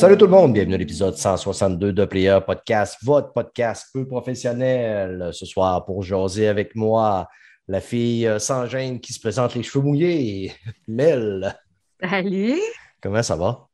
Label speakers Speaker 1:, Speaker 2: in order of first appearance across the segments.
Speaker 1: Salut tout le monde, bienvenue à l'épisode 162 de Player Podcast, votre podcast peu professionnel. Ce soir, pour jaser avec moi, la fille euh, sans gêne qui se présente les cheveux mouillés, Mel.
Speaker 2: Salut!
Speaker 1: Comment ça va?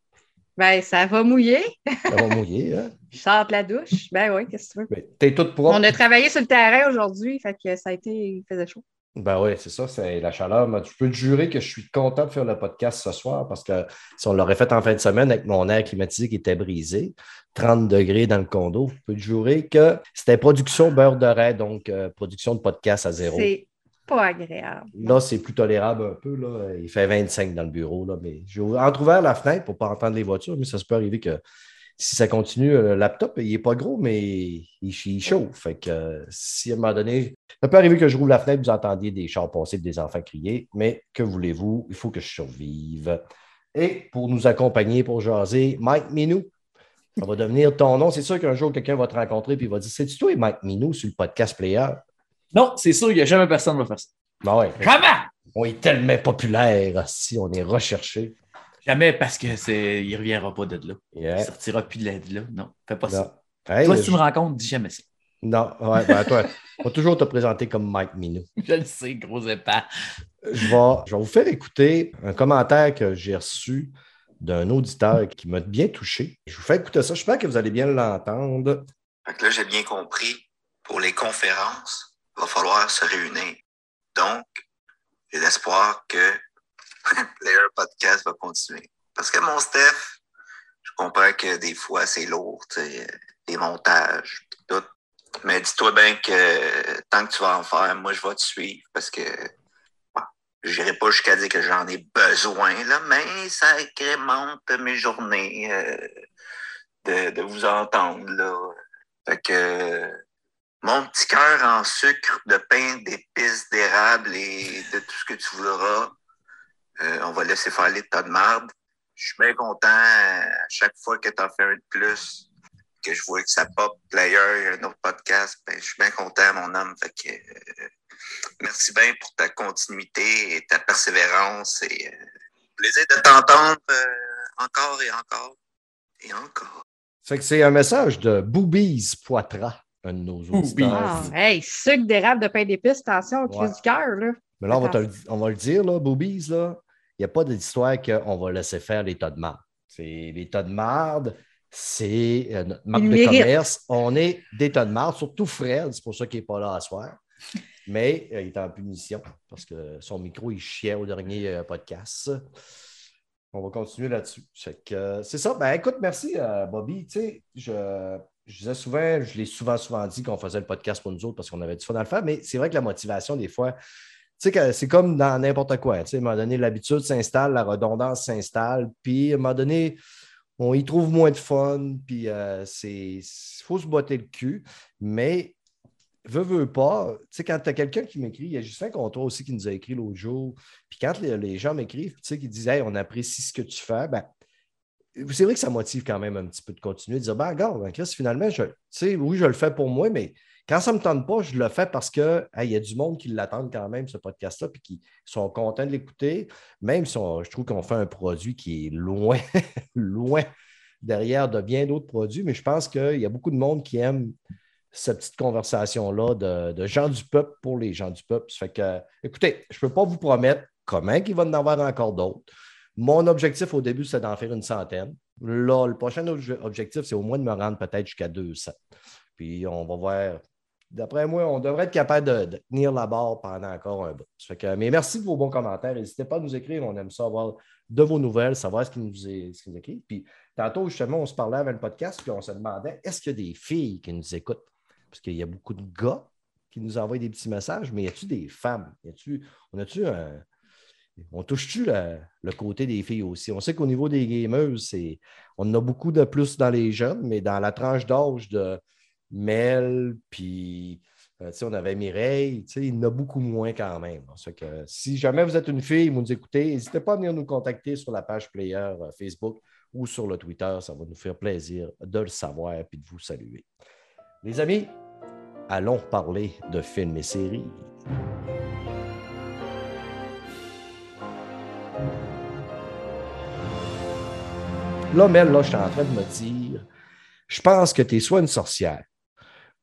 Speaker 2: Ben, ça va mouiller.
Speaker 1: Ça va mouiller, hein?
Speaker 2: Je sors de la douche. Ben oui, qu'est-ce que tu veux?
Speaker 1: Ben, T'es toute propre.
Speaker 2: On a travaillé sur le terrain aujourd'hui, fait que ça a été. Il faisait chaud.
Speaker 1: Ben oui, c'est ça, c'est la chaleur. Mais je peux te jurer que je suis content de faire le podcast ce soir parce que si on l'aurait fait en fin de semaine avec mon air climatisé qui était brisé, 30 degrés dans le condo, je peux te jurer que c'était production beurre de raie, donc euh, production de podcast à zéro.
Speaker 2: C'est pas agréable.
Speaker 1: Là, c'est plus tolérable un peu. Là. Il fait 25 dans le bureau. Là, mais j'ai entrouvert la fenêtre pour ne pas entendre les voitures, mais ça se peut arriver que si ça continue, le laptop, il n'est pas gros, mais il, il chauffe. Fait que euh, si à un moment donné, ça peut arriver que je rouvre la fenêtre, vous entendiez des chars passer, des enfants crier, mais que voulez-vous, il faut que je survive. Et pour nous accompagner, pour jaser, Mike Minou. Ça va devenir ton nom. C'est sûr qu'un jour, quelqu'un va te rencontrer et va dire C'est-tu toi, Mike Minou, sur le podcast Player?
Speaker 3: Non, c'est sûr, il n'y a jamais personne qui va faire ça.
Speaker 1: Ben ouais.
Speaker 3: Jamais!
Speaker 1: On est tellement populaire, si on est recherché.
Speaker 3: Jamais parce que c'est. Il ne reviendra pas de là.
Speaker 1: Yeah.
Speaker 3: Il sortira plus de là. de là. Non, fais pas
Speaker 1: Non.
Speaker 3: ça.
Speaker 1: Hey,
Speaker 3: Toi,
Speaker 1: je-
Speaker 3: si tu me rencontres, dis jamais ça.
Speaker 1: Non, ouais, ben toi, on va toujours te présenter comme Mike Minou.
Speaker 3: Je le sais, gros épais.
Speaker 1: Je vais, je vais vous faire écouter un commentaire que j'ai reçu d'un auditeur qui m'a bien touché. Je vous fais écouter ça. J'espère que vous allez bien l'entendre.
Speaker 4: Fait que là, j'ai bien compris, pour les conférences, il va falloir se réunir. Donc, j'ai l'espoir que Player Podcast va continuer. Parce que mon Steph, je comprends que des fois, c'est lourd, euh, les montages, tout. Mais dis-toi bien que tant que tu vas en faire, moi, je vais te suivre parce que je n'irai pas jusqu'à dire que j'en ai besoin, là, mais ça incrémente mes journées euh, de, de vous entendre, là. Fait que mon petit cœur en sucre de pain, d'épices, d'érable et de tout ce que tu voudras, euh, on va laisser faire les tas de marde. Je suis bien content euh, à chaque fois que tu en fais un de plus, que je vois que ça pop player, un autre podcast, ben, je suis bien content, mon homme. Fait que euh, merci bien pour ta continuité et ta persévérance et euh, plaisir de t'entendre euh, encore et encore et encore.
Speaker 1: Fait que c'est un message de Boobies Poitras, un de nos auditeurs.
Speaker 2: Ah, hey, sucre d'érable de pain d'épices, attention, au cri
Speaker 1: Ouais.
Speaker 2: du cœur, là.
Speaker 1: Mais là, on va, te on va le dire, là, Boobies, là. Il n'y a pas d'histoire qu'on va laisser faire les tas de marde. Les tas de marde, c'est euh, notre marque de commerce. On est des tas de marde, surtout Fred, c'est pour ça qu'il n'est pas là à soir. Mais euh, il est en punition parce que son micro, il chiait au dernier euh, podcast. On va continuer là-dessus. Euh, C'est ça. Ben écoute, merci, Bobby. Tu sais, je, je disais souvent, je l'ai souvent, souvent dit qu'on faisait le podcast pour nous autres parce qu'on avait du fun à le faire, mais c'est vrai que la motivation, des fois, c'est comme dans n'importe quoi. Tu sais, à un moment donné, l'habitude s'installe, la redondance s'installe, puis à un moment donné, on y trouve moins de fun, puis euh, c'est. Faut se botter le cul, mais veux, veux pas. Tu sais, quand tu as quelqu'un qui m'écrit, il y a Justin Contour aussi qui nous a écrit l'autre jour, puis quand les, les gens m'écrivent, tu sais, qui disent Hey, on apprécie ce que tu fais, ben, c'est vrai que ça motive quand même un petit peu de continuer, de dire Ben, regarde, ben, Chris, finalement, je, tu sais, oui, je le fais pour moi, mais quand ça ne me tente pas, je le fais parce que hey, il y a du monde qui l'attend quand même, ce podcast-là, puis qui sont contents de l'écouter, même si on- je trouve qu'on fait un produit qui est loin, loin derrière de bien d'autres produits, mais je pense qu'il y a beaucoup de monde qui aime cette petite conversation-là de, gens du peuple pour les gens du peuple. Ça fait que, écoutez, je ne peux pas vous promettre comment il va en avoir encore d'autres. Mon objectif au début, c'est d'en faire une centaine. Là, le prochain obje- objectif, c'est au moins de me rendre peut-être jusqu'à 200. Puis on va voir. D'après moi, on devrait être capable de, de tenir la barre pendant encore un bout. Mais merci pour vos bons commentaires. N'hésitez pas à nous écrire. On aime ça avoir de vos nouvelles, savoir ce qu'ils nous, est- écrivent. Puis tantôt, justement, on se parlait avec le podcast, puis on se demandait est-ce qu'il y a des filles qui nous écoutent? Parce qu'il y a beaucoup de gars qui nous envoient des petits messages, mais y a-tu des femmes? Y a-tu, On a-tu on touche-tu le, le côté des filles aussi? On sait qu'au niveau des gamers, c'est, on en a beaucoup de plus dans les jeunes, mais dans la tranche d'âge de Mel, puis euh, on avait Mireille, il y en a beaucoup moins quand même. Que, si jamais vous êtes une fille, vous nous écoutez, n'hésitez pas à venir nous contacter sur la page Player euh, Facebook ou sur le Twitter. Ça va nous faire plaisir de le savoir et de vous saluer. Les amis, allons parler de films et séries. Là, Mel, là, je suis en train de me dire, je pense que tu es soit une sorcière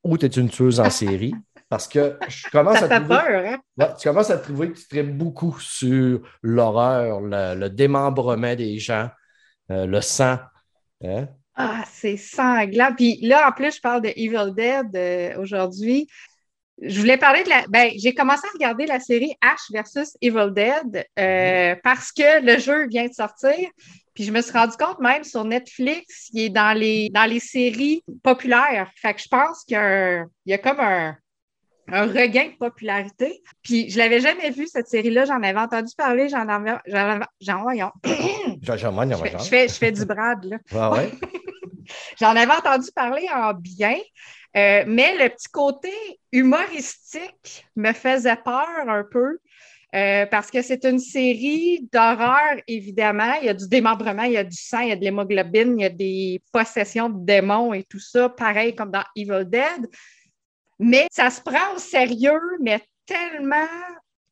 Speaker 1: ou tu es une tueuse en série. Parce que je commence
Speaker 2: Ça
Speaker 1: à trouver,
Speaker 2: peur, hein?
Speaker 1: Ouais, tu commences à trouver que tu traites beaucoup sur l'horreur, le, le démembrement des gens, euh, le sang. Hein?
Speaker 2: Ah, c'est sanglant. Puis là, en plus, je parle de Evil Dead euh, aujourd'hui. Je voulais parler de la. Ben, j'ai commencé à regarder la série Ash versus Evil Dead euh, parce que le jeu vient de sortir. Puis je me suis rendu compte même sur Netflix, il est dans les, dans les séries populaires. Fait que je pense qu'il y a, y comme un, un regain de popularité. Puis je l'avais jamais vu, cette série-là. J'en avais entendu parler. J'en avais. J'en voyons. Je fais, je fais, je fais du brad, là.
Speaker 1: Ouais, ouais?
Speaker 2: J'en avais entendu parler en bien, euh, mais le petit côté humoristique me faisait peur un peu. Euh, parce que c'est une série d'horreur, évidemment. Il y a du démembrement, il y a du sang, il y a de l'hémoglobine, il y a des possessions de démons et tout ça, pareil comme dans Evil Dead. Mais ça se prend au sérieux, mais tellement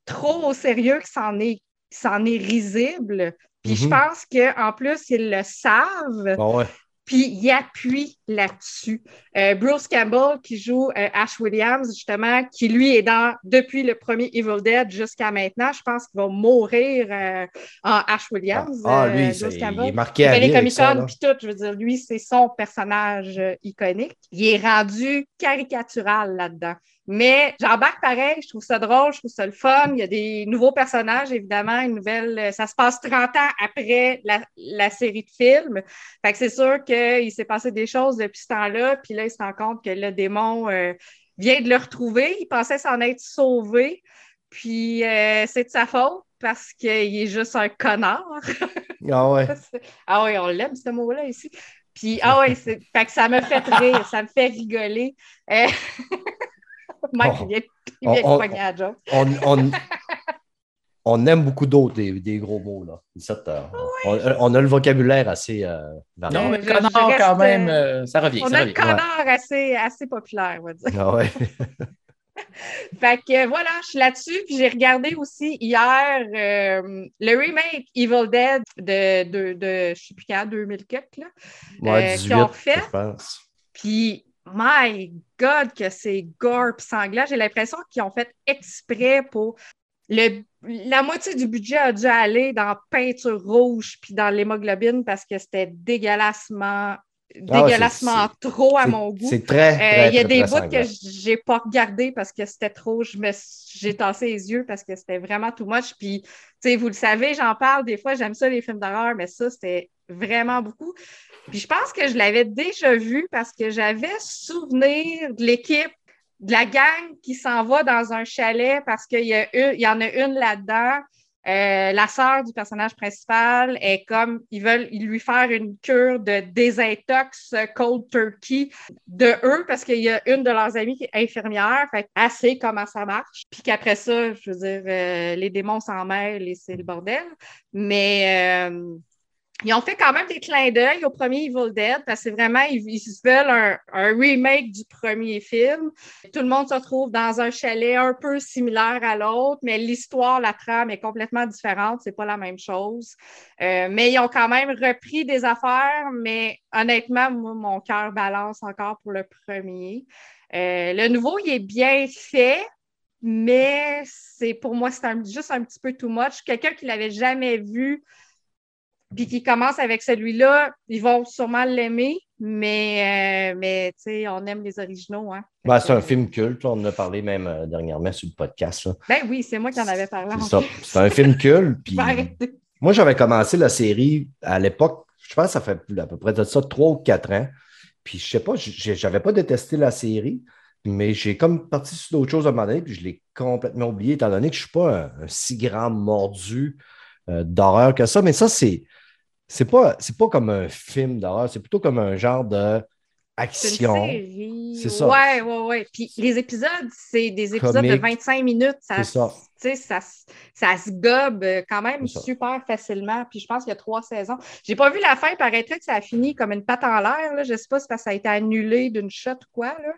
Speaker 2: trop au sérieux que c'en est, est risible. Puis je
Speaker 1: Mhm.
Speaker 2: pense qu'en plus, ils le savent.
Speaker 1: Bon, ouais.
Speaker 2: Puis il appuie là-dessus. Euh, Bruce Campbell, qui joue euh, Ash Williams, justement, qui lui est dans, depuis le premier Evil Dead jusqu'à maintenant, je pense qu'il va mourir euh, en Ash Williams.
Speaker 1: Ah,
Speaker 2: euh,
Speaker 1: lui,
Speaker 2: Bruce
Speaker 1: c'est- il
Speaker 2: Campbell.
Speaker 1: est marqué à
Speaker 2: les puis tout, je veux dire, lui, c'est son personnage iconique. Il est rendu caricatural là-dedans. Mais j'embarque pareil, je trouve ça drôle, je trouve ça le fun. Il y a des nouveaux personnages, évidemment, une nouvelle. euh, Ça se passe 30 ans après la, la série de films. Fait que c'est sûr qu'il s'est passé des choses depuis ce temps-là, puis là, il se rend compte que le démon euh, vient de le retrouver. Il pensait s'en être sauvé, puis euh, c'est de sa faute parce qu'il est juste un connard.
Speaker 1: Ah ouais.
Speaker 2: Ah oui, on l'aime, ce mot-là ici. Puis, ah c'est... Fait que ça me fait rire, ça me fait rigoler. Euh... Mike,
Speaker 1: Oh.
Speaker 2: il vient, il vient
Speaker 1: On-
Speaker 2: de la
Speaker 1: aime beaucoup d'autres, des, des gros mots. Là. Euh, on, on a le vocabulaire assez euh, varié.
Speaker 3: Non,
Speaker 2: Euh,
Speaker 3: mais
Speaker 2: je-
Speaker 3: connard,
Speaker 2: je reste,
Speaker 3: quand même,
Speaker 2: euh,
Speaker 3: euh, ça revient.
Speaker 2: On
Speaker 3: ça
Speaker 2: a le
Speaker 3: revient.
Speaker 2: connard assez, assez populaire, on va dire.
Speaker 1: Ah ouais.
Speaker 2: Fait que euh, voilà, je suis là-dessus. Puis j'ai regardé aussi hier euh, le remake Evil Dead de, de, de je sais plus quand, 2000 quelques, là.
Speaker 1: Ouais,
Speaker 2: Euh,
Speaker 1: 18,
Speaker 2: qui ont fait.
Speaker 1: je pense.
Speaker 2: Puis, my God, que c'est gore pis sanglant. J'ai l'impression qu'ils ont fait exprès pour. Le, la moitié du budget a dû aller dans peinture rouge puis dans l'hémoglobine parce que c'était dégueulassement,
Speaker 1: Ah
Speaker 2: dégueulassement trop à mon goût.
Speaker 1: C'est très,
Speaker 2: Euh,
Speaker 1: très,
Speaker 2: Il y a
Speaker 1: très,
Speaker 2: des bouts que j'ai pas regardé parce que c'était trop. Je me, j'ai tassé les yeux parce que c'était vraiment too much. Puis, tu sais, vous le savez, j'en parle des fois. J'aime ça les films d'horreur, mais ça, c'était vraiment beaucoup. Puis, je pense que je l'avais déjà vu parce que j'avais souvenir de l'équipe, de la gang qui s'en va dans un chalet parce qu'il y, a y en a une là-dedans. Euh, la sœur du personnage principal est comme ils veulent lui faire une cure de désintox cold turkey de eux parce qu'il y a une de leurs amies qui est infirmière, fait sait comment ça marche. Puis qu'après ça, je veux dire, euh, les démons s'en mêlent et c'est le bordel. Mais euh, ils ont fait quand même des clins d'œil au premier Evil Dead parce que c'est vraiment, ils, se veulent un, remake du premier film. Tout le monde se retrouve dans un chalet un peu similaire à l'autre, mais l'histoire, la trame est complètement différente. C'est pas la même chose. Euh, mais ils ont quand même repris des affaires, mais honnêtement, moi, mon cœur balance encore pour le premier. Euh, le nouveau, il est bien fait, mais c'est pour moi, c'est juste un petit peu too much. Quelqu'un qui l'avait jamais vu, puis qui commence avec celui-là, ils vont sûrement l'aimer, mais, euh, mais tu sais, on aime les originaux. Hein.
Speaker 1: Ben, c'est un film culte. On en a parlé même euh, dernièrement sur le podcast. là.
Speaker 2: Ben oui, c'est moi qui en avais parlé.
Speaker 1: C'est un film culte. Puis
Speaker 2: arrêter.
Speaker 1: moi, j'avais commencé la série à l'époque, je pense que ça fait à peu près de ça trois ou quatre ans. Puis je sais pas, j'avais pas détesté la série, mais j'ai comme parti sur d'autres choses à un moment donné, puis je l'ai complètement oublié, étant donné que je ne suis pas un, un si grand mordu euh, d'horreur que ça. Mais ça, c'est. C'est pas, c'est pas comme un film d'horreur, c'est plutôt comme un genre de action. C'est ça.
Speaker 2: Ouais, ouais, ouais. Puis les épisodes, c'est des épisodes de
Speaker 1: Comique.
Speaker 2: 25 minutes. Ça,
Speaker 1: C'est ça.
Speaker 2: Sais, ça, se- ça se gobe euh, quand même super facilement. Puis je pense qu'il y a trois saisons. J'ai pas vu la fin, paraîtrait que ça a fini comme une patte en l'air. là. Je sais pas si ça a été annulé d'une shot ou quoi. Là.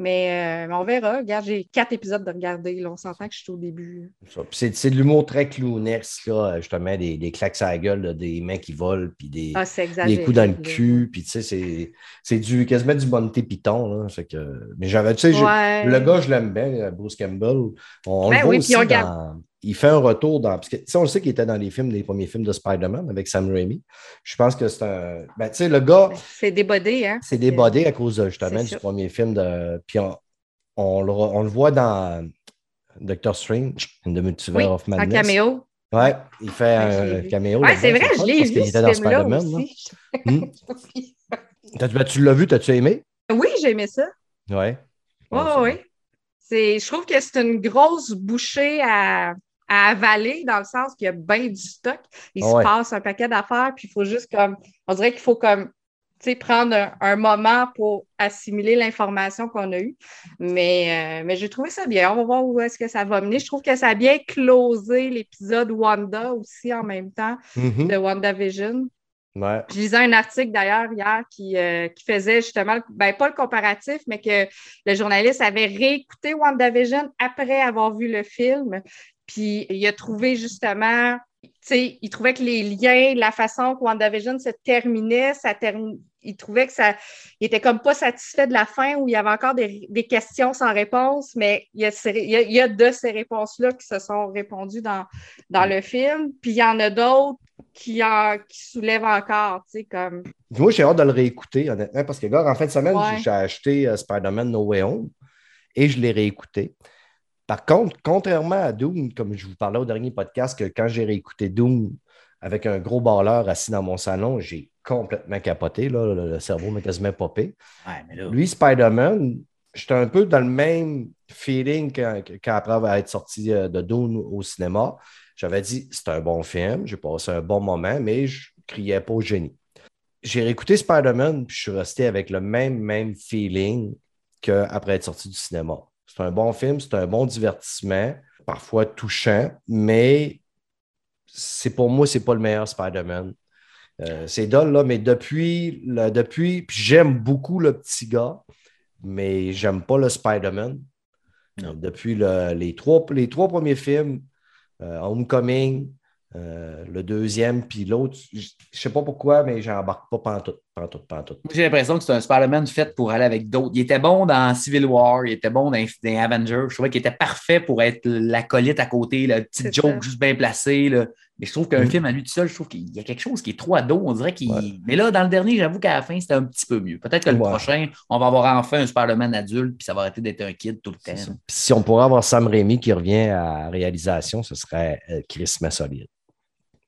Speaker 2: Mais, euh, mais on verra. Regarde, j'ai quatre épisodes de regarder. là. On s'entend que je suis au début.
Speaker 1: C'est, c'est de l'humour très clownesque, là, justement, des, des claques à la gueule, là, des mains qui volent, puis des,
Speaker 2: Ah,
Speaker 1: des coups dans le cul, puis tu sais, c'est, c'est du, quasiment du Monty Python. Là, Fait que, mais j'avais, tu sais,
Speaker 2: Ouais.
Speaker 1: le gars, je l'aime bien, Bruce Campbell. On, on
Speaker 2: Ben
Speaker 1: le voit
Speaker 2: oui,
Speaker 1: aussi
Speaker 2: puis on regarde-
Speaker 1: dans- Il fait un retour dans. Parce que, tu sais, on le sait qu'il était dans les films, les premiers films de Spider-Man avec Sam Raimi. Je pense que c'est un. Ben, tu sais, le gars,
Speaker 2: C'est débodé, hein?
Speaker 1: c'est débodé à cause justement du premier film de. Puis on, on le, on le voit dans Doctor Strange, the Multiverse
Speaker 2: Oui,
Speaker 1: of Madness.
Speaker 2: Ouais,
Speaker 1: Ouais, il fait un caméo.
Speaker 2: c'est vrai, je l'ai
Speaker 1: parce
Speaker 2: vu,
Speaker 1: qu'il
Speaker 2: ce
Speaker 1: était dans Spider-Man. Hmm. Ben, tu l'as vu, t'as-tu aimé?
Speaker 2: Oui, j'ai aimé ça.
Speaker 1: Ouais.
Speaker 2: Oui,
Speaker 1: Bon,
Speaker 2: oui. C'est, je trouve que c'est une grosse bouchée à, à avaler dans le sens qu'il y a bien du stock. Il
Speaker 1: Ouais.
Speaker 2: se passe un paquet d'affaires, puis il faut juste comme. On dirait qu'il faut comme. Tu sais, prendre un, un moment pour assimiler l'information qu'on a eue. Mais, euh, mais j'ai trouvé ça bien. On va voir où est-ce que ça va mener. Je trouve que ça a bien closé l'épisode Wanda aussi en même temps
Speaker 1: Mhm.
Speaker 2: de WandaVision. Je lisais un article d'ailleurs hier qui, euh, faisait justement, ben, pas le comparatif, mais que le journaliste avait réécouté WandaVision après avoir vu le film. Puis il a trouvé justement, tu sais, il trouvait que les liens, la façon que WandaVision se terminait, ça. Il trouvait que ça. Il était comme pas satisfait de la fin où il y avait encore des, questions sans réponse, mais il y a de ces réponses-là qui se sont répondues dans, dans le film. Puis il y en a d'autres qui, en- qui soulèvent encore, tu sais, comme.
Speaker 1: Moi, j'ai hâte de le réécouter, honnêtement, parce que, gars, en fin de semaine,
Speaker 2: Ouais.
Speaker 1: j'ai acheté euh, Spider-Man No Way Home et je l'ai réécouté. Par contre, contrairement à Doom, comme je vous parlais au dernier podcast, que quand j'ai réécouté Doom avec un gros balleur assis dans mon salon, j'ai complètement capoté. Là, le, le cerveau m'a quasiment popé.
Speaker 3: Ouais, mais là.
Speaker 1: Lui, Spider-Man, j'étais un peu dans le même feeling quand- qu'après avoir être sorti euh, de Doom au cinéma. J'avais dit, c'est un bon film, j'ai passé un bon moment, mais je criais pas au génie. J'ai réécouté Spider-Man, puis je suis resté avec le même, même feeling qu'après être sorti du cinéma. C'est un bon film, c'est un bon divertissement, parfois touchant, mais c'est pour moi, c'est pas le meilleur Spider-Man. Euh, c'est dole, là, mais depuis, le- depuis puis j'aime beaucoup le petit gars, mais j'aime pas le Spider-Man. Depuis le- les, trois, les trois premiers films, Homecoming, euh, le deuxième, puis l'autre, je je sais pas pourquoi, mais j'embarque pas pantoute, pantoute, pantoute.
Speaker 3: J'ai l'impression que c'est un Spider-Man fait pour aller avec d'autres. Il était bon dans Civil War, il était bon dans, dans Avengers. Je trouvais qu'il était parfait pour être l'acolyte à côté, le petit joke
Speaker 2: ça.
Speaker 3: juste bien placé. là. Mais je trouve qu'un
Speaker 1: Mm.
Speaker 3: film à lui tout seul, je trouve qu'il y a quelque chose qui est trop ado. On dirait qu'il.
Speaker 1: Ouais.
Speaker 3: Mais là, dans le dernier, j'avoue qu'à la fin, c'était un petit peu mieux. Peut-être que le
Speaker 1: Ouais.
Speaker 3: prochain, on va avoir enfin un Spider-Man adulte, puis ça va arrêter d'être un kid tout le temps.
Speaker 1: Puis si on pourrait avoir Sam Raimi qui revient à la réalisation, ce serait euh, Chris solide.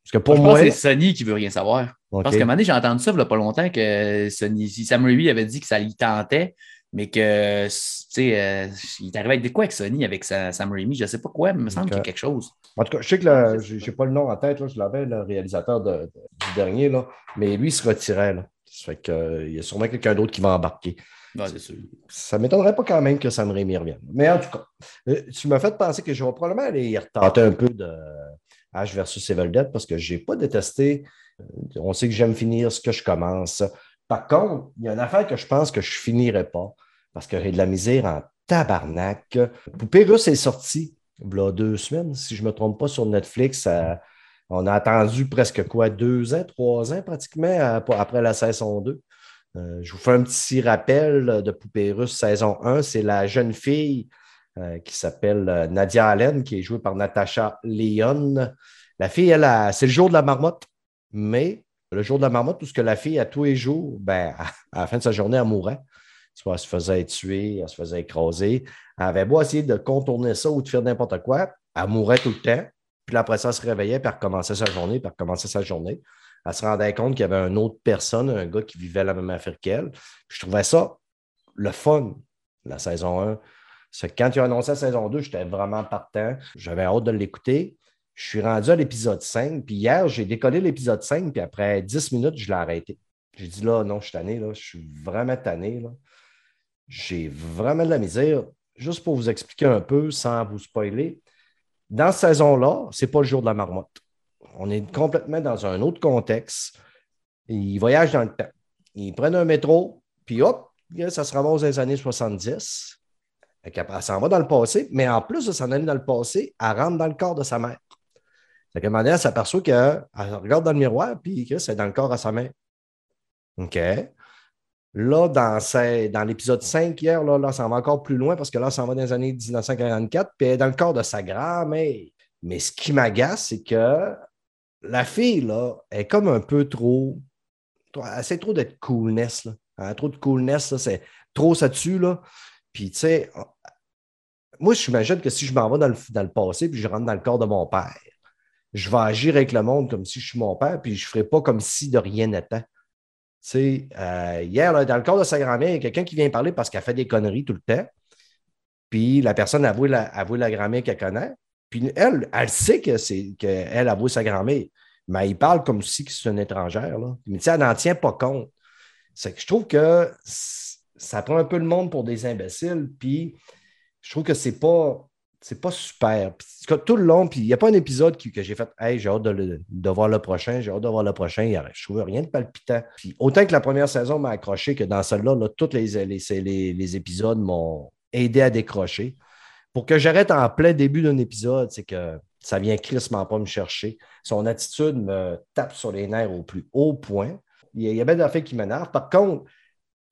Speaker 1: Parce que pour moi,
Speaker 3: que c'est Sony qui veut rien savoir.
Speaker 1: OK.
Speaker 3: Parce qu'à un moment donné, j'ai entendu ça il n'y a pas longtemps que Sony, si Sam Raimi avait dit que ça lui tentait, mais que, tu sais, euh, il est arrivé avec des quoi avec Sony, avec sa- Sam Raimi, je ne sais pas quoi, mais il me semble qu'il y a quelque chose.
Speaker 1: En tout cas, je sais que j'ai j'ai pas le nom en tête, là, je l'avais, le réalisateur de- de- du dernier, là, mais lui, il se retirait. Là. Ça fait que, euh, il y a sûrement quelqu'un d'autre qui va embarquer.
Speaker 3: Ouais, c'est sûr.
Speaker 1: Ça ne m'étonnerait pas quand même que Sam Raimi revienne. Mais en tout cas, euh, tu m'as fait penser que je vais probablement aller y retenter un peu de H versus Evil Dead parce que je n'ai pas détesté. Euh, On sait que j'aime finir ce que je commence. Par contre, il y a une affaire que je pense que je ne finirai pas parce que j'ai de la misère en tabarnak. Poupée russe est sortie il y deux semaines, si je ne me trompe pas, sur Netflix. On a attendu presque quoi, deux ans, trois ans pratiquement après la saison 2. Euh, je vous fais un petit rappel de Poupée russe saison 1. C'est la jeune fille euh, qui s'appelle Nadia Allen, qui est jouée par Natasha Leon. La fille, elle, c'est le jour de la marmotte, mais le jour de la marmotte, tout ce que la fille, à tous les jours, ben, à la fin de sa journée, elle mourait. Soit elle se faisait tuer, elle se faisait écraser. Elle avait beau essayer de contourner ça ou de faire n'importe quoi, elle mourait tout le temps. Puis après ça, elle se réveillait, puis elle recommençait sa journée, puis elle recommençait sa journée. Elle se rendait compte qu'il y avait une autre personne, un gars qui vivait la même affaire qu'elle. Je trouvais ça le fun. la saison 1. C'est que quand tu as annoncé la saison 2, j'étais vraiment partant. J'avais hâte de l'écouter. Je suis rendu à l'épisode 5. Puis hier, j'ai décollé l'épisode 5. Puis après 10 minutes, je l'ai arrêté. J'ai dit là, non, je suis tanné. Là. Je suis vraiment tanné. Là. J'ai vraiment de la misère. Juste pour vous expliquer un peu, sans vous spoiler, dans cette saison-là, ce n'est pas le jour de la marmotte. On est complètement dans un autre contexte. Ils voyagent dans le temps. Ils prennent un métro, puis hop, ça se ramasse dans les années 70. Elle s'en va dans le passé, mais en plus de s'en aller dans le passé, elle rentre dans le corps de sa mère. C'est qu'à un elle s'aperçoit qu'elle regarde dans le miroir, puis que c'est dans le corps de sa mère. OK. Là, dans, dans l'épisode 5 hier, là, là, ça va encore plus loin parce que là, ça va dans les années 1944, puis elle est dans le corps de sa grand-mère. Mais ce qui m'agace, c'est que la fille, là, est comme un peu trop. Elle essaie trop d'être coolness. Là. A trop de coolness, c'est trop ça dessus. Là. Puis, tu sais, moi, je m'imagine que si je m'en vais dans le, dans le passé puis je rentre dans le corps de mon père, je vais agir avec le monde comme si je suis mon père, puis je ne ferai pas comme si de rien n'était. Euh, hier, dans le corps de sa grand-mère, il y a quelqu'un qui vient parler parce qu'elle fait des conneries tout le temps. Puis la personne avoue la, avoue la grand-mère qu'elle connaît. Puis elle, elle sait que c'est qu'elle avoue sa grand-mère. Mais il parle comme si c'est une étrangère. Là. Mais tu sais, elle n'en tient pas compte. C'est que je trouve que ça prend un peu le monde pour des imbéciles. Puis je trouve que c'est pas c'est pas super. tout le long, puis il n'y a pas un épisode que j'ai fait Hey, j'ai hâte de, voir le prochain, j'ai hâte de voir le prochain. Je trouve rien de palpitant. Puis autant que la première saison m'a accroché que dans celle-là, tous les, les, épisodes m'ont aidé à décrocher. Pour que j'arrête en plein début d'un épisode, c'est que ça vient crissement pas me chercher. Son attitude me tape sur les nerfs au plus haut point. Il y a, bien d'affaires qui m'énervent. Par contre,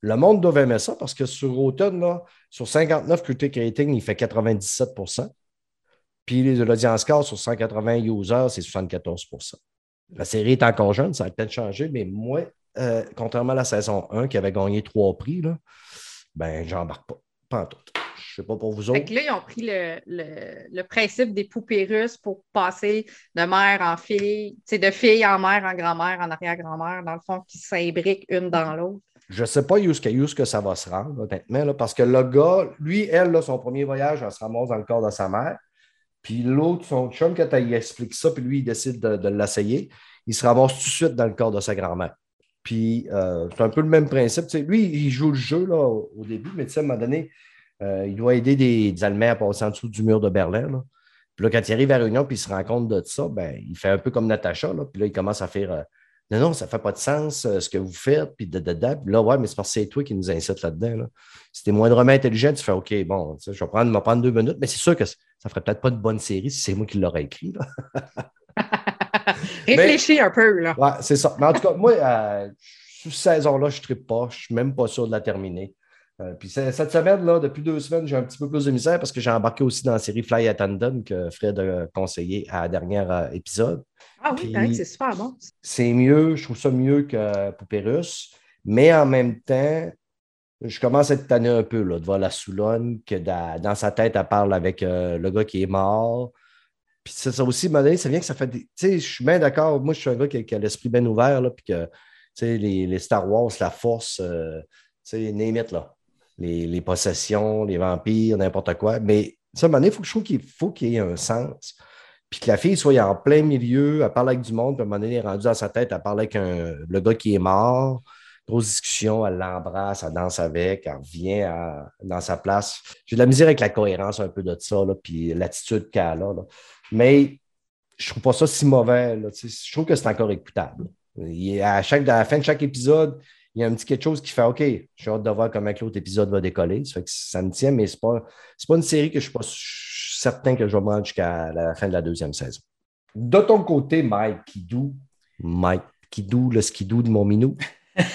Speaker 1: le monde doit aimer ça parce que sur Automne, là, sur 59 critic rating, il fait 97% Puis l'audience score sur 180 users, c'est 74% La série est encore jeune, ça a peut-être changé, mais moi, euh, contrairement à la saison 1 qui avait gagné trois prix, là, ben, j'embarque pas. Pas en tout. Je sais pas pour vous autres.
Speaker 2: là, ils ont pris le, principe des poupées russes pour passer de mère en fille, de fille en mère, en grand-mère, en arrière-grand-mère, dans le fond, qui s'imbriquent une dans l'autre.
Speaker 1: Je ne sais pas où que ça va se rendre, honnêtement, parce que le gars, lui, elle, là, son premier voyage, elle se ramasse dans le corps de sa mère. Puis l'autre, son chum, quand il explique ça, puis lui, il décide de, l'essayer, il se ramasse tout de suite dans le corps de sa grand-mère. Puis euh, c'est un peu le même principe. lui, il joue le jeu là, au début, mais à un moment donné, euh, il doit aider des, Allemands à passer en dessous du mur de Berlin. Puis là, quand il arrive à Réunion puis il se rend compte de ça, ben, il fait un peu comme Natacha. Puis là, il commence à faire euh, non, non, ça ne fait pas de sens euh, ce que vous faites, puis de, là, ouais, mais c'est parce que c'est toi qui nous incite là-dedans. Là. Si tu es moindrement intelligent, tu fais OK, bon, je vais prendre, prendre deux minutes, mais c'est sûr que ça ne ferait peut-être pas de bonne série si c'est moi qui l'aurais écrit.
Speaker 2: Réfléchis un peu, là.
Speaker 1: Ouais, c'est ça. Mais en tout cas, moi, euh, sous cette saison-là, je ne pas. Je ne suis même pas sûr de la terminer. Euh, puis cette semaine, là, depuis deux semaines, j'ai un petit peu plus de misère parce que j'ai embarqué aussi dans la série Fly Attendant que Fred a conseillé à la dernière euh, épisode.
Speaker 2: Ah oui, c'est super bon.
Speaker 1: C'est mieux, je trouve ça mieux que Poupée mais en même temps, je commence à être tanné un peu là, de voir la Soulonne, que dans, sa tête, elle parle avec euh, le gars qui est mort. Puis ça, aussi, ça vient que ça fait des. Tu sais, je suis bien d'accord. Moi, je suis un gars qui, a l'esprit bien ouvert, là, puis que, tu sais, les, les, Star Wars, la force, tu sais, name là les, possessions, les vampires, n'importe quoi. Mais ça, à un moment donné, il faut, je trouve qu'il faut qu'il y ait un sens. Puis que la fille soit en plein milieu, elle parle avec du monde, puis à un moment donné, elle est rendue dans sa tête, elle parle avec le gars qui est mort. Grosse discussion, elle l'embrasse, elle danse avec, elle revient dans sa place. J'ai de la misère avec la cohérence un peu de ça, là, puis l'attitude qu'elle a. Mais je trouve pas ça si mauvais. je trouve que c'est encore écoutable. à, chaque, à la fin de chaque épisode, il y a un petit quelque chose qui fait OK, j'ai hâte de voir comment l'autre épisode va décoller. Ça, fait que ça me tient, mais ce n'est pas, pas une série que je ne suis pas certain que je vais voir jusqu'à la fin de la deuxième saison. De ton côté, Mike Kidou, Mike Kidou, le skidou de mon minou.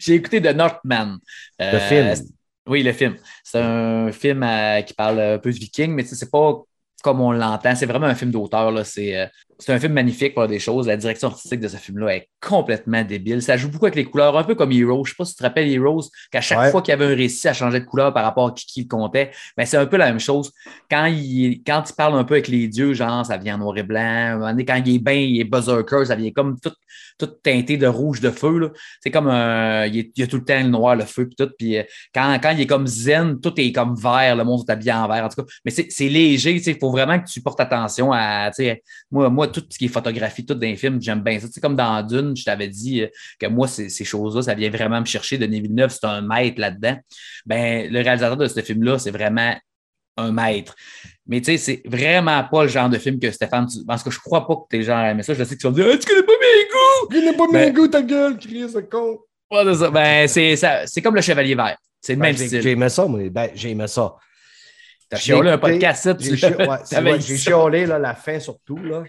Speaker 3: j'ai écouté The Northman.
Speaker 1: le euh, film.
Speaker 3: Oui, le film. C'est un film euh, qui parle un peu de viking, mais c'est pas comme on l'entend. C'est vraiment un film d'auteur. C'est, euh, c'est un film magnifique pour des choses. La direction artistique de ce film-là est complètement débile. Ça joue beaucoup avec les couleurs, un peu comme Heroes. Je ne sais pas si tu te rappelles Heroes, qu'à chaque
Speaker 1: Ouais.
Speaker 3: fois qu'il y avait un récit, ça changeait de couleur par rapport à qui, qui le comptait. Mais c'est un peu la même chose. Quand il, quand il parle un peu avec les dieux, genre, ça vient en noir et blanc. Quand il est bien, il est berserker, ça vient comme tout, tout teinté de rouge de feu. C'est comme un. Il, est- il y a tout le temps le noir, le feu, puis tout. Puis euh, quand, quand il est comme zen, tout est comme vert, le monde est habillé en vert, en tout cas. Mais c'est léger, tu sais, il faut vraiment que tu portes attention à, moi, moi, tout ce qui est photographie, tout dans les films, j'aime bien ça. Tu sais, comme dans Dune, je t'avais dit euh, que moi, ces, ces choses-là, ça vient vraiment me chercher. Denis Villeneuve, c'est un maître là-dedans. Ben, le réalisateur de ce film-là, c'est vraiment un maître. Mais tu sais, c'est vraiment pas le genre de film que Stéphane, tu... parce que je crois pas que t'es genre aimé ça. Je sais que tu vas me dire, Ah, tu connais pas mes goûts!
Speaker 1: Il n'est pas
Speaker 3: Ben-
Speaker 1: mes goûts, ta gueule, Chris, ce con.
Speaker 3: Ouais, c'est ça. Ben, c'est ça- c'est comme le Chevalier Vert. C'est le
Speaker 1: Ben,
Speaker 3: même
Speaker 1: j'ai-
Speaker 3: style.
Speaker 1: J'ai aimé ça, moi. Ben, j'ai aimé ça.
Speaker 3: T'as chiolé un podcast, ça,
Speaker 1: J'ai
Speaker 3: tu
Speaker 1: chi- ouais, c'est
Speaker 3: ça.
Speaker 1: chiolé là, la fin surtout. Là.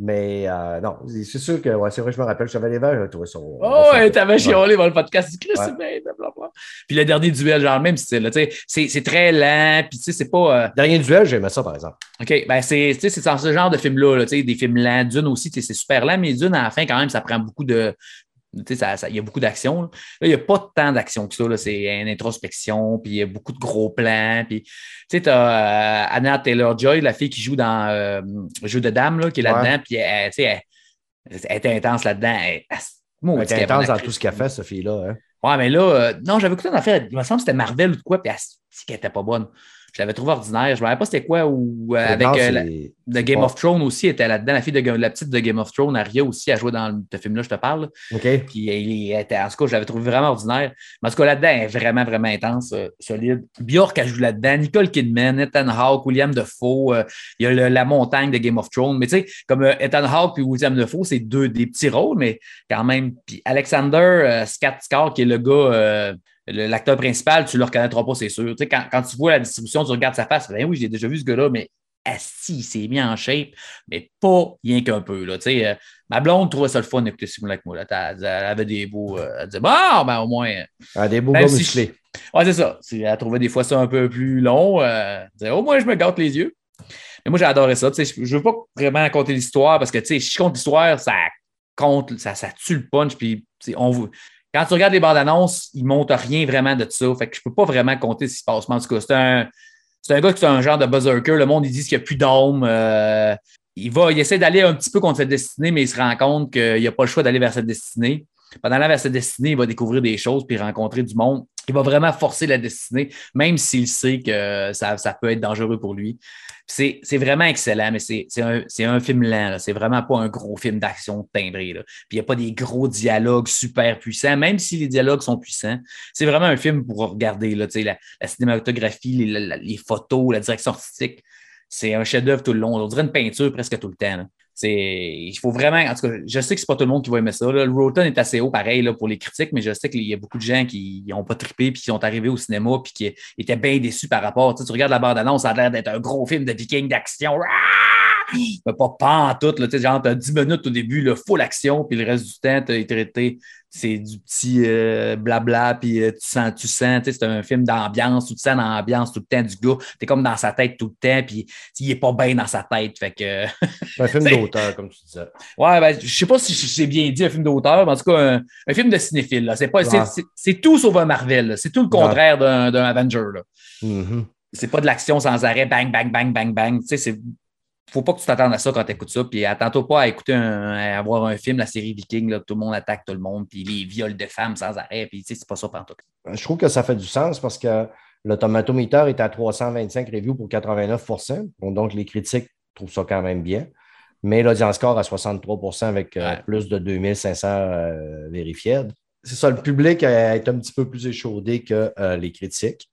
Speaker 1: Mais euh, non, c'est sûr que ouais, c'est vrai, je me rappelle, Chevalier Vert, j'ai trouvé ça.
Speaker 3: Oh, ouais, t'avais chiolé dans le podcast. Chris,
Speaker 1: Ouais.
Speaker 3: c'est bien, blablabla. Puis le dernier duel, genre, le même style. là, tu sais, C'est très lent, puis tu sais, c'est pas. euh,
Speaker 1: Dernier duel, j'ai aimé ça, par exemple.
Speaker 3: OK, ben c'est dans ce genre de film-là, là, tu sais, des films lents. Dune aussi, tu sais, c'est super lent, mais Dune, à la fin, quand même, ça prend beaucoup de. Sais, ça- ça- Il y a beaucoup d'action. Là, il n'y a pas tant d'action que ça. là. C'est une introspection, puis il y a beaucoup de gros plans. Puis, tu sais, tu as Anna Taylor-Joy, la fille qui joue dans euh, Jeu de dames, là, qui est là-dedans, puis elle, tu sais, elle, elle est intense là-dedans. Elle, est
Speaker 1: intense dans tout ce qu'elle fait, cette fille-là. Hein.
Speaker 3: Ouais, mais là, euh, non, j'avais écouté une affaire, il me semble que c'était Marvel ou de quoi, puis elle qu'elle était pas bonne. Je l'avais trouvé ordinaire. Je ne me rappelle pas c'était quoi, ou euh, avec euh, la- de Game
Speaker 1: pas-
Speaker 3: of Thrones aussi, était là-dedans. La fille de la petite de Game of Thrones, Aria aussi, a joué dans le- ce film-là, je te parle.
Speaker 1: OK.
Speaker 3: Puis elle était, en tout cas, je l'avais trouvé vraiment ordinaire. Mais en tout cas, là-dedans, elle est vraiment, vraiment intense, euh, solide. Bjork, elle joue là-dedans. Nicole Kidman, Ethan Hawke, William Defoe. euh, il y a le- la montagne de Game of Thrones. Mais tu sais, comme Ethan Hawke et William Defoe, c'est deux des petits rôles, mais quand même. Puis Alexander Skarsgård, qui est le gars, l'acteur principal, tu ne le reconnaîtras pas, c'est sûr. Tu sais, quand, quand tu vois la distribution, tu regardes sa face, ben oui, j'ai déjà vu ce gars-là, mais asti, il s'est mis en shape, mais pas rien qu'un peu. Là, tu sais, euh, ma blonde trouvait ça le fun d'écouter film avec moi. Là. Elle, elle avait des beaux. euh, elle disait, bon, ben au moins. euh,
Speaker 1: Ah, des beaux gars
Speaker 3: si
Speaker 1: musclés.
Speaker 3: Ouais, c'est ça. Elle trouvait des fois ça un peu plus long. euh, elle disait, au moins, je me gâte les yeux. Mais moi, j'ai adoré ça. Tu sais, Je ne veux pas vraiment raconter l'histoire parce que tu sais, si je compte l'histoire, ça compte, ça, ça tue le punch. Puis, tu sais, on, quand tu regardes les bandes annonces, ils ne montrent rien vraiment de ça. Fait que je ne peux pas vraiment compter ce qui se passe. Mais en tout cas, c'est un, un gars qui est un genre de berserker. Le monde, ils disent qu'il n'y a plus d'homme. euh, il, va, il essaie d'aller un petit peu contre cette destinée, mais il se rend compte qu'il n'a pas le choix d'aller vers cette destinée. Pendant la cette destinée, il va découvrir des choses puis rencontrer du monde. Il va vraiment forcer la destinée, même s'il sait que ça, ça peut être dangereux pour lui. C'est vraiment excellent, mais c'est un, un film lent. C'est vraiment pas un gros film d'action timbré. là. Puis il n'y a pas des gros dialogues super puissants, même si les dialogues sont puissants. C'est vraiment un film pour regarder là, la, la cinématographie, les, photos, la direction artistique. C'est un chef-d'œuvre tout le long. On dirait une peinture presque tout le temps. C'est, il faut vraiment, en tout cas, je sais que c'est pas tout le monde qui va aimer ça. là. Le Rotten est assez haut, pareil, là, pour les critiques, mais je sais qu'il y a beaucoup de gens qui n'ont pas trippé puis qui sont arrivés au cinéma puis qui étaient bien déçus par rapport. Tu, tu regardes la bande-annonce, ça a l'air d'être un gros film de viking d'action. Ah! Mais pas pas en tout, là, tu sais, genre, t'as 10 minutes au début, là, full action, puis le reste du temps, t'as été traité, c'est du petit euh, blabla, puis euh, tu sens, tu sens, tu sais, c'est un film d'ambiance, tu te sens dans l'ambiance tout le temps du gars, t'es comme dans sa tête tout le temps, puis il est pas bien dans sa tête, fait que...
Speaker 1: C'est un film d'auteur, comme tu disais.
Speaker 3: Ouais, ben, je sais pas si j'ai bien dit un film d'auteur, mais en tout cas, un, un film de cinéphile. là. C'est, pas, c'est,
Speaker 1: Ouais.
Speaker 3: c'est- c'est tout sauf un Marvel. C'est tout le contraire d'un, d'un Avenger. Là.
Speaker 1: Mhm.
Speaker 3: C'est pas de l'action sans arrêt, bang, bang, bang, bang, bang. Tu sais, c'est. Faut pas que tu t'attendes à ça quand tu écoutes ça. Puis attends-toi pas à écouter un, à voir un film, la série Viking, là, que tout le monde attaque tout le monde, puis les viols de femmes sans arrêt. Puis tu sais, c'est pas ça pantoute.
Speaker 1: Je trouve que ça fait du sens parce que le tomatometer est à 325 reviews pour 89 Bon, Donc, les critiques trouvent ça quand même bien. Mais l'audience score à 63% avec euh,
Speaker 3: Ouais.
Speaker 1: plus de 2500 euh, vérifiés. C'est ça, le public euh, est un petit peu plus échaudé que euh, les critiques.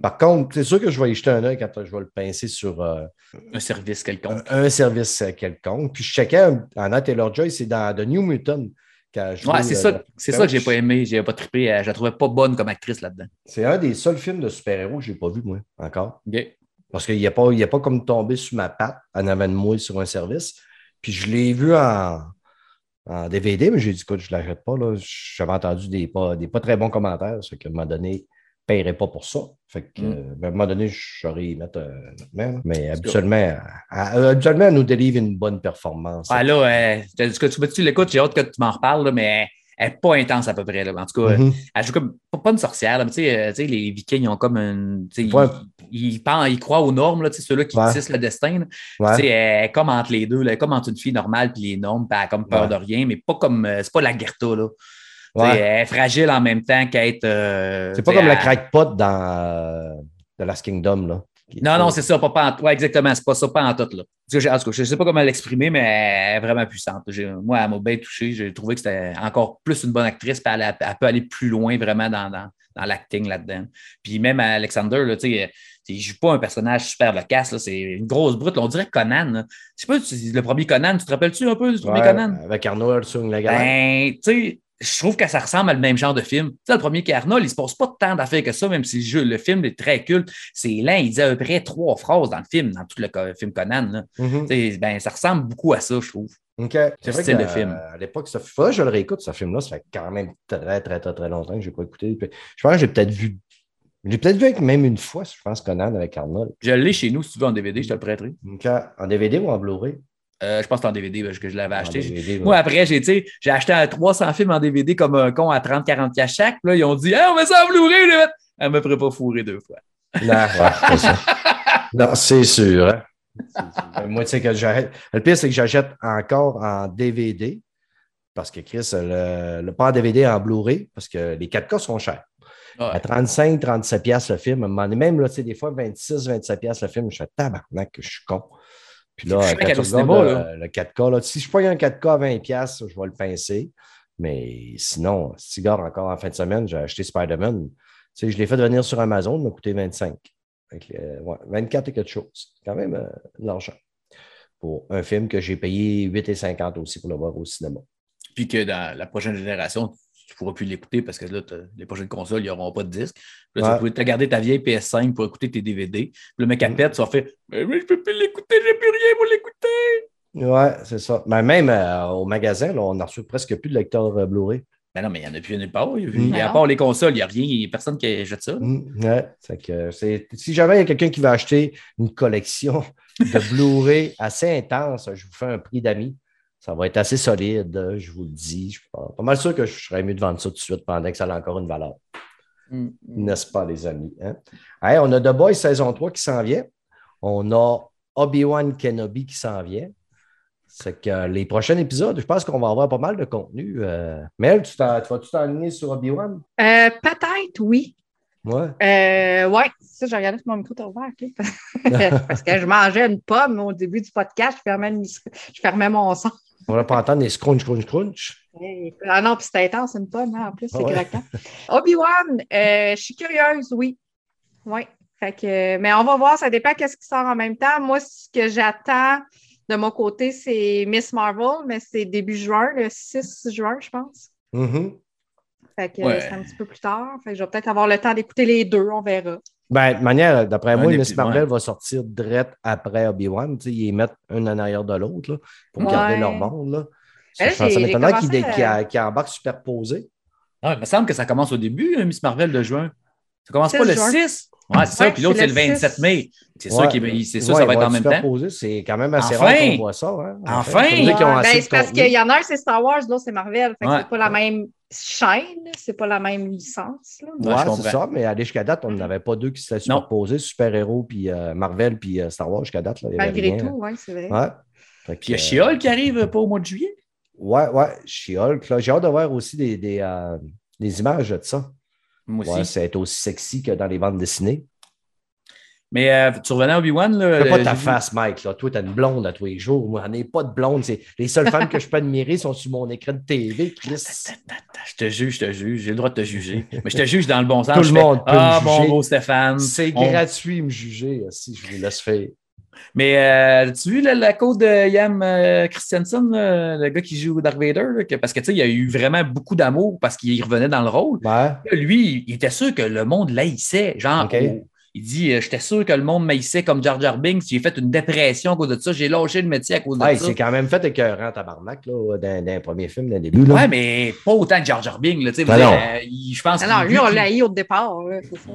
Speaker 1: Par contre, c'est sûr que je vais y jeter un œil quand je vais le pincer sur euh,
Speaker 3: Un service quelconque.
Speaker 1: un service euh, quelconque. Puis je checkais, Anna Taylor-Joy, c'est dans The New Mutant
Speaker 3: Ouais, c'est
Speaker 1: euh,
Speaker 3: ça, c'est ça que j'ai pas aimé. J'ai pas trippé. Je la trouvais pas bonne comme actrice là-dedans.
Speaker 1: C'est un des seuls films de super-héros que je n'ai pas vu, moi, encore.
Speaker 3: OK.
Speaker 1: Parce qu'il n'a pas, il a pas comme tombé sur ma patte en avant de moi sur un service. Puis je l'ai vu en, en DVD, mais j'ai dit, écoute, je ne l'achète pas. J'avais entendu des pas, des pas très bons commentaires. Ce qui m'a donné, paierais pas pour ça. Fait que,
Speaker 3: Mm.
Speaker 1: euh, ben, à un moment donné, je saurais y mettre euh, notre main, là. Mais habituellement, elle, elle- habituellement, elle nous délivre une bonne performance.
Speaker 3: Ah, là, euh, tu, tu, tu l'écoutes, j'ai hâte que tu m'en reparles, là, mais elle n'est pas intense à peu près. Là. En tout cas,
Speaker 1: Mhm.
Speaker 3: elle joue comme pas, une sorcière, là, mais tu sais, euh, tu sais, les Vikings ils ont comme une.
Speaker 1: Ouais.
Speaker 3: Ils, ils, pensent- ils croient aux normes, là, ceux-là qui
Speaker 1: Ouais.
Speaker 3: tissent le destin. là.
Speaker 1: Ouais.
Speaker 3: Tu sais, Elle est comme entre les deux, là, elle est comme entre une fille normale et les normes, puis elle a comme peur de rien, mais pas comme. euh, c'est pas la Gerta, là.
Speaker 1: Ouais.
Speaker 3: Elle est fragile en même temps qu'être. euh,
Speaker 1: C'est pas comme la
Speaker 3: elle-
Speaker 1: crackpot dans euh, The Last Kingdom. Là,
Speaker 3: Non, non, c'est ça, pas, pas en, ouais, exactement, c'est pas ça, pas en tout, là. En tout cas, je sais pas comment l'exprimer, mais elle est vraiment puissante. Moi, elle m'a bien touché. J'ai trouvé que c'était encore plus une bonne actrice, puis elle, peut aller plus loin vraiment dans, dans, dans l'acting là-dedans. Puis même Alexander, là, tu sais, il joue pas un personnage super loquace, c'est une grosse brute. là. on dirait Conan. Je sais pas, le premier Conan, tu te rappelles-tu un peu du premier
Speaker 1: Ouais,
Speaker 3: Conan?
Speaker 1: Avec Arnold sur la
Speaker 3: Ben, tu sais, je trouve que ça ressemble à le même genre de film. Tu sais, le premier qui est Arnold, il se passe pas tant d'affaires que ça, même si le, film est très culte. C'est lent, il dit à peu près trois phrases dans le film, dans tout le film Conan. là.
Speaker 1: Mhm.
Speaker 3: Ben, ça ressemble beaucoup à ça, je trouve.
Speaker 1: OK. C'est vrai
Speaker 3: style
Speaker 1: que,
Speaker 3: de film.
Speaker 1: euh, à l'époque, ça que je le réécoute, ce film-là. Ça fait quand même très, très, très, très longtemps que je n'ai pas écouté. Puis, Je pense que j'ai peut-être vu. J'ai peut-être vu avec même une fois, je pense, Conan avec Arnold.
Speaker 3: Je l'ai chez nous, si tu veux, en DVD, je te le prêterai.
Speaker 1: En DVD ou en Blu-ray?
Speaker 3: Euh, je pense que c'est en DVD parce que je l'avais acheté.
Speaker 1: DVD,
Speaker 3: Moi, après, j'ai j'ai acheté un 300 films en DVD comme un con à 30-40$ piastres chaque. Là, ils ont dit, hey, on met ça en Blu-ray. Elle me ferait pas fourrer deux fois.
Speaker 1: Non, ouais, ça. Non, c'est sûr. hein. C'est Moi, tu sais que j'arrête. Le pire, c'est que j'achète encore en DVD parce que Chris, le, le pas en DVD, en Blu-ray, parce que les 4K sont chers.
Speaker 3: Ouais.
Speaker 1: À 35, 37 pièces le film. À un moment donné, Même, là, des fois, 26, 27 pièces le film. Je fais tabarnak que je suis con. Puis là, quand tu
Speaker 3: cinéma,
Speaker 1: le,
Speaker 3: là.
Speaker 1: le 4K, là, si je prends un 4K à 20 pièces, je vais le pincer. Mais sinon, si encore en fin de semaine, j'ai acheté Spider-Man. Tu sais, je l'ai fait venir sur Amazon, il m'a coûté 25. Fait que, euh, ouais, 24 et quelque chose. Quand même euh, de l'argent. Pour un film que j'ai payé 8,50 aussi pour le voir au cinéma.
Speaker 3: Puis que dans la prochaine génération, tu ne pourras plus l'écouter parce que là, les prochaines consoles, ils n'auront pas de disque. Puis là, tu
Speaker 1: Ouais.
Speaker 3: vas te garder ta vieille PS5 pour écouter tes DVD. Puis le mec à
Speaker 1: Mm.
Speaker 3: pète, tu vas faire Mais je peux plus l'écouter, j'ai plus rien pour l'écouter.
Speaker 1: Ouais, c'est ça. Mais même euh, au magasin, là, on n'a reçu presque plus de lecteur euh, Blu-ray.
Speaker 3: Ben non, mais il n'y en a plus nulle part.
Speaker 1: Mm.
Speaker 3: a à part les consoles, il n'y a rien, il n'y a personne qui jette ça.
Speaker 1: Mm, ouais, c'est que c'est- si jamais il y a quelqu'un qui veut acheter une collection de Blu-ray assez intense, je vous fais un prix d'amis. Ça va être assez solide, je vous le dis. Je suis pas, pas mal sûr que je serais mieux de vendre ça tout de suite pendant que ça a encore une valeur.
Speaker 3: Mm.
Speaker 1: N'est-ce pas, les amis? hein? Hey, on a The Boys saison 3 qui s'en vient. On a Obi-Wan Kenobi qui s'en vient. C'est que les prochains épisodes, je pense qu'on va avoir pas mal de contenu. Euh... Mel, tu, t'en- tu vas-tu t'enligner sur Obi-Wan?
Speaker 2: Euh, Peut-être, oui.
Speaker 1: Ouais.
Speaker 2: Euh, ouais, ça, j'ai regardé si mon micro était ouvert. Parce que je mangeais une pomme au début du podcast, je fermais, je fermais mon son.
Speaker 1: On va pas entendre des scrunch, crunch, crunch.
Speaker 2: Ah non, puis c'était intense, une pomme, hein, en plus, c'est
Speaker 1: Ah ouais.
Speaker 2: craquant. Obi-Wan, euh, je suis curieuse, oui. Oui. Fait que, mais on va voir, ça dépend qu'est-ce qui sort en même temps. Moi, ce que j'attends de mon côté, c'est Miss Marvel, mais c'est début juin, le 6 juin, je pense.
Speaker 1: Mhm.
Speaker 2: Fait que
Speaker 3: Ouais.
Speaker 2: c'est un petit peu plus tard. Fait que je vais peut-être avoir le temps d'écouter les deux, on verra.
Speaker 1: Ben, de manière, d'après moi, Miss Marvel
Speaker 3: ouais.
Speaker 1: va sortir direct après Obi-Wan. Tu sais, Ils les mettent un en arrière de l'autre là, pour
Speaker 2: Ouais.
Speaker 1: garder leur monde. Là. Ça, ça m'étonnerait qu'ils
Speaker 2: à-
Speaker 1: qu'ils embarquent superposés.
Speaker 3: Ah, il me semble que ça commence au début, hein, Miss Marvel de juin. Ça commence
Speaker 2: 6
Speaker 3: pas le
Speaker 2: juin.
Speaker 3: 6. Ouais, c'est ça. Puis l'autre,
Speaker 2: c'est le
Speaker 3: le 27
Speaker 2: 6.
Speaker 3: mai. C'est sûr,
Speaker 1: Ouais.
Speaker 3: qu'il- c'est sûr
Speaker 1: Ouais,
Speaker 3: ça va être en même temps.
Speaker 1: C'est quand même assez
Speaker 3: Enfin!
Speaker 1: rare qu'on voit ça. Hein?
Speaker 3: Enfin!
Speaker 1: Assez
Speaker 2: ben, c'est parce qu'il y en a un, c'est Star Wars, l'autre, c'est Marvel. Fait que
Speaker 3: Ouais.
Speaker 2: c'est pas la même chaîne, c'est pas la même licence. là.
Speaker 3: Ouais,
Speaker 1: c'est ça, mais aller jusqu'à date, on n'avait pas deux qui s'étaient
Speaker 3: Non.
Speaker 1: superposés, super-héros, puis euh, Marvel, puis euh, Star Wars jusqu'à date. Là, y
Speaker 2: Malgré
Speaker 1: rien.
Speaker 2: tout, oui, c'est vrai.
Speaker 1: Ouais. Fait
Speaker 3: Puis il y a
Speaker 1: euh,
Speaker 3: She-Hulk qui arrive pas au mois de juillet?
Speaker 1: Ouais, ouais, She-Hulk. là, J'ai hâte de voir aussi des, des, euh, des images de ça.
Speaker 3: Moi aussi.
Speaker 1: Ouais, c'est aussi sexy que dans les bandes dessinées.
Speaker 3: Mais euh, tu revenais à Obi-Wan. là,
Speaker 1: pas
Speaker 3: le-
Speaker 1: ta face, Mike. Là. Toi, t'as une blonde à tous les jours. Moi, j'en ai pas de blonde. C'est... Les seules femmes que je peux admirer sont sur mon écran de TV. Chris.
Speaker 3: Je te juge, je te juge. J'ai le droit de te juger. Mais je te juge dans le bon sens.
Speaker 1: Tout le
Speaker 3: fais,
Speaker 1: monde peut
Speaker 3: Ah,
Speaker 1: me
Speaker 3: bon,
Speaker 1: juger.
Speaker 3: beau Stéphane.
Speaker 1: C'est
Speaker 3: On-
Speaker 1: gratuit me juger si je vous laisse faire.
Speaker 3: Mais euh, tu as vu la, la côte de Yam euh, Christensen, le gars qui joue Darth Vader? là, que- parce que tu sais, il a eu vraiment beaucoup d'amour parce qu'il revenait dans le rôle.
Speaker 1: Ouais.
Speaker 3: Là, Lui, il était sûr que le monde l'haïssait. Genre,
Speaker 1: OK.
Speaker 3: au- Il dit euh, J'étais sûr que le monde m'haïssait comme Jar Jar Binks. J'ai fait une dépression à cause de ça. J'ai lâché le métier à cause de
Speaker 1: Ouais, il
Speaker 3: ça.
Speaker 1: s'est quand même fait écœurant, tabarnak, là, dans, dans un premier film, dans le début. Là.
Speaker 3: Ouais, mais pas autant que Jar Jar Binks. Là,
Speaker 1: Ben
Speaker 3: savez, euh, il- je pense
Speaker 2: Alors, lui, on l'a haï au départ. là, c'est ça.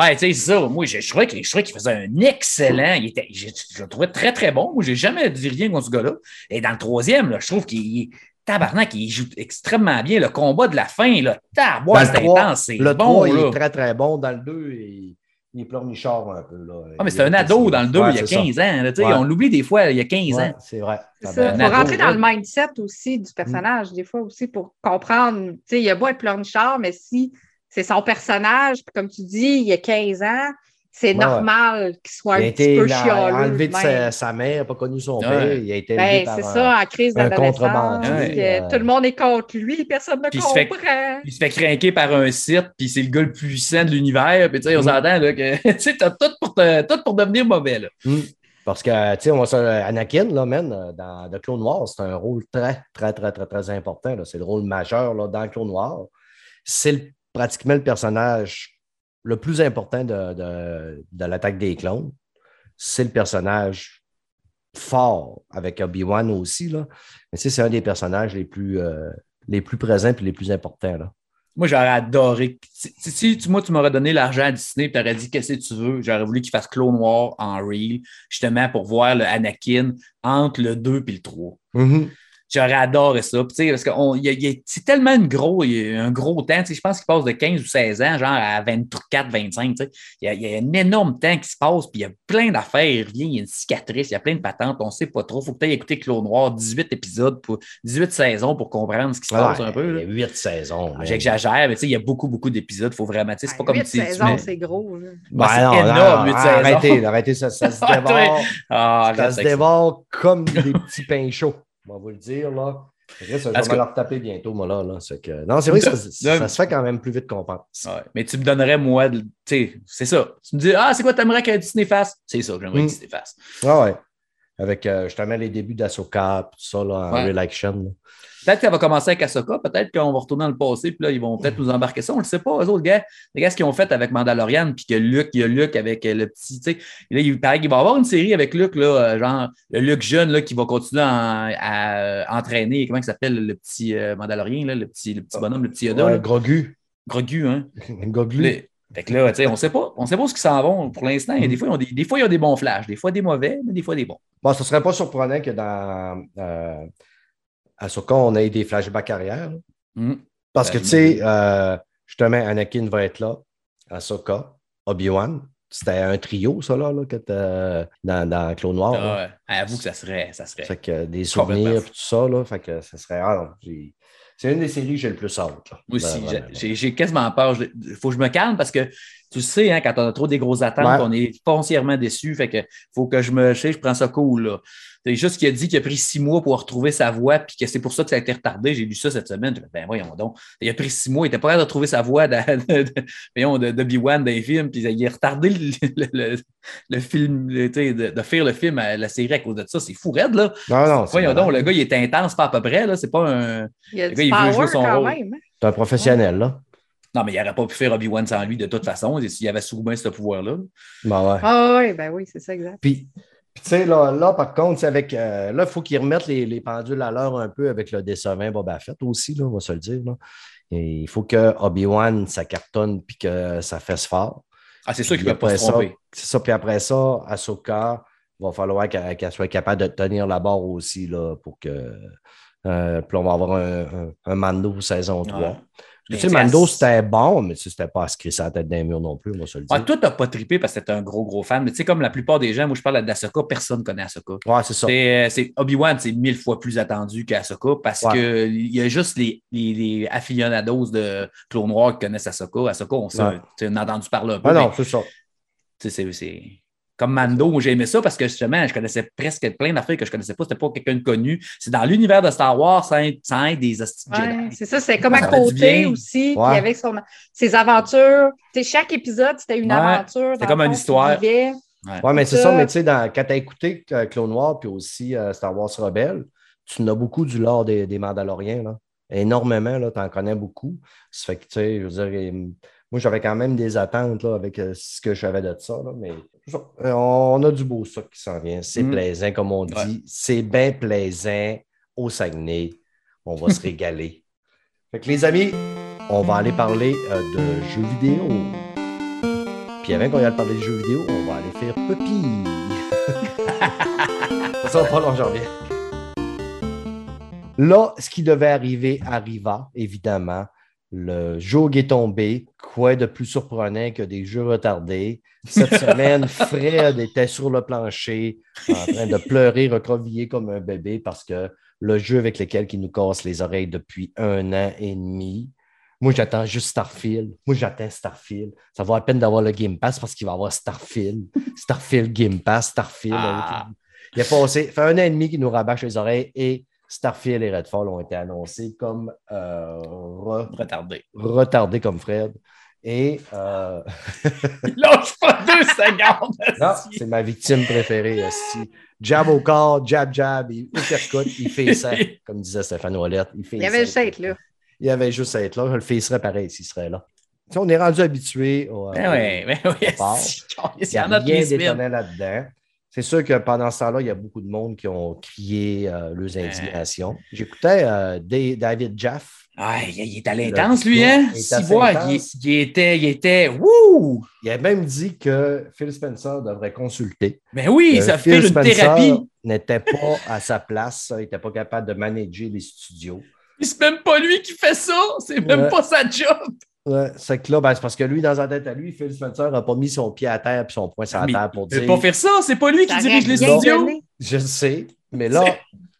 Speaker 3: Ouais, tu sais, c'est ça. Moi, je, je trouvais que- je trouvais qu'il faisait un excellent. Il était, je, je le trouvais très, très bon. Moi, j'ai jamais dit rien contre ce gars-là. Et dans le troisième, là, je trouve qu'il tabarnak, il joue extrêmement bien. Le combat de la fin, là, tabarnak,
Speaker 1: le
Speaker 3: c'est intense. C'est
Speaker 1: le
Speaker 3: bon,
Speaker 1: 3, il est très, très bon. Dans le 2, il, il est pleurnichard un peu. Là.
Speaker 3: Ah, mais c'est un ado dans le 2,
Speaker 1: Ouais,
Speaker 3: il y a
Speaker 1: c'est ça.
Speaker 3: 15 ans. là,
Speaker 1: Ouais.
Speaker 3: On l'oublie des fois, il y a 15
Speaker 1: Ouais,
Speaker 3: ans.
Speaker 1: c'est vrai.
Speaker 2: Il faut rentrer dans le mindset aussi du personnage, des fois aussi, pour comprendre. Tu sais, il a beau être pleurnichard, mais si c'est son personnage, puis comme tu dis, il y a 15 ans, c'est
Speaker 1: Ouais,
Speaker 2: normal qu'il soit
Speaker 1: il
Speaker 2: un petit peu
Speaker 1: il a
Speaker 2: chialeux.
Speaker 1: enlevé de sa, sa mère, pas connu son
Speaker 3: Ouais.
Speaker 1: père. Il a été
Speaker 2: Ben, c'est ça, en crise d'adolescence. puis,
Speaker 1: euh,
Speaker 2: Tout le monde est contre lui, personne ne
Speaker 3: Puis il se fait-
Speaker 2: comprend.
Speaker 3: Il se fait craquer par un site, puis c'est le gars le plus puissant de l'univers. Puis tu sais, on
Speaker 1: Mm.
Speaker 3: s'entend que tu t'as tout pour, te- tout pour devenir mauvais. Là.
Speaker 1: Hmm. Parce que, tu sais, on va se- Anakin, là, man, dans The Clone Noir, c'est un rôle très, très, très, très, très important. là. C'est le rôle majeur là, dans Clone Noir. C'est pratiquement le personnage le plus important de, de- de l'attaque des clones. C'est le personnage fort avec Obi-Wan aussi. Là. Mais tu sais, c'est un des personnages les plus, euh, les plus présents et les plus importants. Là.
Speaker 3: Moi, j'aurais adoré. Si, si- si tu, moi, tu m'aurais donné l'argent à Disney et tu aurais dit qu'est-ce que tu veux, j'aurais voulu qu'il fasse Clone Noir en Reel, justement pour voir le Anakin entre le 2 et le 3. J'aurais adoré ça. Puis, tu sais, parce que on- il y a- il y a- c'est tellement une gros, il y a un gros temps. tu sais, Je pense qu'il passe de 15 ou 16 ans, genre à 24, 25. tu sais. Il y, a, il y a un énorme temps qui se passe, puis il y a plein d'affaires. Il revient, il y a une cicatrice, il y a plein de patentes. On ne sait pas trop. Il faut peut-être écouter Clone Noir, 18 épisodes, pour, 18 saisons pour comprendre ce qui se passe un peu. là.
Speaker 1: Il y a huit saisons. man.
Speaker 3: J'exagère, mais tu sais, il y a beaucoup, beaucoup d'épisodes. Il faut vraiment. tu sais, C'est pas comme
Speaker 2: huit
Speaker 3: si tu
Speaker 2: saisons,
Speaker 3: mets-
Speaker 2: c'est gros.
Speaker 3: c'est
Speaker 1: Ben non,
Speaker 3: énorme,
Speaker 1: non,
Speaker 3: huit saisons.
Speaker 1: arrêtez, arrêtez, ça, ça se
Speaker 3: Ah,
Speaker 1: dévore.
Speaker 3: Ah,
Speaker 1: Ça se dévore comme des petits pains chauds. On va vous le dire, là. Je vais
Speaker 3: que-
Speaker 1: me le retaper bientôt, moi, là. que... Non, c'est vrai que ça, se fait quand même plus vite qu'on pense.
Speaker 3: Ouais, mais tu me donnerais, moi, tu sais, c'est ça. Tu me dis, ah, c'est quoi, t'aimerais que Disney fasse? C'est ça que j'aimerais
Speaker 1: Mm.
Speaker 3: que Disney fasse.
Speaker 1: Ah ouais. Avec euh, justement les débuts d'Asoka, tout ça, là, en
Speaker 3: Ouais.
Speaker 1: real action. là.
Speaker 3: Peut-être qu'elle va commencer avec Ahsoka, peut-être qu'on va retourner dans le passé, puis là, ils vont peut-être nous embarquer ça. On ne le sait pas, eux autres gars. Les gars, ce qu'ils ont fait avec Mandalorian, puis que Luke, il y a Luke avec euh, le petit, tu sais. Là, il paraît qu'il va y avoir une série avec Luke, là, euh, genre, le Luke jeune, là, qui va continuer à, à, entraîner, comment il s'appelle, le petit euh, Mandalorien, là, le petit, le petit bonhomme, le petit Yoda,
Speaker 1: Ouais. Grogu.
Speaker 3: Grogu, hein. Les- Fait que là, tu sais, on sait pas, on sait pas ce qui s'en vont pour l'instant.
Speaker 1: Mm.
Speaker 3: Des fois, ils ont des, des fois, ils ont des bons flashs, des fois des mauvais, mais des fois des bons.
Speaker 1: Bon, ce ne serait pas surprenant que dans euh, Ahsoka, on ait des flashbacks arrière. là.
Speaker 3: Mm.
Speaker 1: Parce
Speaker 3: Ben,
Speaker 1: que, tu sais, euh, justement, Anakin va être là, Ahsoka, Obi-Wan. C'était un trio, ça, là, là que t'as dans, dans Clone Noir.
Speaker 3: Ah ouais. Avoue que ça serait, ça serait.
Speaker 1: Fait que des souvenirs, tout ça, là. Fait que ça serait. ah c'est une des séries que j'ai le plus hâte.
Speaker 3: Moi aussi,
Speaker 1: Ben,
Speaker 3: j'ai j'ai quasiment peur. Il faut que je me calme parce que tu sais, hein, quand on a trop des grosses attentes,
Speaker 1: Ouais.
Speaker 3: on est foncièrement déçu. Fait que faut que je me. Je sais, je prends ça cool. Là. C'est juste qu'il a dit qu'il a pris six mois pour retrouver sa voix, puis que c'est pour ça que ça a été retardé. J'ai lu ça cette semaine. Ben voyons donc. Il a pris six mois, il était pas capable de retrouver sa voix de, de, de, voyons, de, de B1 dans les films, puis il a retardé le, le, le- le film, le- tu sais, de, de faire le film à la série à cause de ça. C'est fou raide, là.
Speaker 1: Non, non, c'est
Speaker 3: Voyons donc, le gars, il est intense, pas à peu près, là. C'est pas un.
Speaker 2: Il a
Speaker 3: Le
Speaker 2: du
Speaker 3: gars, il veut jouer
Speaker 2: power
Speaker 3: son
Speaker 2: quand
Speaker 3: rôle.
Speaker 2: même. hein.
Speaker 1: C'est un professionnel, là.
Speaker 3: Non, mais il n'aurait pas pu faire Obi-Wan sans lui de toute façon, s'il avait souvent ce pouvoir-là.
Speaker 1: Ben ouais.
Speaker 2: Ah oui, ben oui, c'est ça, exact.
Speaker 1: Puis, puis, tu sais, là, là, par contre, c'est avec. euh, là, il faut qu'ils remettent les, les pendules à l'heure un peu avec le décevant Boba Fett aussi, là, on va se le dire. Là. Et il faut que Obi-Wan, ça cartonne puis que ça fasse fort.
Speaker 3: Ah, c'est sûr qu'il ne peut pas
Speaker 1: après
Speaker 3: se
Speaker 1: ça,
Speaker 3: tromper.
Speaker 1: C'est ça. Puis après ça, Ahsoka, il va falloir qu'elle qu'elle soit capable de tenir la barre aussi là, pour que. Euh, puis on va avoir un, un- un Mando saison 3.
Speaker 3: Ouais.
Speaker 1: Tu sais, Mando, c'était bon, mais c'était pas à se crisser la tête d'un mur non plus, moi, se le dire.
Speaker 3: Ah, toi, tu n'as pas trippé parce que tu un gros, gros fan. Mais tu sais, comme la plupart des gens, moi, je parle d'Asoka, personne ne connaît Asoka.
Speaker 1: Ouais, c'est ça.
Speaker 3: C'est, euh, c'est- Obi-Wan, c'est mille fois plus attendu qu'Asoka parce
Speaker 1: Ouais.
Speaker 3: qu'il y a juste les, les, les aficionados de Clone Noir qui connaissent Asoka. Asoka, on, sait,
Speaker 1: Ouais.
Speaker 3: a entendu parler un peu.
Speaker 1: Ah non, c'est ça.
Speaker 3: tu sais, c'est, c'est- Comme Mando, j'ai aimé ça parce que justement, je connaissais presque plein d'affaires que je connaissais pas. C'était pas quelqu'un de connu. C'est dans l'univers de Star Wars sans être des
Speaker 2: Ouais, c'est ça, c'est comme
Speaker 3: Ça
Speaker 2: à côté aussi.
Speaker 1: Ouais.
Speaker 2: Puis avec son, ses aventures. Chaque épisode, c'était une
Speaker 3: Ouais,
Speaker 2: aventure.
Speaker 3: c'était comme une histoire.
Speaker 1: Ouais, mais c'est
Speaker 2: Ça-
Speaker 1: ça, mais tu sais, quand tu as écouté euh, Clone Noir puis aussi euh, Star Wars Rebelle, tu n'as beaucoup du lore des, des Mandaloriens, là. Énormément, là, tu en connais beaucoup. Ça fait que, tu sais, je veux dire, moi, j'avais quand même des attentes là, avec euh, ce que j'avais de ça, là, mais ça. Euh, on a du beau stock qui s'en vient. C'est
Speaker 3: Mm.
Speaker 1: plaisant, comme on dit.
Speaker 3: Ouais.
Speaker 1: C'est bien plaisant au Saguenay. On va se régaler. Fait que les amis, on va aller parler euh, de jeux vidéo. Puis avant qu'on aille parler de jeux vidéo, on va aller faire Puppy. ça va pas long, j'en. Là, ce qui devait arriver arriva, évidemment. Le jour est tombé. Quoi de plus surprenant que des jeux retardés? Cette semaine, Fred était sur le plancher en train de pleurer, recroquevillé comme un bébé parce que le jeu avec lequel il nous casse les oreilles depuis un an et demi. Moi, j'attends juste Starfield. Moi, j'attends Starfield. Ça vaut la peine d'avoir le Game Pass parce qu'il va avoir Starfield. Starfield Game Pass, Starfield.
Speaker 3: Ah.
Speaker 1: Il a passé, fait un an et demi qu'il nous rabâche les oreilles et Starfield et Redfall ont été annoncés comme euh, re-
Speaker 3: Retardé.
Speaker 1: retardés comme Fred. Et euh,
Speaker 3: Lâche pas deux secondes.
Speaker 1: non, c'est ma victime préférée. esti. Jab au corps, jab, jab, il uppercut, il fait ça, comme disait Stéphane Ouellette. Il, fait
Speaker 2: Il y avait
Speaker 1: ça.
Speaker 2: le être là.
Speaker 1: Il avait juste à être là. Je le ferais pareil s'il serait là. Tu sais, on est rendu habitué. au-
Speaker 3: Ben oui, ben oui. esti.
Speaker 1: Il
Speaker 3: Il y
Speaker 1: a
Speaker 3: en a tous
Speaker 1: rien d'étonnant là-dedans. C'est sûr que pendant ce temps-là, il y a beaucoup de monde qui ont crié euh, leurs indignations. J'écoutais euh, Da- David Jaff.
Speaker 3: Ah, il est à l'intense, lui, hein?
Speaker 1: il
Speaker 3: Si voit, il, était, il était, wouh!
Speaker 1: Il a même dit que Phil Spencer devrait consulter.
Speaker 3: Ben oui, ça
Speaker 1: Phil
Speaker 3: fait une
Speaker 1: Spencer
Speaker 3: thérapie.
Speaker 1: n'était pas à sa place. Il n'était pas capable de manager les studios.
Speaker 3: C'est même pas lui qui fait ça. C'est même pas sa job.
Speaker 1: Ouais, c'est que là, ben, c'est parce que lui, dans sa tête à lui, Phil Spencer n'a pas mis son pied à terre et son poing sur la terre pour
Speaker 3: Il peut
Speaker 1: dire
Speaker 3: pas faire ça. C'est pas lui qui dirige les studios.
Speaker 1: Je le sais, mais là,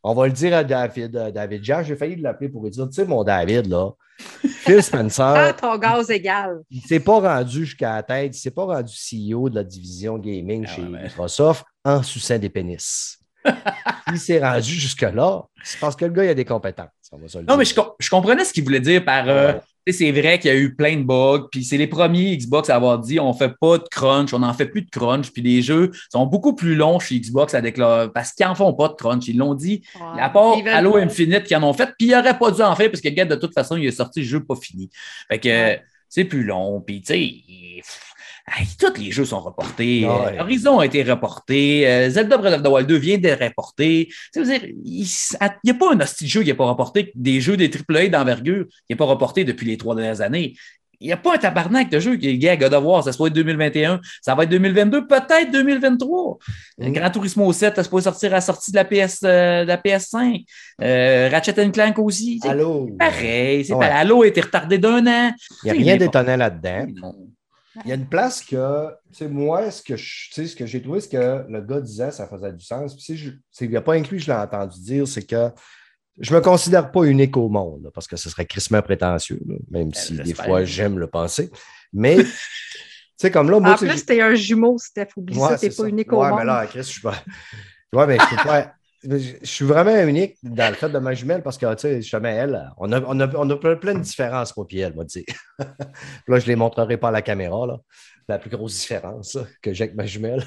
Speaker 1: on va le dire à David, à David Jean. J'ai failli l'appeler pour lui dire, tu sais, mon David, là, Phil
Speaker 2: Ah,
Speaker 1: Spencer,
Speaker 2: ton gaz égal.
Speaker 1: il ne s'est pas rendu jusqu'à la tête, il ne s'est pas rendu CEO de la division gaming
Speaker 3: Ah
Speaker 1: chez
Speaker 3: ouais,
Speaker 1: Microsoft en suçant des pénis. il s'est rendu jusque-là, c'est parce que le gars, il a des compétences. on va se le
Speaker 3: Non,
Speaker 1: dire.
Speaker 3: mais je, com- je comprenais ce qu'il voulait dire par. euh,
Speaker 1: Ouais.
Speaker 3: C'est vrai qu'il y a eu plein de bugs, puis c'est les premiers Xbox à avoir dit on fait pas de crunch, on n'en fait plus de crunch, puis les jeux sont beaucoup plus longs chez Xbox à déclarer parce qu'ils n'en font pas de crunch. Ils l'ont dit, à part Halo. Infinite qui en ont fait, puis ils n'auraient pas dû en faire parce que, de toute façon, il est sorti le jeu pas fini. Fait que
Speaker 2: Ouais.
Speaker 3: c'est plus long, puis tu sais, hey, tous les jeux sont reportés.
Speaker 1: Ouais.
Speaker 3: Euh, Horizon a été reporté. Euh, Zelda Breath of the Wild 2 vient d'être reporté. Il n'y a pas un hostie de jeu qui n'est pas reporté, des jeux des AAA d'envergure qui n'est pas reporté depuis les trois dernières années. Il n'y a pas un tabarnak de jeu qui est gars, God of War, ça se peut être 2021, ça va être 2022, peut-être 2023.
Speaker 1: Mm.
Speaker 3: Gran Turismo 7, ça se peut sortir à la sortie de la, PS, euh, de la PS5. Euh, Ratchet Clank aussi.
Speaker 1: Allô?
Speaker 3: Pareil, c'est
Speaker 1: Ouais.
Speaker 3: pas Halo a été retardé d'un an.
Speaker 1: Il n'y a rien d'étonnant là-dedans. Il y a une place que, tu sais, moi, ce que je- tu sais, ce que j'ai trouvé, c'est que le gars disait, ça faisait du sens. Puis, si je- c'est- il n'y a pas inclus, je l'ai entendu dire, c'est que je ne me considère pas unique au monde, là, parce que ce serait crissement prétentieux, là, même si des fois j'aime le penser. Mais, tu sais, comme là, moi,
Speaker 2: En
Speaker 1: tu
Speaker 2: plus, t'es un jumeau, Steph. Oublie
Speaker 1: Ouais,
Speaker 2: ça, t'es pas unique au
Speaker 1: ouais,
Speaker 2: monde.
Speaker 1: mais là, Chris, je suis pas. Ouais, mais je peux pas. Je suis vraiment unique dans le fait de ma jumelle parce que, tu sais, justement, elle, on a, on a, on a plein de différences, moi, puis elle, m'a dit. là, je ne les montrerai pas à la caméra, là. La plus grosse différence que j'ai avec ma jumelle.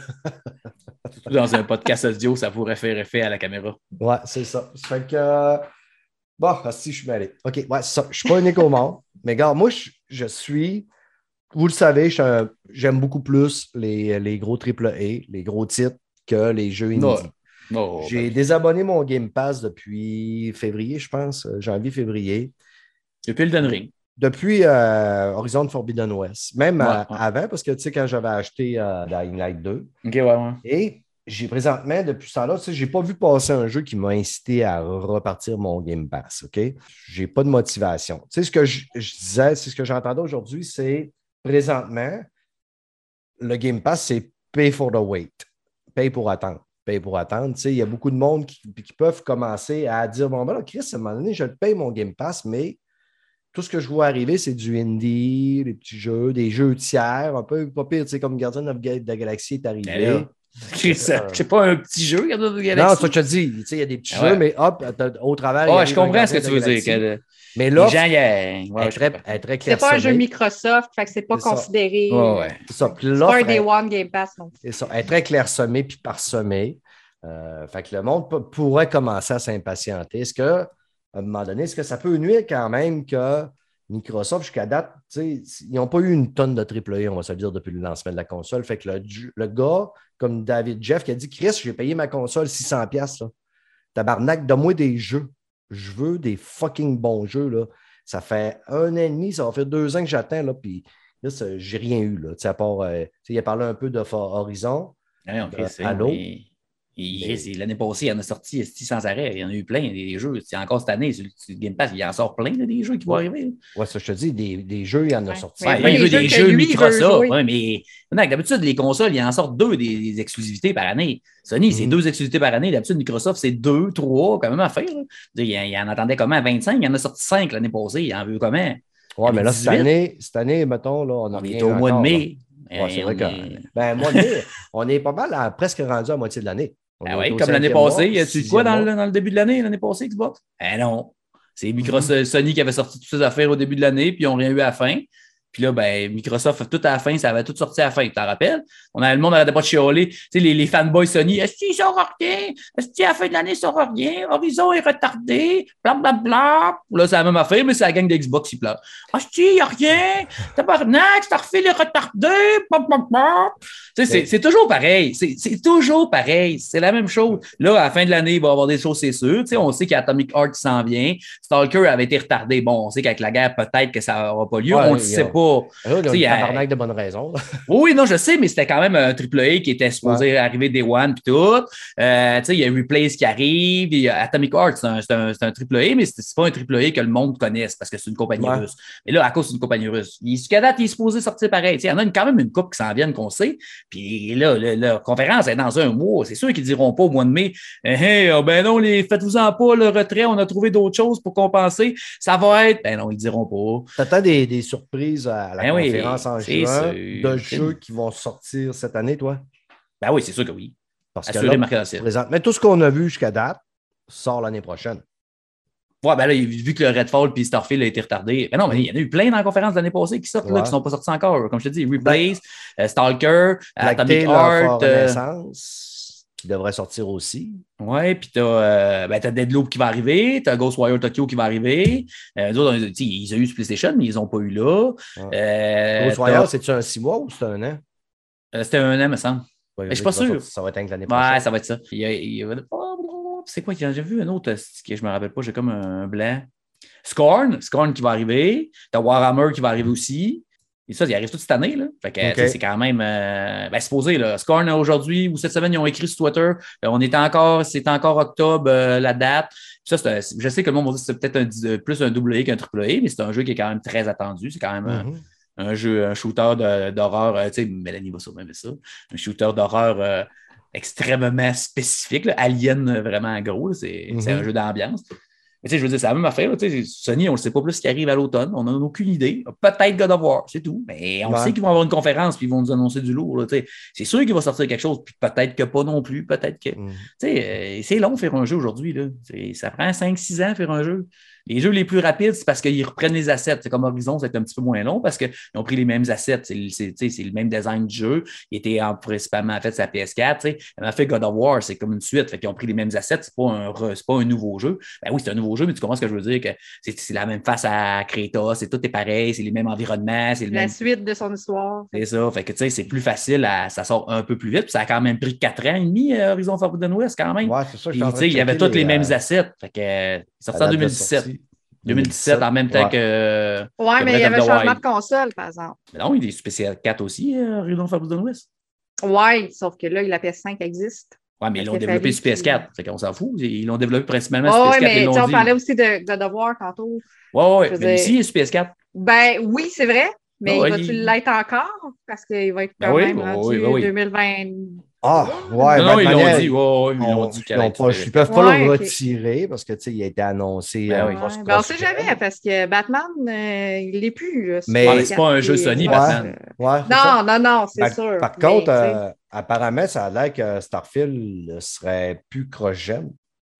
Speaker 3: Dans un podcast audio, ça pourrait faire effet à la caméra.
Speaker 1: Ouais, c'est ça. Ça fait que. Bon, si je suis mêlé. OK, ouais, ça. Je ne suis pas unique au monde. Mais regarde, moi, je, je suis. Vous le savez, j'aime beaucoup plus les, les gros AAA, les gros titres, que les jeux indie.
Speaker 3: Non,
Speaker 1: J'ai désabonné mon Game Pass depuis février, je pense, euh, janvier-février.
Speaker 3: depuis le Ring.
Speaker 1: Depuis euh, Horizon Forbidden West. Même
Speaker 3: Ouais,
Speaker 1: euh,
Speaker 3: ouais.
Speaker 1: avant, parce que tu sais, quand j'avais acheté euh, Dying Light 2,
Speaker 3: OK, ouais, ouais.
Speaker 1: et j'ai présentement, depuis ça là, tu sais, j'ai pas vu passer un jeu qui m'a incité à repartir mon Game Pass, OK? J'ai pas de motivation. Tu sais, ce que je, je disais, c'est ce que j'entendais aujourd'hui, c'est présentement, le Game Pass, c'est pay for the wait. Pay pour attendre. Pay pour attendre. Tu sais, il y a beaucoup de monde qui, qui peuvent commencer à dire, bon, ben là, Chris, à un moment donné, je le paye mon Game Pass, mais tout ce que je vois arriver, c'est du indie, des petits jeux, des jeux tiers, un peu pas pire, tu sais, comme Guardian of Ga- de la Galaxie est arrivé.
Speaker 3: Je sais pas, un petit jeu, de
Speaker 1: Non, ça, je te dis, tu sais, il y a des petits
Speaker 3: ouais.
Speaker 1: jeux, mais hop, au travers.
Speaker 3: Ouais, je comprends ce que tu veux dire. que
Speaker 1: Mais là,
Speaker 3: ouais,
Speaker 1: très, très
Speaker 2: C'est pas un jeu Microsoft, fait que c'est pas
Speaker 1: C'est ça.
Speaker 2: considéré.
Speaker 3: Ouais, ouais.
Speaker 1: C'est ça.
Speaker 2: C'est pas un Day One Game Pass, non.
Speaker 1: C'est ça. Elle est très clairsemée puis parsemée. Euh, fait que le monde pourrait commencer à s'impatienter. Est-ce que, à un moment donné, est-ce que ça peut nuire quand même que Microsoft, jusqu'à date, ils n'ont pas eu une tonne de AAA, on va se le dire, depuis le lancement de la console. Fait que le, gars, comme David Jeff, qui a dit Chris, j'ai payé ma console 600$. Là. Tabarnak, donne-moi des jeux. Je veux des fucking bons jeux. Là. Ça fait un an et demi, ça va faire deux ans que j'attends. Là, puis là, j'ai rien eu. Là, à part, euh, il a parlé un peu de Horizon. Euh,
Speaker 3: mais- c'est- L'année passée, il en a sorti sans arrêt. Il y en a eu plein, des, des jeux. C'est encore cette année, sur le, Game Pass, il en sort plein, là, des jeux qui vont arriver.
Speaker 1: Ouais, ça, je te dis, des, des jeux, il y en a
Speaker 2: Ouais.
Speaker 1: sorti.
Speaker 2: Ouais,
Speaker 3: Ouais,
Speaker 2: oui,
Speaker 3: il des
Speaker 2: jeux que
Speaker 3: jeux
Speaker 2: il
Speaker 3: Microsoft. mais d'habitude, les consoles, ils en sortent deux des, des exclusivités par année. Sony, c'est
Speaker 1: Mhm.
Speaker 3: deux exclusivités par année. D'habitude, Microsoft, c'est deux, trois, quand même à faire. Il, il en attendait comment? 25? Il en a sorti cinq l'année passée. Il en veut comment?
Speaker 1: Ouais, mais là, cette
Speaker 3: 18.
Speaker 1: année, cette année, mettons, là, on a
Speaker 3: On est au mois de
Speaker 1: encore,
Speaker 3: mai.
Speaker 1: Ouais, c'est
Speaker 3: Euh,
Speaker 1: vrai
Speaker 3: on
Speaker 1: que.
Speaker 3: est-
Speaker 1: Ben, mois de mai, on est pas mal à- presque rendu à moitié de l'année.
Speaker 3: Ah ouais, comme l'année
Speaker 1: mois,
Speaker 3: passée, y a-tu de quoi dans le,
Speaker 1: mois.
Speaker 3: dans le début de l'année, l'année passée, Xbox? Eh non. C'est Microsoft, Sony qui avait sorti toutes ses affaires au début de l'année, puis ils n'ont rien eu à la fin. Puis là, ben, Microsoft, tout à la fin, ça avait tout sorti à la fin. Tu t'en rappelles? On a, le monde n'arrêtait pas de chialer. Tu sais, les, les fanboys Sony, est-ce qu'il sort rien? Est-ce qu'à la fin de l'année, il sort rien? Horizon est retardé, blablabla. Là, c'est la même affaire, mais c'est la gang d'Xbox qui pleure. Ah, il n'y a rien. Tabarnak, Starfield est retardé. Blablabla. Tu sais, c'est- toujours pareil. C'est toujours pareil. C'est la même chose. Là, à la fin de l'année, il va y avoir des choses, c'est sûr. Tu sais, on sait qu'Atomic Heart s'en vient. Stalker avait été retardé. Bon, on sait qu'avec la guerre, peut-être que ça n'aura pas lieu.
Speaker 1: Ouais,
Speaker 3: on ne sait
Speaker 1: a-
Speaker 3: pas.
Speaker 1: Ah,
Speaker 3: il y a-
Speaker 1: a tabarnak de bonnes raisons.
Speaker 3: Oui, non, je sais, mais c'était quand même un AAA qui était supposé arriver Day One puis tout. Euh, il y a Replays qui arrive, il y a Atomic Heart, c'est un, un, un AAA, mais c'est pas un AAA que le monde connaisse parce que c'est une compagnie
Speaker 1: Ouais.
Speaker 3: russe. Mais là, à cause d'une compagnie russe, il, jusqu'à date, il est supposé sortir pareil? Il y en a une- quand même une coupe qui s'en viennent qu'on sait. Puis là, le- la conférence est dans un mois. C'est sûr qu'ils diront pas au mois de mai, Eh, eh, oh, ben non, les, faites-vous-en pas le retrait, on a trouvé d'autres choses pour compenser. Ça va être. Ben non, ils diront pas.
Speaker 1: T'attends des, des surprises à la
Speaker 3: Ben oui,
Speaker 1: conférence en juin de jeux qui vont sortir cette année, toi?
Speaker 3: Ben oui, c'est sûr que oui.
Speaker 1: Parce que là,
Speaker 3: marqué dans le ciel.
Speaker 1: présent- mais tout ce qu'on a vu jusqu'à date sort l'année prochaine.
Speaker 3: Ouais, ben là, vu que le Redfall puis Starfield a été retardé. Ben non, mais il y en a eu plein dans la conférence de l'année passée qui sortent, là, qui ne sont pas sortis encore. Comme je te dis, Replace, euh, Stalker,
Speaker 1: Black
Speaker 3: Atomic
Speaker 1: Tail,
Speaker 3: Heart. euh,
Speaker 1: Renaissance, qui devrait sortir aussi.
Speaker 3: ouais, puis t'as euh, ben, Deadloop qui va arriver, t'as Ghostwire Tokyo qui va arriver. Euh, autres, tu ils ont eu sur PlayStation, mais ils n'ont pas eu là.
Speaker 1: Ouais.
Speaker 3: Euh,
Speaker 1: Ghostwire, c'est-tu un six mois ou c'est un an?
Speaker 3: euh, C'était un an, me semble.
Speaker 1: Ouais,
Speaker 3: Mais je suis pas sûr.
Speaker 1: Ça va être l'année prochaine.
Speaker 3: Ouais, ça va être ça. Il il y a- C'est quoi? J'ai vu un autre c'est que je me rappelle pas, j'ai comme un blanc. Scorn, Scorn qui va arriver. T'as Warhammer qui va arriver aussi. Et ça, il arrive toute cette année. Là. Fait que, c'est quand même. Euh, ben, supposé, là. Scorn, aujourd'hui ou cette semaine, ils ont écrit sur Twitter. euh, on est encore, c'est encore octobre, euh, la date. Puis ça, un- je sais que le monde va dire que c'est peut-être un- euh, plus un double A qu'un triple A, mais c'est un jeu qui est quand même très attendu. C'est quand même un-
Speaker 1: Mhm.
Speaker 3: un jeu, un shooter d'horreur, euh, tu sais, Mélanie va sûrement aimer ça, un shooter d'horreur extrêmement spécifique, là, alien vraiment gros, c'est c'est
Speaker 1: Mhm.
Speaker 3: un jeu d'ambiance. Mais tu sais, je veux dire, c'est la même affaire. là, tu sais, Sony, on ne sait pas plus ce qui arrive à l'automne. On n'en a aucune idée. Peut-être God of War, c'est tout. Mais on
Speaker 1: Ouais.
Speaker 3: sait qu'ils vont avoir une conférence puis ils vont nous annoncer du lourd. là, tu sais. C'est sûr qu'il va sortir quelque chose, puis peut-être que pas non plus. Peut-être que.
Speaker 1: Mhm.
Speaker 3: Tu sais, euh, c'est long faire un jeu aujourd'hui. Ça prend 5-6 ans faire un jeu. Les jeux les plus rapides, c'est parce qu'ils reprennent les assets. C'est comme Horizon, c'est un petit peu moins long parce qu'ils ont pris les mêmes assets. C'est le- même design du jeu. Il était en- principalement fait sur la PS4. tu sais. On a fait God of War, c'est comme une suite. Fait qu'ils ont pris les mêmes assets. C'est pas, un pas un nouveau jeu. Ben oui, c'est un nouveau jeu, mais tu comprends ce que je veux dire? que C'est la même face à Kratos, c'est tout est pareil, c'est les mêmes environnements, c'est le
Speaker 2: La
Speaker 3: même.
Speaker 2: suite de son histoire.
Speaker 3: C'est ça. Fait que tu sais, c'est plus facile, à- ça sort un peu plus vite. Puis ça a quand même pris 4 ans et demi, euh, Horizon Forbidden West, quand même.
Speaker 1: Ouais, c'est ça. je
Speaker 3: Puis,
Speaker 1: en de
Speaker 3: il y avait tous les, mêmes
Speaker 1: euh,
Speaker 3: assets. Fait que, sorti en
Speaker 1: date de
Speaker 3: 2017.
Speaker 1: sortie.
Speaker 3: 2017, en même temps
Speaker 1: Ouais.
Speaker 3: que.
Speaker 2: Ouais,
Speaker 3: que
Speaker 2: mais il y avait changement de console, par exemple.
Speaker 3: Mais non, il est sur PC4 aussi, euh, Horizon Forbidden West.
Speaker 2: Ouais, sauf que là, la PS5 existe.
Speaker 3: Ouais, mais ils l'ont développé sur
Speaker 2: qu'il-
Speaker 3: PS4. Fait qu'on s'en fout. Ils l'ont développé principalement
Speaker 2: Ouais,
Speaker 3: sur
Speaker 2: ouais,
Speaker 3: PS4.
Speaker 2: mais sais, on
Speaker 3: dit.
Speaker 2: parlait aussi de of War tantôt.
Speaker 3: Ouais, ouais,
Speaker 2: Je veux
Speaker 3: mais
Speaker 2: dire-
Speaker 3: ici, il est sur PS4.
Speaker 2: Ben oui, c'est vrai, mais
Speaker 3: ouais,
Speaker 2: va-tu
Speaker 3: il-
Speaker 2: l'être encore? Parce qu'il va être
Speaker 3: Ben
Speaker 2: quand
Speaker 3: oui,
Speaker 2: même rendu
Speaker 3: oui, oui.
Speaker 2: 2020.
Speaker 1: Ah, ouais.
Speaker 3: non,
Speaker 1: ben,
Speaker 3: non,
Speaker 1: de
Speaker 3: ils l'ont dit. Ouais, ouais, ils l'ont
Speaker 1: on-
Speaker 3: dit
Speaker 1: ils pas-
Speaker 3: être-
Speaker 1: Ils peuvent pas
Speaker 2: Ouais,
Speaker 1: le retirer parce que tu sais, il a été annoncé.
Speaker 3: Ben
Speaker 1: euh,
Speaker 2: Ouais, ben, on sait
Speaker 1: cross-
Speaker 2: jamais parce que Batman, euh, il l'est plus. là,
Speaker 1: Mais-
Speaker 3: mais c'est pas un jeu
Speaker 2: PS4,
Speaker 3: Sony,
Speaker 2: puis-
Speaker 3: Batman.
Speaker 2: Non, non, non, c'est
Speaker 1: Par,
Speaker 2: sûr.
Speaker 1: par
Speaker 2: Mais,
Speaker 1: contre, euh, apparemment, ça a l'air que Starfield serait plus cross-gen.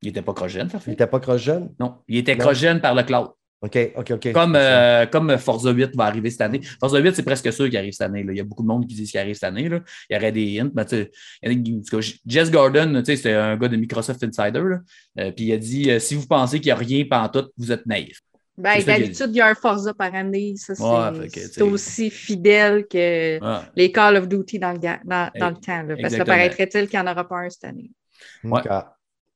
Speaker 3: Il était pas cross-gen, ça
Speaker 1: Il n'était pas cross-gen?
Speaker 3: Non, il était cross-gen par le cloud.
Speaker 1: OK, OK, OK.
Speaker 3: Comme, euh, comme Forza 8 va arriver cette année. Forza 8, c'est presque sûr qu'il arrive cette année. là. Il y a beaucoup de monde qui disent qu'il arrive cette année. là. Il y aurait des hints. Mais tu sais, il y a Jess Gordon, tu sais, c'est un gars de Microsoft Insider. là. Euh, puis il a dit euh, si vous pensez qu'il n'y a rien tout, vous êtes naïf.
Speaker 2: Ben, d'habitude, il y a un Forza par année. Ça, c'est
Speaker 3: Ouais,
Speaker 2: aussi fidèle que
Speaker 3: Ouais.
Speaker 2: les Call of Duty dans le, dans, dans le
Speaker 3: Eh,
Speaker 2: temps. là. parce que paraîtrait-il qu'il n'y en aura pas un cette année.
Speaker 3: Ouais.
Speaker 1: OK.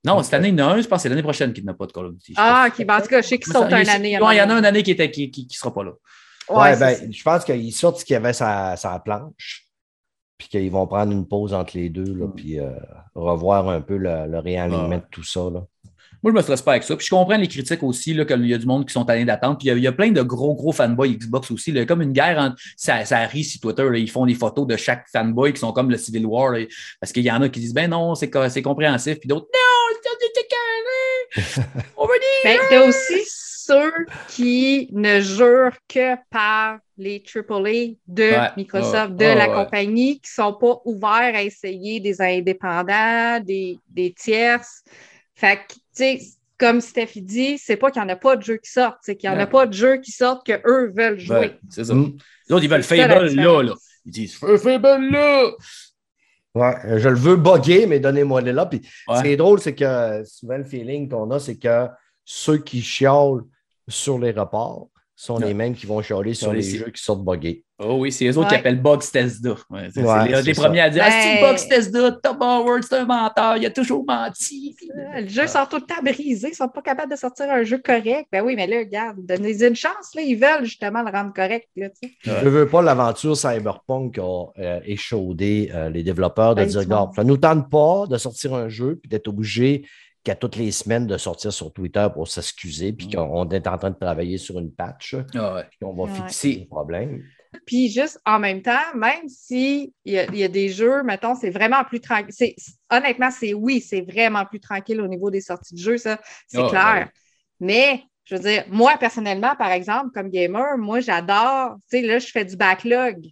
Speaker 3: Non, cette année, il y en a un, je pense que c'est l'année prochaine qu'il n'a pas de Call of Duty. je
Speaker 2: Ah, ok. Ben, en tout cas, je sais qu'il
Speaker 3: Ça,
Speaker 2: saute
Speaker 3: il-
Speaker 2: une année.
Speaker 3: ouais, il y en a une année qui ne qui, qui, qui sera pas là.
Speaker 1: Ouais,
Speaker 2: c'est
Speaker 1: ben,
Speaker 2: ça.
Speaker 1: je pense qu'ils sortent ce qu'il y avait sa, sa planche, puis qu'ils vont prendre une pause entre les deux, là,
Speaker 3: Mm.
Speaker 1: puis euh, revoir un peu le, le réalignement
Speaker 3: Ouais.
Speaker 1: de tout ça. Là.
Speaker 3: Moi, je me stresse pas avec ça. Puis je comprends les critiques aussi, là, qu'il y a du monde qui sont allés d'attendre. Puis il y a- il y, a plein de gros, gros fanboys Xbox aussi. là. Il y a comme une guerre entre. Ça, ça rit sur Twitter. là. Ils font des photos de chaque fanboy qui sont comme le Civil War. là. parce qu'il y en a qui disent Ben non, c'est co- c'est compréhensif. Puis d'autres. On veut dire.
Speaker 2: Ben, t'as aussi ceux qui ne jurent que par les AAA de
Speaker 3: Ouais.
Speaker 2: Microsoft,
Speaker 3: Ouais.
Speaker 2: de
Speaker 3: Ouais,
Speaker 2: la
Speaker 3: ouais.
Speaker 2: compagnie, qui ne sont pas ouverts à essayer des indépendants, des, des tierces. Fait que, tu sais, comme Steph dit, c'est pas qu'il n'y en a pas de jeux qui sortent, c'est qu'il n'y en a pas de jeux qui sortent que eux veulent jouer.
Speaker 3: Ouais, c'est ça.
Speaker 1: Mm.
Speaker 3: Les autres, ils veulent Fable là, là. Ils disent Fais Fable là.
Speaker 1: Ouais, euh, je le veux bugger, mais donnez-moi les là. Puis
Speaker 3: Ouais.
Speaker 1: ce qui est drôle, c'est que souvent le feeling qu'on a, c'est que ceux qui chiolent sur les reports sont
Speaker 3: Ouais.
Speaker 1: les mêmes qui vont chialer sur les
Speaker 3: les-
Speaker 1: jeux qui sortent buggés.
Speaker 3: Oh oui, c'est les autres qui appellent Bugs Tesla. Ouais, c'est les, les premiers à dire Ah, c'est
Speaker 2: Ben-
Speaker 3: Bugs Tesla, Tom Howard, c'est un menteur, il a toujours menti.
Speaker 2: Le jeu sort tout le temps brisé, ils sont pas capables de sortir un jeu correct. Ben oui, mais là, regarde, donnez-y une chance, là, ils veulent justement le rendre correct. Là.
Speaker 1: Je ne veux pas l'aventure Cyberpunk qui a euh, échaudé euh, les développeurs de
Speaker 2: Ben,
Speaker 1: dire. Regarde, ça ne nous tente pas de sortir un jeu puis d'être obligé qu'à toutes les semaines de sortir sur Twitter pour s'excuser puis
Speaker 3: Mm.
Speaker 1: qu'on est en train de travailler sur une patch
Speaker 3: Ah ouais.
Speaker 1: puis qu'on va
Speaker 2: Ouais.
Speaker 1: fixer les problèmes.
Speaker 2: Puis juste en même temps, même si il y, a- y a des jeux, mettons, c'est vraiment plus tranquille. c'est- Honnêtement, c'est oui, c'est vraiment plus tranquille au niveau des sorties de jeux, ça, c'est
Speaker 3: Ah,
Speaker 2: clair.
Speaker 3: ben
Speaker 2: Mais je veux dire, moi, personnellement, par exemple, comme gamer, moi, j'adore, tu sais, là, je fais du backlog.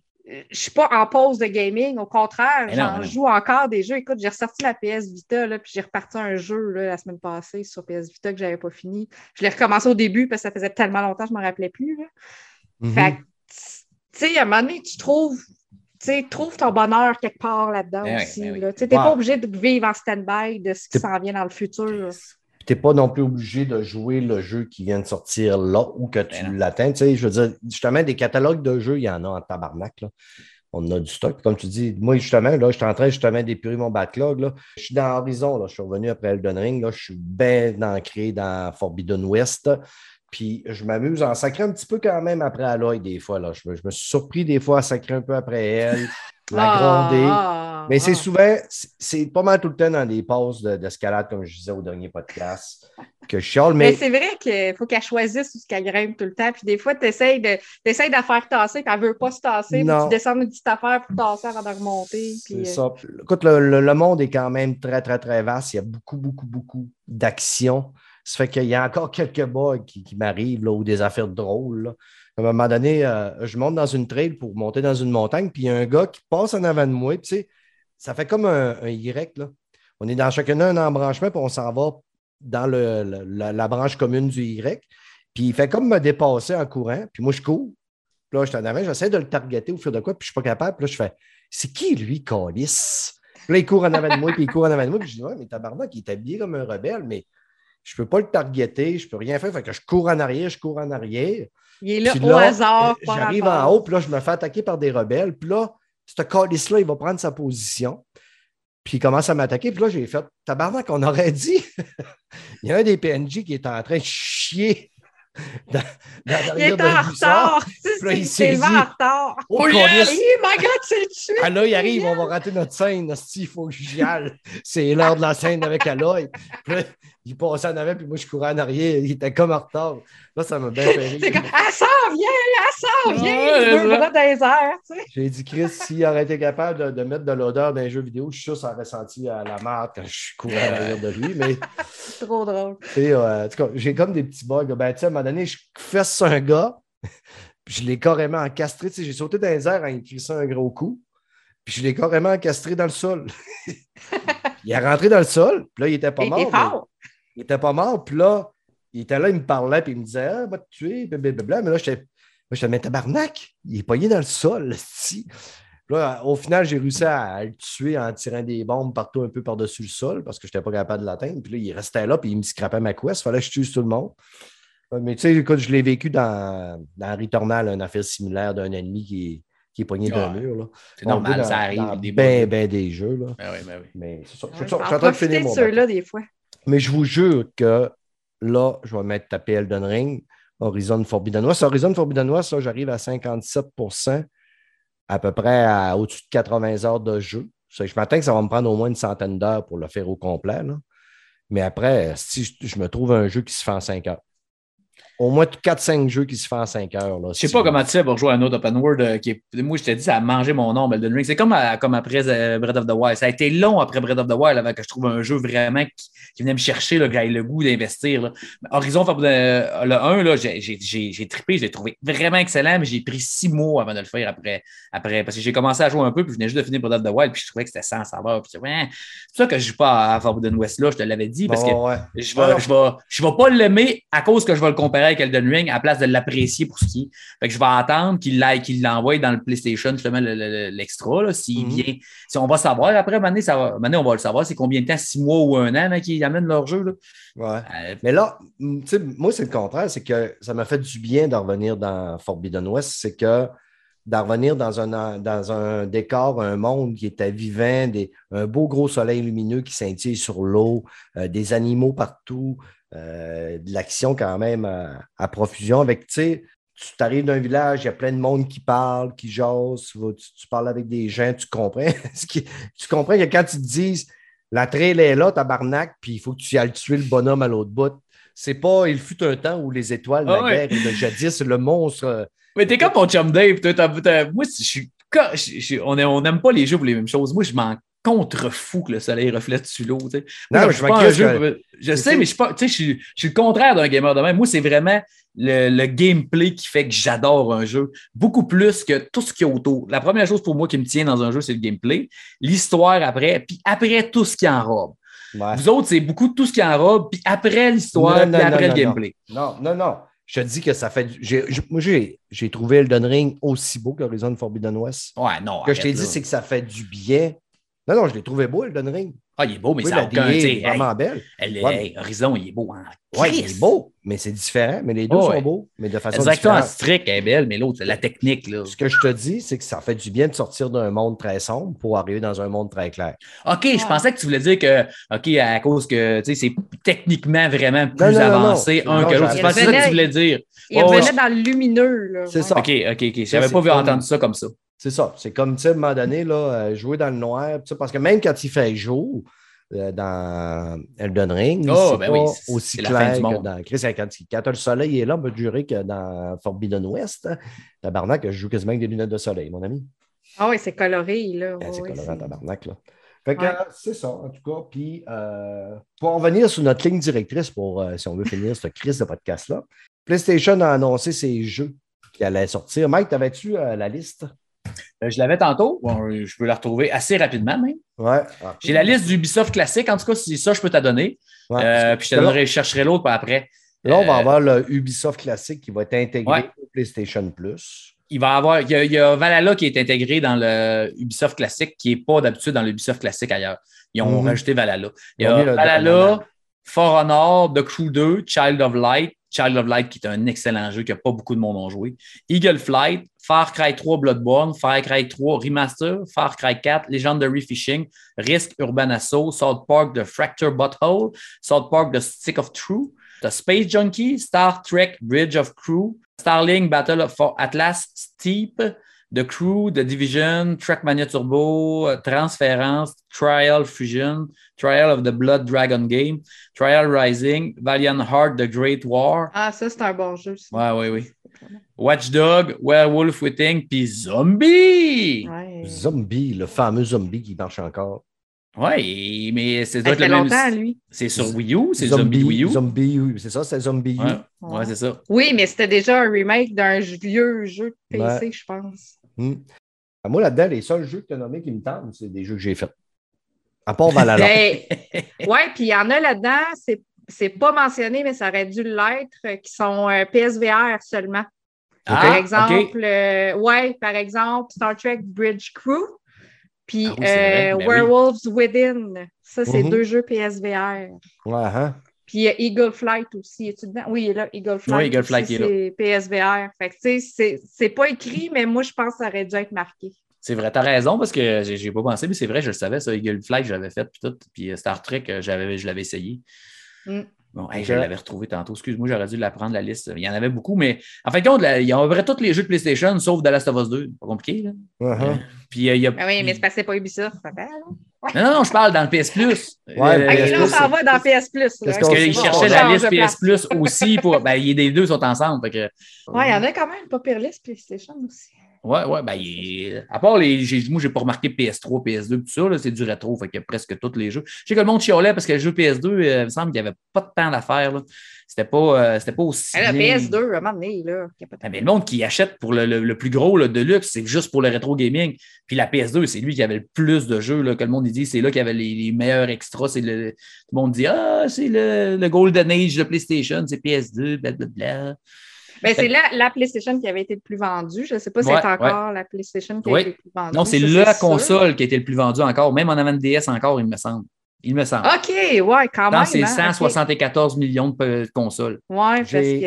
Speaker 2: Je suis pas en pause de gaming, au contraire, j'en joue encore des jeux. Écoute, j'ai ressorti ma PS Vita, là, puis j'ai reparti un jeu là, la semaine passée sur PS Vita que j'avais pas fini. Je l'ai recommencé au début parce que ça faisait tellement longtemps que je me rappelais plus. là.
Speaker 1: Mhm.
Speaker 2: Fait que, tu sais, à un moment donné, tu trouves, trouve ton bonheur quelque part là-dedans
Speaker 3: Ben oui,
Speaker 2: aussi.
Speaker 3: ben oui.
Speaker 2: Tu
Speaker 1: Ouais.
Speaker 2: pas obligé de vivre en stand-by de ce qui s'en vient dans le futur.
Speaker 1: Tu n'es pas non plus obligé de jouer le jeu qui vient de sortir là ou que tu
Speaker 3: Ben non.
Speaker 1: l'atteins. Tu sais, je veux dire, justement, des catalogues de jeux, il y en a en tabarnak. Là. On a du stock. Comme tu dis, moi, justement, là, je suis en train justement d'épurer mon backlog. Là. Je suis dans Horizon. Là. Je suis revenu après Elden Ring. Là. Je suis bien ancré dans Forbidden West. Puis je m'amuse à en sacrer un petit peu quand même après Aloy des fois. Là. Je, me, je me suis surpris des fois à sacrer un peu après elle, la gronder.
Speaker 2: Ah,
Speaker 1: Mais c'est
Speaker 2: ah.
Speaker 1: souvent, c'est- pas mal tout le temps dans des pauses de- d'escalade, comme je disais au dernier podcast, que je chiale.
Speaker 2: Mais
Speaker 1: Mais
Speaker 2: c'est vrai qu'il faut qu'elle choisisse ce qu'elle grimpe tout le temps. Puis des fois, tu essaies de, la faire tasser, puis elle veut pas se tasser. Puis
Speaker 1: Non.
Speaker 2: tu descends une petite affaire pour tasser avant de remonter. Puis,
Speaker 1: c'est
Speaker 2: euh,
Speaker 1: ça. Écoute, le, le- le monde est quand même très, très, très vaste. Il y a beaucoup, beaucoup, beaucoup d'actions. Ça fait qu'il y a encore quelques bugs qui, qui m'arrivent ou des affaires drôles. là. À un moment donné, euh, je monte dans une trail pour monter dans une montagne, puis il y a un gars qui passe en avant de moi. Puis, tu sais, ça fait comme un, Y. Là. On est dans chacun un embranchement, puis on s'en va dans le- la, branche commune du Y. Puis il fait comme me dépasser en courant, puis moi je cours. Puis là, je suis en avant, j'essaie de le targeter ou faire de quoi, puis je suis pas capable. Puis là, je fais C'est qui lui, Calis? Puis là, il court en avant de moi, puis il court en avant de moi, puis je dis Ouais, mais tabarnak, il est habillé comme un rebelle, mais je peux pas le targeter, je peux rien faire. Fait que je cours en arrière, je cours en arrière.
Speaker 2: Il est là
Speaker 1: Puis
Speaker 2: au
Speaker 1: là,
Speaker 2: hasard.
Speaker 1: euh, J'arrive en haut, puis là, je me fais attaquer par des rebelles. Puis là, ce Calis-là, il va prendre sa position. Puis il commence à m'attaquer. Puis là, j'ai fait Tabarnak, on aurait dit. il y a un des PNJ qui est en train de chier dans, dans
Speaker 2: Il est en retard.
Speaker 1: là, il
Speaker 2: C'est
Speaker 1: s'est
Speaker 2: en retard.
Speaker 1: Oh,
Speaker 2: my God, c'est le.
Speaker 1: Ah là, il arrive, on va rater notre scène. Il faut que j'y aille. C'est l'heure de la scène avec Aloy. Puis là, il passait en avant, puis moi, je courais en arrière. Il était comme en retard. Là, ça m'a bien fait rire.
Speaker 2: C'est comme, elle s'en vient, elle s'en vient.
Speaker 3: Ouais,
Speaker 2: deux
Speaker 3: ça.
Speaker 2: bras dans les airs, tu sais.
Speaker 1: J'ai dit, Chris, s'il aurait été capable de, de mettre de l'odeur dans les jeux vidéo, je suis sûr que ça aurait senti à la merde quand je courais à l'arrière de lui. Mais
Speaker 2: C'est trop drôle.
Speaker 1: tu sais, euh, en tout cas, j'ai comme des petits bugs. Ben, tu sais, à un moment donné, je fesse un gars, puis je l'ai carrément encastré. Tu sais, j'ai sauté dans les airs en lui un gros coup, puis je l'ai carrément encastré dans le sol. il est rentré dans le sol, puis là, il était pas
Speaker 2: Il
Speaker 1: mort.
Speaker 2: était
Speaker 1: mais-
Speaker 2: fort.
Speaker 1: Il était pas mort, puis là, il était là, il me parlait, puis il me disait Ah, va te tuer, blablabla. Mais là, j'étais, j'étais, mais tabarnak, il est pogné dans le sol, si. Là, au final, j'ai réussi à, à le tuer en tirant des bombes partout un peu par-dessus le sol parce que je n'étais pas capable de l'atteindre. Puis là, il restait là, puis il me scrapait ma couette. Il fallait que je tue tout le monde. Mais tu sais, écoute, je l'ai vécu dans, dans Returnal, une affaire similaire d'un ennemi qui est, qui est pogné d'un mur. là.
Speaker 3: C'est
Speaker 1: On
Speaker 3: normal, ça arrive.
Speaker 1: dans
Speaker 3: des
Speaker 1: ben, ben des jeux. Là.
Speaker 3: Ben oui, ben oui.
Speaker 1: Mais c'est ça. Je, suis- en train de finir mon
Speaker 2: ceux-là des fois.
Speaker 1: Mais je vous jure que là, je vais mettre taper Elden Ring, Horizon Forbidden West. Horizon Forbidden West, là, j'arrive à 57% à peu près à au-dessus de 80 heures de jeu. Je m'attends que ça va me prendre au moins une centaine d'heures pour le faire au complet. Mais après, si je, je me trouve un jeu qui se fait en 5 heures. Au moins 4-5 jeux qui se font en 5 heures. là,
Speaker 3: Je sais
Speaker 1: si
Speaker 3: pas comment tu fais pour jouer à un autre open world euh, qui est. Moi, je te dis, ça a mangé mon nom, Elden Ring. C'est comme, à- comme après euh, Breath of the Wild. Ça a été long après Breath of the Wild avant que je trouve un jeu vraiment qui, qui venait me chercher, là, que le goût d'investir. Horizon euh, le 1, là, j'ai, trippé, je l'ai trouvé vraiment excellent, mais j'ai pris six mois avant de le faire après. après parce que j'ai commencé à jouer un peu, puis je venais juste de finir Breath of the Wild, puis je trouvais que c'était sans saveur. Puis, ouais, c'est pour ça que je joue pas à Forbidden West là, je te l'avais dit, parce que
Speaker 1: ouais.
Speaker 3: je vais, je, vais, je vais pas l'aimer à cause que je vais le comparer avec Elden Ring à la place de l'apprécier pour ce qui est. Fait que je vais attendre qu'il l'envoie dans le PlayStation, justement, le- le- l'extra, là, s'il
Speaker 1: Mhm.
Speaker 3: vient. Si on va savoir, après, maintenant, ça va, maintenant, on va le savoir, c'est combien de temps, six mois ou un an, là, qu'ils amènent leur jeu, là.
Speaker 1: Ouais.
Speaker 3: Euh,
Speaker 1: Mais là, moi, c'est le contraire. C'est que ça m'a fait du bien de revenir dans Forbidden West. C'est que d'en revenir dans un, dans un décor, un monde qui était vivant, des, un beau gros soleil lumineux qui scintille sur l'eau, euh, des animaux partout, de l'action quand même à, à profusion. Avec, tu sais, tu arrives d'un village, il y a plein de monde qui parle, qui jase, tu, tu- tu parles avec des gens, tu comprends. ce qui- tu comprends que quand ils te disent la trail est là, tabarnak, puis il faut que tu ailles tuer le bonhomme à l'autre bout. C'est pas, il fut un temps où les étoiles
Speaker 3: Ah ouais.
Speaker 1: naguèrent et de jadis, le monstre. euh,
Speaker 3: Mais t'es comme mon chum Dave. toi, t'as- t'as- moi, je suis. je- je- on n'aime pas les jeux pour les mêmes choses. Moi, je m'en contrefous que le soleil reflète sur l'eau. tu sais. Moi,
Speaker 1: Non,
Speaker 3: comme
Speaker 1: je
Speaker 3: jeu-
Speaker 1: que-
Speaker 3: Je
Speaker 1: c'est-
Speaker 3: sais, mais je suis pas. Tu sais, je suis, je suis le contraire d'un gamer de même. Moi, c'est vraiment le, le gameplay qui fait que j'adore un jeu. Beaucoup plus que tout ce qu'il y a autour. La première chose pour moi qui me tient dans un jeu, c'est le gameplay. L'histoire après, puis après tout ce qui enrobe.
Speaker 1: ouais.
Speaker 3: Vous autres, c'est beaucoup tout ce qui enrobe, puis après l'histoire, puis après
Speaker 1: non,
Speaker 3: le gameplay.
Speaker 1: Non, non, non. Je te dis que ça fait. Moi, j'ai trouvé Elden Ring aussi beau qu'Horizon Forbidden West.
Speaker 3: Ouais, non.
Speaker 1: Ce que je t'ai dit, c'est que ça fait du bien. Non, non, je l'ai trouvé beau, Elden Ring.
Speaker 3: Ah, il est beau, mais
Speaker 1: Oui,
Speaker 3: ça aucun.
Speaker 1: Est vraiment belle.
Speaker 3: hey, elle-
Speaker 1: Ouais.
Speaker 3: hey, Horizon, il est beau. Hein.
Speaker 1: Oui, il est beau, mais c'est différent. Mais les deux
Speaker 3: Oh,
Speaker 1: sont
Speaker 3: ouais.
Speaker 1: beaux, mais de façon différente.
Speaker 3: strict elle est belle, mais l'autre, c'est la technique. Là.
Speaker 1: Ce que je te dis, c'est que ça fait du bien de sortir d'un monde très sombre pour arriver dans un monde très clair.
Speaker 3: OK, je pensais que tu voulais dire que, OK, à cause que, tu sais, c'est techniquement vraiment plus
Speaker 1: Non, non, non,
Speaker 3: avancé
Speaker 1: non.
Speaker 3: un
Speaker 1: Non,
Speaker 3: que l'autre. pensais que ça que tu voulais dire.
Speaker 2: Il
Speaker 3: Oh,
Speaker 2: revenait
Speaker 3: ouais.
Speaker 2: dans le lumineux. là.
Speaker 1: C'est
Speaker 2: Ouais.
Speaker 1: ça.
Speaker 3: OK, OK, OK. J'avais
Speaker 1: c'est
Speaker 3: pas vu entendre ça comme ça.
Speaker 1: C'est ça. C'est comme, tu sais, à un moment donné, là, euh, jouer dans le noir. tu sais, Parce que même quand il fait jour, euh, dans Elden Ring,
Speaker 3: Oh,
Speaker 1: c'est
Speaker 3: ben
Speaker 1: pas
Speaker 3: oui,
Speaker 1: aussi clair
Speaker 3: du
Speaker 1: que
Speaker 3: monde.
Speaker 1: dans Chris. Quand, quand t'as le soleil est là, on peut jurer que dans Forbidden West, hein, tabarnak, je joue quasiment avec des lunettes de soleil, mon ami.
Speaker 2: Ah oui, c'est coloré. Là.
Speaker 1: Ben, c'est colorant,
Speaker 2: c'est-
Speaker 1: tabarnak, là. Fait que
Speaker 2: Ouais.
Speaker 1: euh, c'est ça, en tout cas. Puis, euh, pour en revenir sur notre ligne directrice, pour euh, si on veut finir ce crise de podcast-là, PlayStation a annoncé ses jeux qui allaient sortir. Mike, t'avais-tu euh, la liste?
Speaker 3: Euh, Je l'avais tantôt. Bon, je peux la retrouver assez rapidement même.
Speaker 1: Ouais. Ah,
Speaker 3: J'ai la liste d'Ubisoft classique. En tout cas, si ça, je peux t'en donner.
Speaker 1: ouais,
Speaker 3: Euh, puis je, te donnerai, je chercherai l'autre après.
Speaker 1: Là, on va
Speaker 3: Euh,
Speaker 1: avoir le Ubisoft classique qui va être intégré
Speaker 3: Ouais.
Speaker 1: au PlayStation Plus.
Speaker 3: Il va avoir. Il y, a, il y a Valhalla qui est intégré dans le Ubisoft classique, qui n'est pas d'habitude dans le Ubisoft classique ailleurs. Ils ont
Speaker 1: Mhm.
Speaker 3: rajouté Valhalla. Il y a Valhalla, For Honor, The Crew 2, Child of Light. Child of Light, qui est un excellent jeu que pas beaucoup de monde ont joué. Eagle Flight, Far Cry 3 Bloodborne, Far Cry 3 Remaster, Far Cry 4 Legendary Fishing, Risk Urban Assault, South Park The Fracture Butthole, South Park The Stick of True, The Space Junkie, Star Trek Bridge of Crew, Starlink Battle for Atlas Steep, The Crew, The Division, Trackmania Turbo, Transference, Trial Fusion, Trial of the Blood Dragon Game, Trial Rising, Valiant Heart, The Great War.
Speaker 2: Ah, ça, c'est un bon jeu. ça.
Speaker 3: Ouais, oui, oui. Watchdog, Werewolf Within, puis Zombie.
Speaker 2: Ouais.
Speaker 1: Zombie, le fameux zombie qui marche encore.
Speaker 3: Ouais, mais c'est
Speaker 2: Ça
Speaker 3: le même.
Speaker 2: longtemps, lui.
Speaker 3: C'est sur Wii U, c'est Zombie Wii U?
Speaker 1: Zombie, oui, c'est ça, c'est Zombie U.
Speaker 3: Ouais, ouais, c'est ça.
Speaker 2: Oui, mais c'était déjà un remake d'un vieux jeu de PC,
Speaker 1: Ouais.
Speaker 2: je pense.
Speaker 1: Ah, Moi, là-dedans, les seuls jeux que tu as nommés qui me tentent, c'est des jeux que j'ai faits. À part Valhalla.
Speaker 2: Ben, ouais, puis il y en a là-dedans, c'est, c'est pas mentionné, mais ça aurait dû l'être, euh, qui sont euh, PSVR seulement. par
Speaker 3: Ah,
Speaker 2: exemple,
Speaker 3: OK.
Speaker 2: euh, ouais, par exemple, Star Trek Bridge Crew, puis
Speaker 3: Ah oui,
Speaker 2: euh,
Speaker 3: Ben oui.
Speaker 2: Werewolves Within. Ça, c'est
Speaker 1: Mhm.
Speaker 2: deux jeux PSVR.
Speaker 1: Ouais, hein?
Speaker 2: Puis il y a Eagle Flight aussi. Es-tu dedans? Oui, il est là, Eagle Flight.
Speaker 3: Oui, Eagle Flight,
Speaker 2: aussi,
Speaker 3: est
Speaker 2: C'est PSVR. Fait que, tu sais, c'est- c'est pas écrit, mais moi, je pense que ça aurait dû être marqué.
Speaker 3: C'est vrai, t'as raison parce que j'ai pas pensé, mais c'est vrai, je le savais, ça, Eagle Flight, je l'avais fait, puis tout. Puis euh, Star Trek, euh, j'avais- je l'avais essayé.
Speaker 2: Mm.
Speaker 3: Bon, hey, je l'avais retrouvé tantôt. Excuse-moi, j'aurais dû la prendre la liste. Il y en avait beaucoup, mais en fin de compte, il y a à peu près tous les jeux de PlayStation, sauf The Last of Us 2. Pas compliqué, là.
Speaker 1: Uh-huh.
Speaker 3: Puis euh, il y a.
Speaker 2: Ah oui, mais c'est parce que pas Ubisoft. ça fait, là.
Speaker 3: Non, non, non, je parle dans le PS Plus.
Speaker 1: Ouais,
Speaker 3: Euh,
Speaker 2: là, on s'en va dans PS Plus.
Speaker 3: Parce qu'il cherchait la liste. PS Plus aussi pour. Ben, il- les deux sont ensemble. Que,
Speaker 2: Ouais, il y en a quand même pas pire liste PlayStation aussi.
Speaker 3: Ouais, ouais, ben, il- à part les. Moi, j'ai pas remarqué PS3, PS2, tout ça, là, c'est du rétro. Fait a presque tous les jeux. Je sais que le monde chiolait parce que le jeu PS2, euh, il me semble qu'il n'y avait pas de temps d'affaires. là. C'était pas, euh, c'était pas aussi. Bien.
Speaker 2: PS2, à un moment donné, là.
Speaker 3: Ah, mais le monde qui achète pour le, le- le plus gros, le Deluxe, c'est juste pour le rétro gaming. Puis la PS2, c'est lui qui avait le plus de jeux, là, que le monde il dit, c'est là qu'il y avait les, les meilleurs extras. C'est le, tout le monde dit Ah, c'est le, le Golden Age de PlayStation, c'est PS2, blablabla.
Speaker 2: Ben, c'est la, la PlayStation qui avait été le plus vendue. Je ne sais pas si
Speaker 3: Ouais,
Speaker 2: c'est encore la PlayStation qui a été le plus vendue.
Speaker 3: Non, c'est la
Speaker 2: sûr.
Speaker 3: console qui a été le plus vendue encore, même en avant de DS encore, il me semble. Il me semble.
Speaker 2: OK, ouais, quand
Speaker 3: Dans
Speaker 2: même.
Speaker 3: ces
Speaker 2: hein, ok.
Speaker 3: 174 millions de consoles.
Speaker 2: Ouais, parce qu'il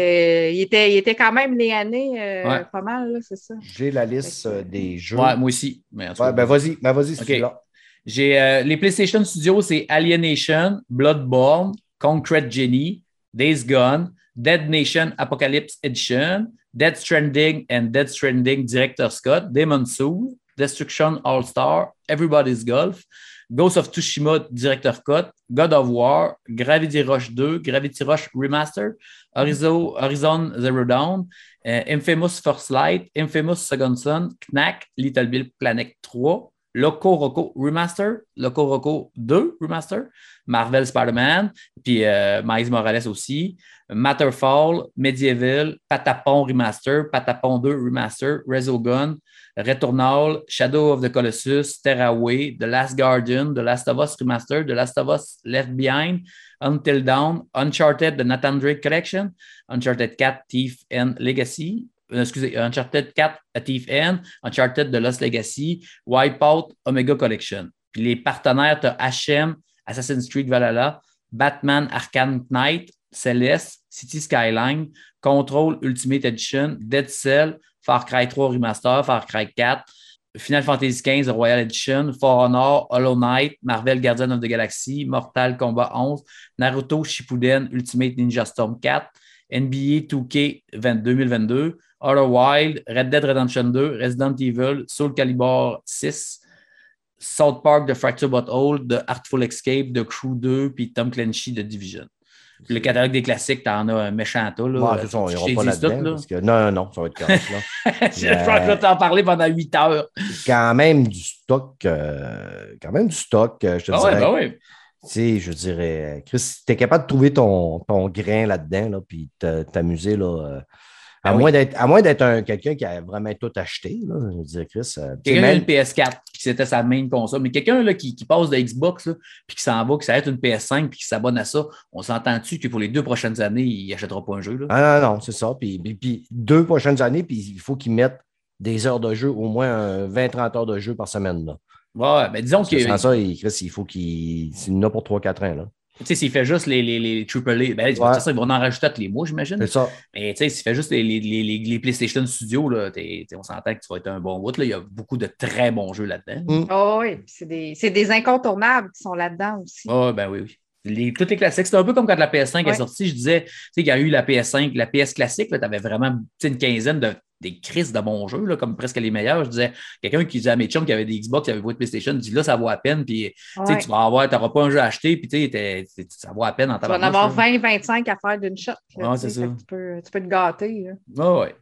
Speaker 2: était, il était quand même les années euh,
Speaker 3: Ouais.
Speaker 2: pas mal, là, c'est ça.
Speaker 1: J'ai la liste euh, des jeux.
Speaker 3: Ouais, moi aussi. Mais en tout
Speaker 1: Ouais,
Speaker 3: cas,
Speaker 1: ben vas-y, ben vas-y, c'est là.
Speaker 3: J'ai euh, les PlayStation Studios, c'est Alienation, Bloodborne, Concrete Genie, Days Gone, Dead Nation Apocalypse Edition, Dead Stranding and Dead Stranding Director Scott, Demon Soul, Destruction All Star, Everybody's Golf, Ghost of Tsushima Director Cut, God of War, Gravity Rush 2, Gravity Rush Remaster, Horizon, Horizon Zero Dawn, euh, Infamous First Light, Infamous Second Son, Knack, Little Bill Planet 3, Loco Roco Remaster, Loco Roco 2 Remaster, Marvel Spider-Man, puis euh, Miles Morales aussi, Matterfall, Medieval, Patapon Remaster, Patapon 2 Remaster, Resogun, Returnal, Shadow of the Colossus, Terraway, The Last Guardian, The Last of Us Remaster, The Last of Us Left Behind, Until Dawn, Uncharted, The Nathan Drake Collection, Uncharted 4, Thief and Legacy, excusez, Uncharted 4, A Thief End, Uncharted The Lost Legacy, Wipeout, Omega Collection. Puis les partenaires, tu as HM, Assassin's Creed Valhalla, Batman Arkham Knight, Celeste, City Skyline, Control Ultimate Edition, Dead Cell, Far Cry 3 Remaster, Far Cry 4, Final Fantasy XV Royal Edition, For Honor, Hollow Knight, Marvel Guardian of the Galaxy, Mortal Kombat 11, Naruto Shippuden Ultimate Ninja Storm 4, NBA 2K 20 2022, Outer Wild, Red Dead Redemption 2, Resident Evil, Soul Calibur 6, South Park The Fracture Butthole, The Artful Escape, The Crew 2, puis Tom Clancy de Division. Puis le catalogue des classiques, t'en as un méchant tas. Là.
Speaker 1: Ouais, c'est ça, on ira pas là-dedans.
Speaker 3: là.
Speaker 1: que- Non, non, non, ça va être correct. là.
Speaker 3: je pense que je vais t'en parler pendant 8 heures.
Speaker 1: quand même du stock, euh, quand même du stock, euh, je te
Speaker 3: Ah ouais,
Speaker 1: dirais.
Speaker 3: ben ouais.
Speaker 1: Tu sais, je dirais, Chris, si tu es capable de trouver ton, ton grain là-dedans, là, puis t'amuser, là, euh, à,
Speaker 3: Ah oui.
Speaker 1: moins d'être, à moins d'être un, quelqu'un qui a vraiment tout acheté, là, je veux dire, Chris. euh,
Speaker 3: Quelqu'un
Speaker 1: même-
Speaker 3: une PS4, puis c'était sa main console. Mais quelqu'un là, qui, qui passe de Xbox, là, puis qui s'en va, qui s'arrête une PS5, puis qui s'abonne à ça, on s'entend-tu que pour les deux prochaines années, il n'achètera pas un jeu? Là?
Speaker 1: Ah non, non, c'est ça. Puis, puis, puis deux prochaines années, puis il faut qu'ils mettent des heures de jeu, au moins 20-30 heures de jeu par semaine. Là.
Speaker 3: Ouais, mais disons
Speaker 1: Parce que sans ça, il, Chris, il faut qu'il. Il en a pour 3-4 ans. Là.
Speaker 3: Tu sais, s'il fait juste les, les, les AAA, ben,
Speaker 1: Ouais.
Speaker 3: ça, ils vont en rajouter tous les mois, j'imagine.
Speaker 1: C'est ça.
Speaker 3: Mais tu sais, s'il fait juste les, les, les, les- les PlayStation Studios, là, t'es- t'es- on s'entend que tu vas être un bon bout. Là. Il y a beaucoup de très bons jeux là-dedans.
Speaker 1: Mm.
Speaker 2: Oh, oui, puis c'est des, c'est des incontournables qui sont là-dedans aussi.
Speaker 3: Ah, ben oui, oui. Les, tous les classiques. C'était un peu comme quand la PS5 est sortie. Je disais, tu sais, qu'il y a eu la PS5, la PS classique, tu avais vraiment une quinzaine de des crises de bons jeux, là, comme presque les meilleurs. Je disais, quelqu'un qui disait à mes chums qui avait des Xbox, qui avait pas de PlayStation, dit là, ça vaut à peine. Puis, tu sais,
Speaker 2: Ouais.
Speaker 3: tu vas avoir, tu n'auras pas un jeu à acheter, puis tu sais, t'es- t'es- ça vaut à peine en
Speaker 2: Tu vas en avoir
Speaker 3: là.
Speaker 2: 20-25 à faire d'une shot. là,
Speaker 3: Ouais,
Speaker 2: tu
Speaker 3: c'est ça.
Speaker 2: Tu peux, tu peux te gâter.
Speaker 3: Ah ouais.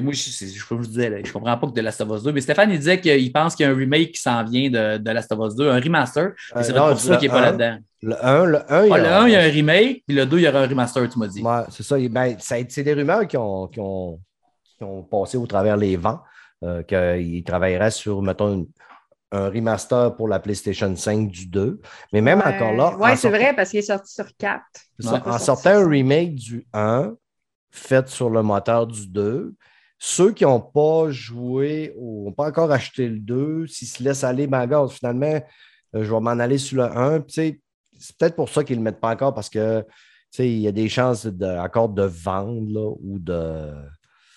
Speaker 3: Moi, je, c'est- je- comme je disais, là, je comprends pas que de Last of Us 2. Mais Stéphane, il disait qu'il pense qu'il y a un remake qui s'en vient de, de Last of Us 2, un remaster. C'est
Speaker 1: Euh, non,
Speaker 3: pour ça qu'il n'est pas là-dedans.
Speaker 1: Le 1, le 1,
Speaker 3: Ah, le 1, il y a un remake, puis le 2, il y aura un remaster, tu m'as dit.
Speaker 1: Ouais, c'est ça. Ben, c'est des rumeurs qui ont, qui, ont, qui ont passé au travers les vents, euh, qu'il travaillerait sur, mettons, une- un remaster pour la PlayStation 5 du 2. Mais même
Speaker 2: Ouais.
Speaker 1: encore là,
Speaker 2: Ouais,
Speaker 1: en
Speaker 2: c'est vrai, parce qu'il est sorti sur 4.
Speaker 1: c'est ça,
Speaker 3: Ouais.
Speaker 1: en sortant un remake du 1 fait sur le moteur du 2, ceux qui n'ont pas joué ou n'ont pas encore acheté le 2, s'ils se laissent aller, ben, regarde, finalement, euh, je vais m'en aller sur le 1. Puis, tu sais, c'est peut-être pour ça qu'ils ne le mettent pas encore parce que il y a des chances de, encore de vendre là, ou de.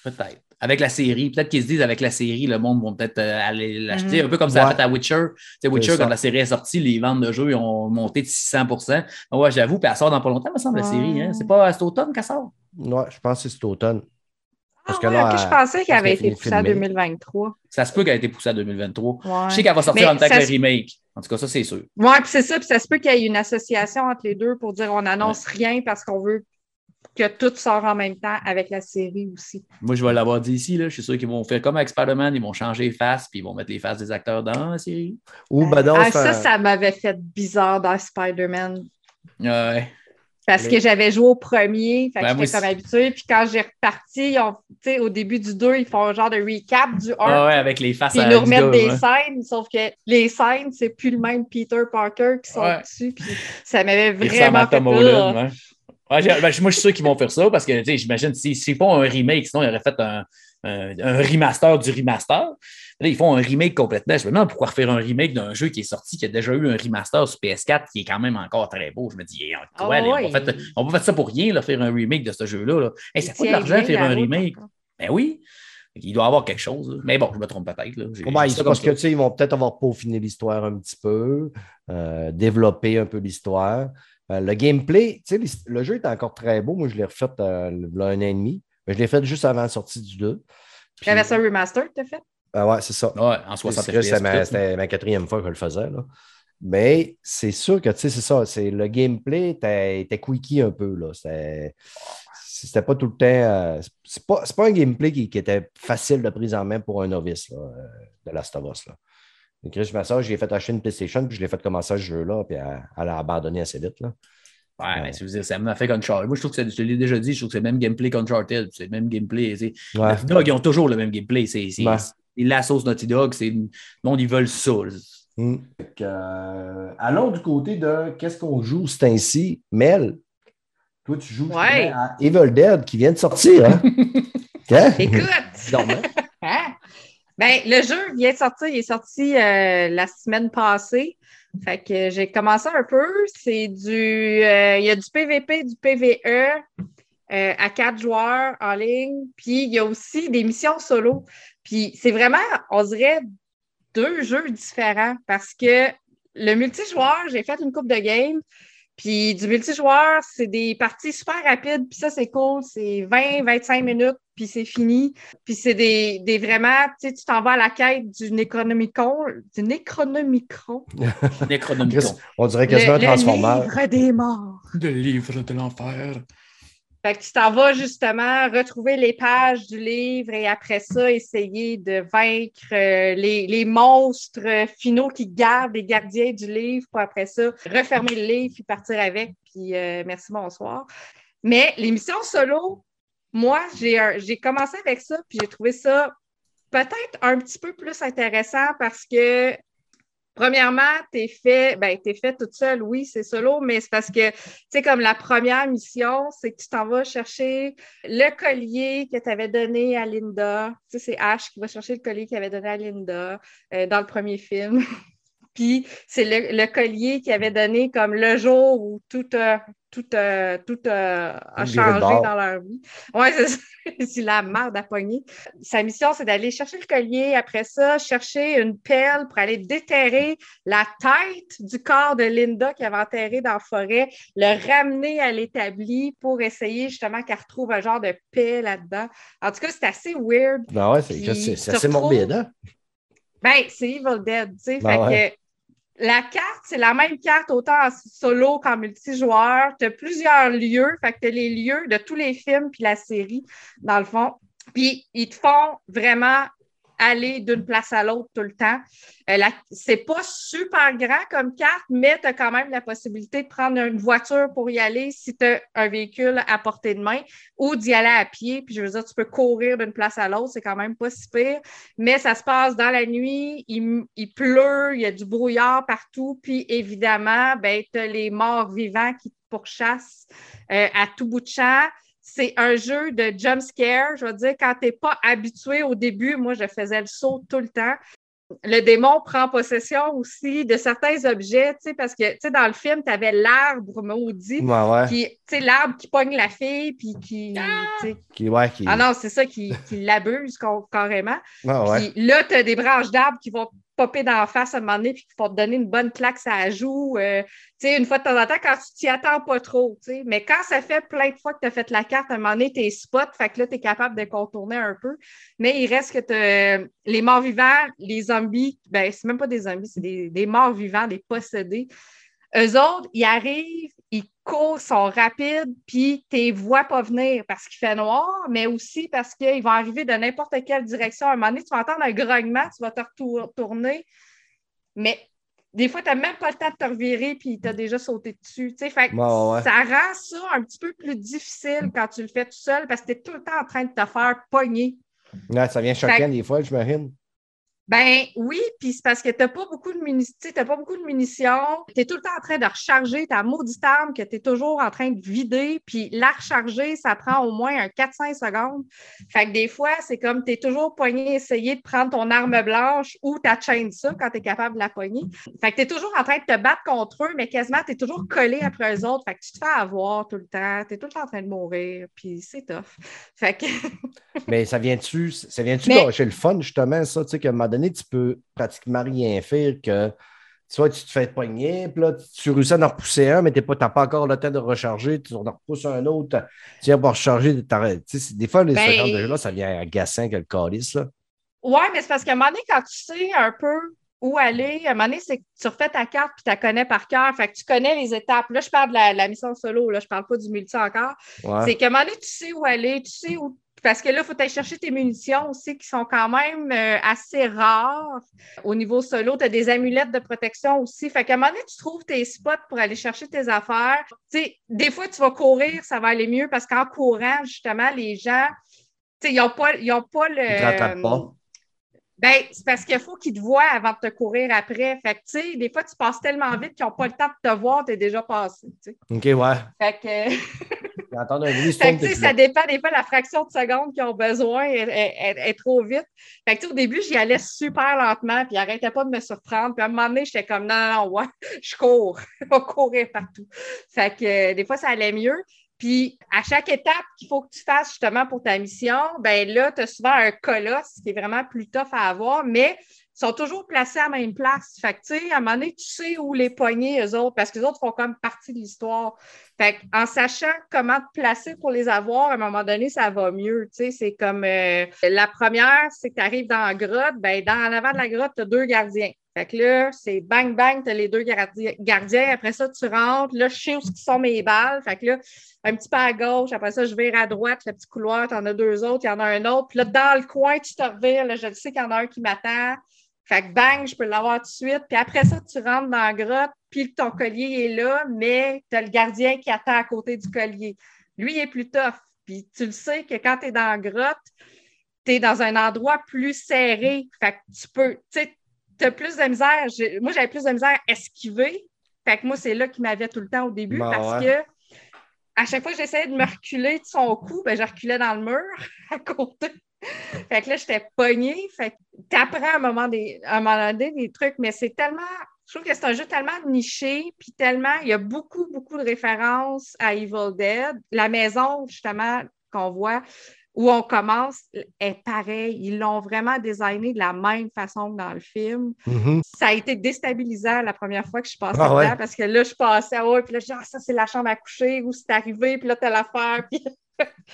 Speaker 3: Peut-être. Avec la série, peut-être qu'ils se disent avec la série, le monde va peut-être euh, aller l'acheter,
Speaker 2: Mhm.
Speaker 3: un peu comme ça a
Speaker 1: Ouais.
Speaker 3: fait à Witcher. Tu sais, Witcher, quand la série est sortie, les ventes de jeux ils ont monté de 600 Ouais, j'avoue, puis elle sort dans pas longtemps, me semble, la série. Hein? C'est pas à cet automne qu'elle sort?
Speaker 1: Ouais, je pense que c'est cet automne. Parce
Speaker 2: Ah
Speaker 1: que
Speaker 2: ouais,
Speaker 1: là,
Speaker 2: ok, je
Speaker 1: elle-
Speaker 2: pensais qu'elle avait été poussée à
Speaker 1: filmer.
Speaker 2: 2023.
Speaker 3: Ça se peut qu'elle ait été poussée à 2023.
Speaker 2: Ouais.
Speaker 3: Je sais qu'elle va sortir
Speaker 2: Mais
Speaker 3: en même temps
Speaker 2: ça
Speaker 3: que remake. En tout cas, ça, c'est sûr.
Speaker 2: Ouais, puis c'est ça, puis ça se peut qu'il y ait une association entre les deux pour dire on n'annonce rien parce qu'on veut que tout sort en même temps avec la série aussi.
Speaker 3: Moi, je vais l'avoir dit ici. Là. Je suis sûr qu'ils vont faire comme avec Spider-Man, ils vont changer les faces, puis ils vont mettre les faces des acteurs dans la série.
Speaker 1: Ou ben non,
Speaker 2: Ah, ça,
Speaker 1: un-
Speaker 2: ça m'avait fait bizarre dans Spider-Man.
Speaker 3: Ouais.
Speaker 2: Parce que j'avais joué au premier, fait
Speaker 3: Ben,
Speaker 2: j'étais comme habituée. Puis quand j'ai reparti, au début du 2, ils font un genre de recap du 1.
Speaker 3: Ah ouais, avec les faces
Speaker 2: ils nous remettent des
Speaker 3: ouais.
Speaker 2: scènes, sauf que les scènes, c'est plus le même Peter Parker qui sont
Speaker 3: Ouais.
Speaker 2: dessus. Puis ça m'avait vraiment fait peur.
Speaker 3: Ouais. Ben, moi, je suis sûr qu'ils vont faire ça parce que j'imagine s'ils s'ils font un remake, sinon ils auraient fait un, un- un remaster du remaster. Là, ils font un remake complètement. Je me demande pourquoi refaire un remake d'un jeu qui est sorti, qui a déjà eu un remaster sur PS4 qui est quand même encore très beau. Je me dis, hey,
Speaker 2: Ah
Speaker 3: on va fait, on va faire ça pour rien, là, faire un remake de ce jeu-là. Là. Hey, ça
Speaker 2: Il
Speaker 3: coûte de l'argent
Speaker 2: bien
Speaker 3: faire
Speaker 2: la
Speaker 3: un
Speaker 2: route,
Speaker 3: remake. Ben oui. Il doit y avoir quelque chose. là. Mais bon, je me trompe peut-être. ça
Speaker 1: parce que tu sais, ils vont peut-être avoir peaufiné l'histoire un petit peu, euh, développer un peu l'histoire. Euh, le gameplay, tu sais, le jeu est encore très beau. Moi, je l'ai refait euh, il y a un an et demi. Mais je l'ai fait juste avant la sortie du 2.
Speaker 2: Il y avait ça remaster, t'as fait?
Speaker 1: Ah ouais, c'est ça.
Speaker 3: Ouais, en 60
Speaker 1: C'était ma, ma quatrième fois que je le faisais. Là. Mais c'est sûr que, tu sais, c'est ça. Le gameplay était, quickie un peu. Là. C'était, pas tout le temps. euh, c'est, pas, pas un gameplay qui, qui était facile de prise en main pour un novice là, euh, de Last of Us. Là. Chris, ma soeur, j'ai fait acheter une PlayStation, puis je l'ai fait commencer ce jeu-là, puis elle, elle a abandonné assez vite. Là.
Speaker 3: Ouais, mais tu veux dire, ça m'a fait Uncharted. Moi, je trouve que je l'ai déjà dit, je trouve que c'est le même gameplay qu'Uncharted. C'est le même gameplay.
Speaker 1: Ouais.
Speaker 3: Ils ont toujours le même gameplay. C'est,
Speaker 1: Ouais.
Speaker 3: La sauce Naughty Dog. C'est, le monde, ils veulent ça.
Speaker 1: Hmm. Euh, allons du côté de qu'est-ce qu'on joue, c'est ainsi. Mel, toi, tu joues
Speaker 2: Ouais.
Speaker 1: à Evil Dead qui vient de sortir. Hein? Hein?
Speaker 2: Écoute! Hein? Ben, le jeu vient de sortir, il est sorti euh, la semaine passée. Fait que j'ai commencé un peu. C'est du. euh, il y a du PVP, du PVE euh, à quatre joueurs en ligne. Puis il y a aussi des missions solo. Puis c'est vraiment, on dirait, deux jeux différents parce que le multijoueur, j'ai fait une coupe de games. Puis du multijoueur, c'est des parties super rapides. Puis ça, c'est cool. C'est 20-25 minutes, puis c'est fini. Puis c'est des, des vraiment, tu sais, tu t'en vas à la quête du Necronomicon, du Necronomicon.
Speaker 3: Necronomicon.
Speaker 1: On dirait quasiment un
Speaker 2: le,
Speaker 1: transformeur.
Speaker 2: le livre des morts.
Speaker 3: Le livre de l'enfer.
Speaker 2: Fait que tu t'en vas justement retrouver les pages du livre et après ça, essayer de vaincre euh, les, les monstres finaux qui gardent les gardiens du livre pour après ça refermer le livre puis partir avec. Puis euh, merci, bonsoir. Mais l'émission solo, moi, j'ai commencé avec ça puis j'ai trouvé ça peut-être un petit peu plus intéressant parce que Premièrement, t'es fait, ben, fait toute seule, oui, c'est solo, mais c'est parce que, tu sais, comme la première mission, c'est que tu t'en vas chercher le collier que tu avais donné à Linda. Tu sais, c'est Ash qui va chercher le collier qu'il avait donné à Linda euh, dans le premier film. Puis c'est le, le collier qu'il avait donné comme le jour où tout a, tout a, tout a, a
Speaker 1: Viré de
Speaker 2: changé dans leur vie. Ouais, c'est c'est la merde à pogner. Sa mission, c'est d'aller chercher le collier. Après ça, chercher une pelle pour aller déterrer la tête du corps de Linda qui avait enterré dans la forêt, le ramener à l'établi pour essayer justement qu'elle retrouve un genre de paix là-dedans. En tout cas, c'est assez weird.
Speaker 1: Ben ouais, c'est,
Speaker 2: Puis,
Speaker 1: c'est- c'est
Speaker 2: tu
Speaker 1: assez morbide. Hein?
Speaker 2: Ben, c'est Evil Dead, tu sais.
Speaker 1: Ben
Speaker 2: fait
Speaker 1: ouais.
Speaker 2: que la carte, c'est la même carte autant en solo qu'en multijoueur. Tu as plusieurs lieux. Fait que tu les lieux de tous les films puis la série, dans le fond. Puis ils te font vraiment aller d'une place à l'autre tout le temps. Euh, c'est pas super grand comme carte, mais tu as quand même la possibilité de prendre une voiture pour y aller si tu as un véhicule à portée de main ou d'y aller à pied. Puis je veux dire, tu peux courir d'une place à l'autre, c'est quand même pas si pire. Mais ça se passe dans la nuit, il, il pleut, il y a du brouillard partout. Puis évidemment, ben, tu as les morts vivants qui te pourchassent euh, à tout bout de champ. C'est un jeu de jump scare. Je veux dire, quand tu n'es pas habitué au début, moi, je faisais le saut tout le temps. le démon prend possession aussi de certains objets, tu sais, parce que, tu sais, dans le film, tu avais l'arbre maudit,
Speaker 1: Ouais, ouais.
Speaker 2: qui, tu sais, l'arbre qui pogne la fille, puis qui, sais,
Speaker 1: Qui, ouais, qui...
Speaker 2: ah non, c'est ça, qui, qui l'abuse carrément.
Speaker 1: Ah, ouais.
Speaker 2: Puis là, tu as des branches d'arbres qui vont popper dans la face à un moment donné, puis qui vont te donner une bonne claque la joue. euh, tu sais, une fois de temps en temps, quand tu t'y attends pas trop. tu sais. Mais quand ça fait plein de fois que tu as fait la carte, à un moment donné, t'es spot, fait que là, tu es capable de contourner un peu. Mais il reste que les morts vivants, les zombies, ben, c'est même pas des zombies, c'est des, des morts vivants, des possédés. Eux autres, ils arrivent, ils courent, sont rapides, puis tu vois pas venir parce qu'il fait noir, mais aussi parce qu'ils vont arriver de n'importe quelle direction. À un moment donné, tu vas entendre un grognement, tu vas te retour- retourner, mais des fois, tu n'as même pas le temps de te revirer, puis tu as déjà sauté dessus. Fait que
Speaker 1: ouais.
Speaker 2: Ça rend ça un petit peu plus difficile quand tu le fais tout seul parce que tu es tout le temps en train de te faire pogner.
Speaker 1: Ouais, ça vient choquant des fois, j'imagine.
Speaker 2: Ben oui, puis c'est parce que tu n'as pas beaucoup de munitions, t'as pas beaucoup de munitions. Tu es tout le temps en train de recharger ta maudite arme que tu es toujours en train de vider, puis la recharger, ça prend au moins un 4-5 secondes. Fait que des fois, c'est comme tu es toujours poigné, essayer de prendre ton arme blanche ou ta chaîne ça quand tu es capable de la pogner. Fait que tu es toujours en train de te battre contre eux, mais quasiment tu es toujours collé après eux autres. Fait que tu te fais avoir tout le temps, tu es tout le temps en train de mourir, puis c'est tough. Fait que
Speaker 1: Mais ça vient-tu, ça vient-tu
Speaker 2: Mais-
Speaker 1: le fun, justement, ça, tu sais, qu'à un moment donné, tu peux pratiquement rien faire que soit tu te fais pogner, puis là, tu réussis à en repousser un, mais tu n'as pas encore le temps de recharger, tu en repousses un autre, tu viens pour recharger, des fois, les, ce
Speaker 2: Ben-
Speaker 1: genre de jeu-là, ça vient agaçant que le calice.
Speaker 2: Ouais, mais c'est parce qu'à un moment donné, quand tu sais un peu où aller, à un moment donné, c'est que tu refais ta carte puis tu la connais par cœur. Fait que tu connais les étapes. Là, je parle de la, la mission solo, là, je parle pas du multi encore.
Speaker 1: Ouais.
Speaker 2: C'est qu'à un moment donné, tu sais où aller, tu sais où. Parce que là, il faut aller chercher tes munitions aussi qui sont quand même euh, assez rares. Au niveau solo, tu as des amulettes de protection aussi. Fait qu'à un moment donné, tu trouves tes spots pour aller chercher tes affaires. Tu sais, des fois, tu vas courir, ça va aller mieux parce qu'en courant, justement, les gens, tu sais, ils n'ont pas, ils ont pas le. Ben, c'est parce qu'il faut qu'ils te voient avant de te courir après. Fait que, tu sais, des fois, tu passes tellement vite qu'ils n'ont pas le temps de te voir, tu es déjà passé.
Speaker 1: OK, ouais.
Speaker 2: Fait que.
Speaker 1: Un bruit,
Speaker 2: Fait que, tu sais, ça dépend des fois la fraction de seconde qu'ils ont besoin est, est- est- est trop vite. Fait que, tu sais, au début, j'y allais super lentement, puis ils n'arrêtaient pas de me surprendre. Puis à un moment donné, j'étais comme, non, non, ouais, je cours. Je vais courir partout. Fait que euh, des fois, ça allait mieux. Puis à chaque étape qu'il faut que tu fasses justement pour ta mission, ben là, tu as souvent un colosse qui est vraiment plus tough à avoir, mais sont toujours placés à la même place. Fait que, tu sais, à un moment donné, tu sais où les poigner, eux autres, parce que les autres font comme partie de l'histoire. Fait en sachant comment te placer pour les avoir, à un moment donné, ça va mieux. Tu sais, c'est comme euh, la première, c'est que tu arrives dans la grotte, ben dans en avant de la grotte, tu as deux gardiens. Fait que là, c'est bang bang, tu as les deux gardi- gardiens. Après ça, tu rentres. Là, je sais où sont mes balles. Fait que là, un petit peu à gauche. Après ça, je vire à droite, le petit couloir, tu en as deux autres, il y en a un autre. Puis là, dans le coin, tu te revires. Là, je sais qu'il y en a un qui m'attend. Fait que bang, je peux l'avoir tout de suite. Puis après ça, tu rentres dans la grotte, puis ton collier est là, mais tu as le gardien qui attend à côté du collier. Lui, il est plus tough. Puis tu le sais que quand tu es dans la grotte, tu es dans un endroit plus serré. Fait que tu peux, tu sais, tu as plus de misère. Moi, j'avais plus de misère à esquiver. Fait que moi, c'est là qu'il m'avait tout le temps au début
Speaker 1: Ben
Speaker 2: parce
Speaker 1: ouais.
Speaker 2: que à chaque fois que j'essayais de me reculer de son cou, ben, je reculais dans le mur à côté. Fait que là, j'étais pognée. Fait que t'apprends à un moment, des, à un moment donné des trucs, mais c'est tellement. Je trouve que c'est un jeu tellement niché, puis tellement. Il y a beaucoup, beaucoup de références à Evil Dead. La maison, justement, qu'on voit, où on commence, est pareil. Ils l'ont vraiment designé de la même façon que dans le film.
Speaker 1: Mhm.
Speaker 2: Ça a été déstabilisant la première fois que je passais
Speaker 1: Ah
Speaker 2: dedans,
Speaker 1: ouais?
Speaker 2: parce que là, je passais, ouais, puis là, je dis, ah, ça, c'est la chambre à coucher, où c'est arrivé, puis là, t'as l'affaire. Puis...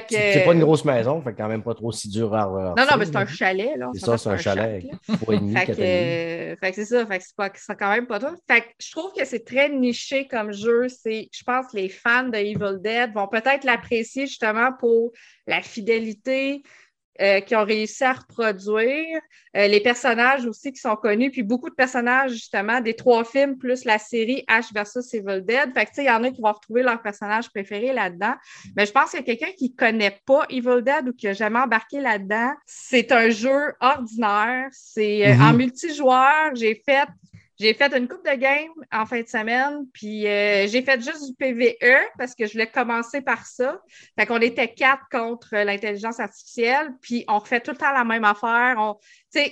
Speaker 1: C'est pas une grosse maison, fait quand même pas trop si dur à à
Speaker 2: Non, non, mais c'est un chalet, là.
Speaker 1: C'est ça, c'est un chalet
Speaker 2: Fait que, c'est ça, fait que c'est quand même pas tout. Fait que je trouve que c'est très niché comme jeu. C'est, je pense que les fans de Evil Dead vont peut-être l'apprécier justement pour la fidélité euh, qu'ils ont réussi à reproduire, euh, les personnages aussi qui sont connus, puis beaucoup de personnages justement des trois films plus la série H versus Evil Dead. Fait que tu sais, il y en a qui vont retrouver leur personnage préféré là-dedans. Mais je pense que quelqu'un qui connaît pas Evil Dead ou qui a jamais embarqué là-dedans, c'est un jeu ordinaire. C'est euh,
Speaker 1: Mhm.
Speaker 2: en multijoueur. J'ai fait J'ai fait une coupe de game en fin de semaine, puis euh, j'ai fait juste du PVE parce que je voulais commencer par ça. Fait qu'on était quatre contre l'intelligence artificielle, puis on refait tout le temps la même affaire. On,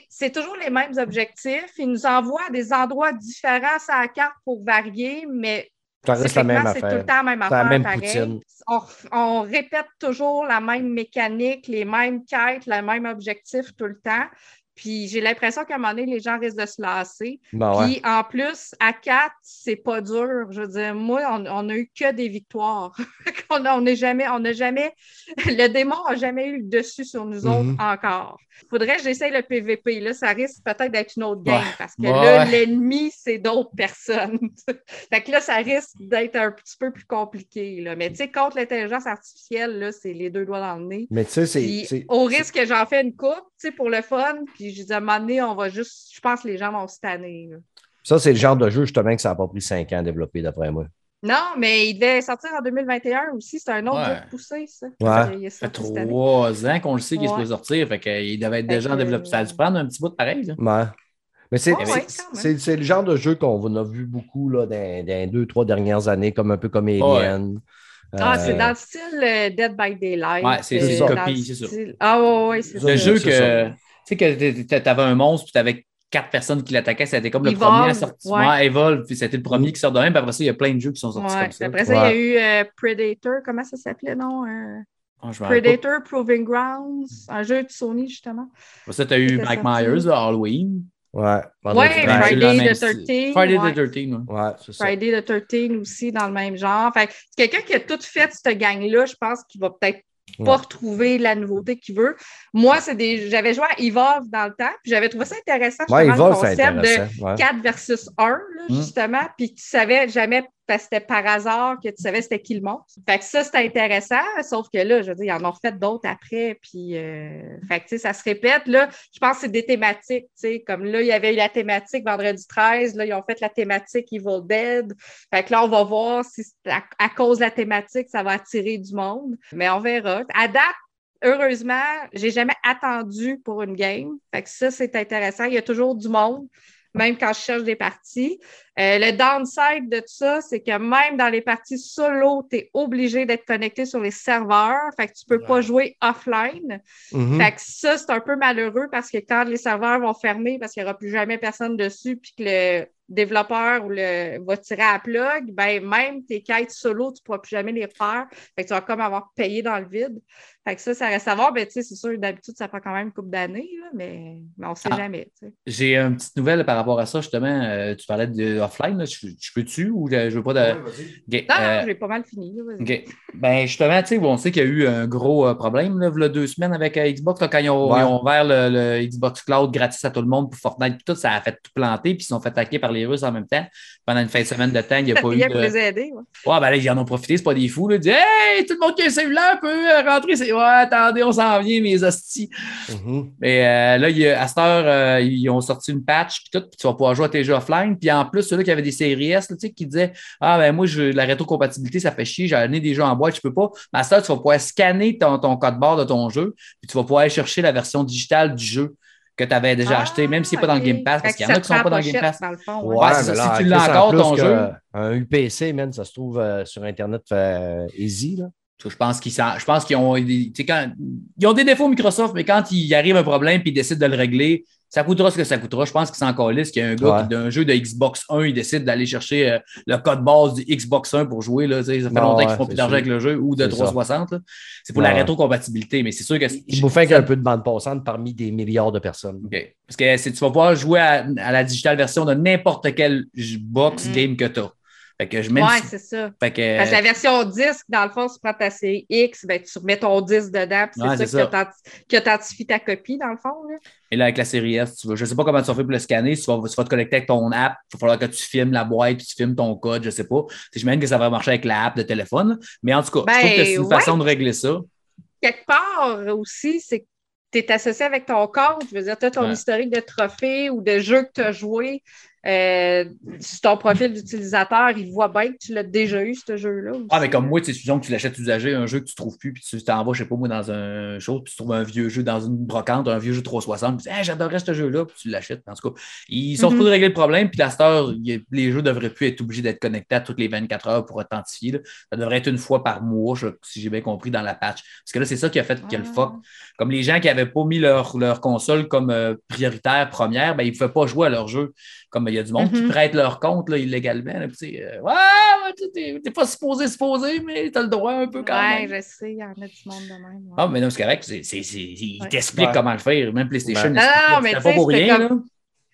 Speaker 2: c'est toujours les mêmes objectifs. Ils nous envoient à des endroits différents sur la carte pour varier, mais c'est tout le temps la même
Speaker 1: la
Speaker 2: affaire.
Speaker 1: même
Speaker 2: pareil. On, on répète toujours la même mécanique, les mêmes quêtes, le même objectif tout le temps. Puis j'ai l'impression qu'à un moment donné, les gens risquent de se lasser.
Speaker 1: Ouais.
Speaker 2: Puis en plus, à 4, c'est pas dur. Je veux dire, moi, on, on a eu que des victoires. on n'a jamais, on n'a jamais, le démon n'a jamais eu le dessus sur nous autres
Speaker 1: Mhm.
Speaker 2: encore. Faudrait que j'essaye le PVP. Là, ça risque peut-être d'être une autre game
Speaker 3: Ouais.
Speaker 2: parce que
Speaker 3: Ouais,
Speaker 2: là, l'ennemi, c'est d'autres personnes. fait que là, ça risque d'être un petit peu plus compliqué. Là. Mais tu sais, contre l'intelligence artificielle, là, c'est les deux doigts dans le nez.
Speaker 1: Mais tu sais, c'est-
Speaker 2: au risque que j'en fais une coupe, tu sais, pour le fun, puis je dis à un moment donné, on va juste, je pense que les gens vont se tanner. là.
Speaker 1: Ça, c'est le genre de jeu, justement, que ça n'a pas pris cinq ans à développer, d'après moi.
Speaker 2: Non, mais il devait sortir en 2021 aussi. C'est un autre
Speaker 3: Ouais.
Speaker 2: jeu de poussé, ça.
Speaker 1: Ouais.
Speaker 2: Il
Speaker 3: Ça fait trois ans qu'on le sait qu'il
Speaker 2: Ouais.
Speaker 3: se peut sortir. Fait qu'il devait être
Speaker 2: Fait
Speaker 3: déjà en
Speaker 2: que-
Speaker 3: développement. Ça a dû prendre un petit bout de pareil. Là.
Speaker 1: Ouais. Mais c'est le genre de jeu qu'on a vu beaucoup là, dans, dans les deux, trois dernières années, comme un peu comme Alien.
Speaker 2: Ah,
Speaker 1: Euh,
Speaker 2: c'est dans le style euh, Dead by Daylight.
Speaker 3: Ouais, c'est-
Speaker 2: euh,
Speaker 1: une
Speaker 2: le
Speaker 3: copie, c'est ça.
Speaker 2: Ah, ouais, ouais, c'est
Speaker 1: Le
Speaker 2: ça.
Speaker 3: jeu que. Tu sais que tu avais un monstre, puis tu avais quatre personnes qui l'attaquaient, c'était comme le
Speaker 2: Evolve,
Speaker 3: premier à sortir.
Speaker 2: ouais.
Speaker 3: Ouais, Evolve, puis c'était le premier qui sort de même. Puis après ça, il y a plein de jeux qui sont sortis
Speaker 2: Ouais.
Speaker 3: comme ça.
Speaker 2: Après ça, il y a eu euh, Predator. Comment ça s'appelait, non? Euh,
Speaker 3: Ah,
Speaker 2: Predator Proving Grounds. Un jeu de Sony, justement.
Speaker 3: Après ça, tu as eu Mike
Speaker 2: sorti.
Speaker 3: Myers, là, Halloween.
Speaker 1: Ouais.
Speaker 2: Ouais, Friday the
Speaker 3: style.
Speaker 2: 13,
Speaker 3: Friday
Speaker 2: ouais.
Speaker 3: the 13, ouais.
Speaker 1: Ouais, c'est ça.
Speaker 2: Friday the 13 aussi dans le même genre. Fait que c'est quelqu'un qui a tout fait cette gang-là, je pense qu'il va peut-être pas retrouver la nouveauté qu'il veut. Moi, c'est des. J'avais joué à Evolve dans le temps, puis j'avais trouvé ça intéressant,
Speaker 1: Ouais, Evolve,
Speaker 2: le concept de
Speaker 1: intéressant. Ouais.
Speaker 2: 4 versus 1, là,
Speaker 3: Mm.
Speaker 2: justement, puis tu savais jamais, parce que c'était par hasard que tu savais c'était qui le monstre. Fait que ça, c'était intéressant, sauf que là, je veux dire, ils en ont refait d'autres après, puis, euh, ça se répète. Là, je pense que c'est des thématiques, comme là, il y avait eu la thématique vendredi 13, là, ils ont fait la thématique Evil Dead. Fait que là, on va voir si, à cause de la thématique, ça va attirer du monde, mais on verra. À date, heureusement, j'ai jamais attendu pour une game. Fait que ça, c'est intéressant. Il y a toujours du monde, même quand je cherche des parties. Euh, le downside de tout ça, c'est que même dans les parties solo, tu es obligé d'être connecté sur les serveurs. Fait que tu peux pas jouer offline.
Speaker 1: Mhm.
Speaker 2: Fait que ça, c'est un peu malheureux parce que quand les serveurs vont fermer parce qu'il n'y aura plus jamais personne dessus, puis que le développeur ou le va tirer à la plug, ben même tes quêtes solo, tu ne pourras plus jamais les faire. Fait que tu vas comme avoir payé dans le vide. Fait que ça, ça reste à voir. Ben, tu sais, c'est sûr, d'habitude, ça prend quand même une couple d'années, là, mais, mais on ne sait
Speaker 3: Ah.
Speaker 2: jamais. tu sais.
Speaker 3: J'ai une petite nouvelle par rapport à ça, justement. Euh, tu parlais de offline, là. je, je peux-tu ou je, je veux pas de.
Speaker 2: Non,
Speaker 3: euh,
Speaker 2: non, j'ai pas mal fini.
Speaker 3: Ben, justement, tu sais, on sait qu'il y a eu un gros euh, problème, là, il y a deux semaines avec euh, Xbox, là, quand ils ont,
Speaker 1: Ouais.
Speaker 3: ils ont ouvert le, le Xbox Cloud gratis à tout le monde pour Fortnite, puis tout, ça a fait tout planter, puis ils se sont fait attaquer par les Russes en même temps. Pendant une fin de semaine de temps, il n'y a pas eu de.
Speaker 2: les aider. ouais.
Speaker 3: Ouais, ben là, ils en ont profité, c'est pas des fous, là. Ils disent, hey, tout le monde qui a un cellulaire peut euh, rentrer. C'est, ouais, attendez, on s'en vient, mes hosties.
Speaker 1: Mhm.
Speaker 3: Mais euh, là, il y a- à cette heure, euh, ils ont sorti une patch, puis tout, puis tu vas pouvoir jouer à tes jeux offline. Puis en plus, ceux-là qui avaient des séries S, là, tu sais, qui disaient Ah, ben moi, je, la rétrocompatibilité, ça fait chier, j'ai amené des jeux en boîte, je peux pas. Mais à cette heure, tu vas pouvoir scanner ton, ton code barre de ton jeu, puis tu vas pouvoir aller chercher la version digitale du jeu que tu avais déjà
Speaker 2: Ah,
Speaker 3: acheté, même s'il n'est pas dans le. Game Pass, parce qu'il y en a qui sont
Speaker 2: prend
Speaker 3: pas dans le Game Pass.
Speaker 2: dans le fond,
Speaker 1: Ouais,
Speaker 3: si tu l'as encore, ton jeu.
Speaker 1: Un UPC, man, ça se trouve euh, sur Internet euh, easy. Là.
Speaker 3: Je pense qu'ils s'en- je pense qu'ils ont, quand, ils ont des défauts Microsoft, mais quand il arrive un problème et ils décident de le régler, ça coûtera ce que ça coûtera. Je pense qu'ils s'en calissent qu'il y a un gars
Speaker 1: Ouais.
Speaker 3: qui, d'un jeu de Xbox 1, il décide d'aller chercher euh, le code base du Xbox 1 pour jouer. Là, ça fait
Speaker 1: Non,
Speaker 3: longtemps qu'ils
Speaker 1: ouais,
Speaker 3: font plus d'argent avec le jeu ou de
Speaker 1: C'est
Speaker 3: 360. là. C'est pour
Speaker 1: Ouais.
Speaker 3: la rétrocompatibilité, mais c'est sûr que.
Speaker 1: Il vous fait un peu de bande passante parmi des milliards de personnes.
Speaker 3: OK. Parce que c'est- tu vas pouvoir jouer à, à la digitale version de n'importe quelle box
Speaker 2: Mhm.
Speaker 3: game que tu as. Fait que je même
Speaker 2: Ouais,
Speaker 3: si-
Speaker 2: c'est ça.
Speaker 3: fait que,
Speaker 2: Parce que la version disque, dans le fond, tu prends ta série X, ben, tu remets ton disque dedans, puis c'est
Speaker 3: Ouais,
Speaker 2: ça,
Speaker 3: c'est ça.
Speaker 2: qui authentifie ta copie, dans le fond. Là.
Speaker 3: Et là, avec la série S, tu vas, je ne sais pas comment tu vas faire pour le scanner. Tu vas, tu vas te connecter avec ton app. Il va falloir que tu filmes la boîte puis tu filmes ton code. Je ne sais pas. J'imagine que ça va marcher avec l'app de téléphone. Mais en tout cas, je
Speaker 2: Ben,
Speaker 3: trouve que c'est une
Speaker 2: ouais.
Speaker 3: façon de régler ça.
Speaker 2: Quelque part aussi, c'est que tu es associé avec ton compte. Je veux dire, tu as ton
Speaker 3: Ouais.
Speaker 2: historique de trophées ou de jeux que tu as joués. Euh, sur ton profil d'utilisateur, il voit bien que tu l'as déjà eu, ce jeu-là.
Speaker 3: Ah, mais comme moi, tu sais, que tu l'achètes usagé, un jeu que tu trouves plus, puis tu t'en vas, je sais pas moi, dans un show, puis tu trouves un vieux jeu dans une brocante, un vieux jeu 360, puis tu dis, Hey, j'adorerais ce jeu-là, puis tu l'achètes. En tout cas, ils sont
Speaker 2: Mhm.
Speaker 3: supposés régler le problème, puis la star, les jeux devraient plus être obligés d'être connectés à toutes les 24 heures pour authentifier. là. Ça devrait être une fois par mois, je- si j'ai bien compris, dans la patch. Parce que là, c'est ça qui a fait qu'il y a le
Speaker 2: Ah.
Speaker 3: fuck. Comme les gens qui n'avaient pas mis leur, leur console comme euh, prioritaire première, ben, ils ne pouvaient pas jouer à leur jeu. Comme il y a du monde qui
Speaker 2: Mhm.
Speaker 3: prête leur compte là, illégalement. là, puis euh, ouais, ouais, t'es t'es pas supposé supposé, mais tu as le droit un peu quand
Speaker 2: Ouais,
Speaker 3: même.
Speaker 2: je sais, il y en a du monde de même. ouais.
Speaker 3: Ah, mais non, c'est correct. c'est- c'est- c'est- ils
Speaker 2: Ouais.
Speaker 3: t'expliquent
Speaker 1: Ouais.
Speaker 3: comment le faire. Même PlayStation,
Speaker 1: Ouais.
Speaker 3: n'explique
Speaker 2: Ah,
Speaker 3: pas.
Speaker 2: mais
Speaker 3: pas pour rien.
Speaker 2: comme-
Speaker 3: là.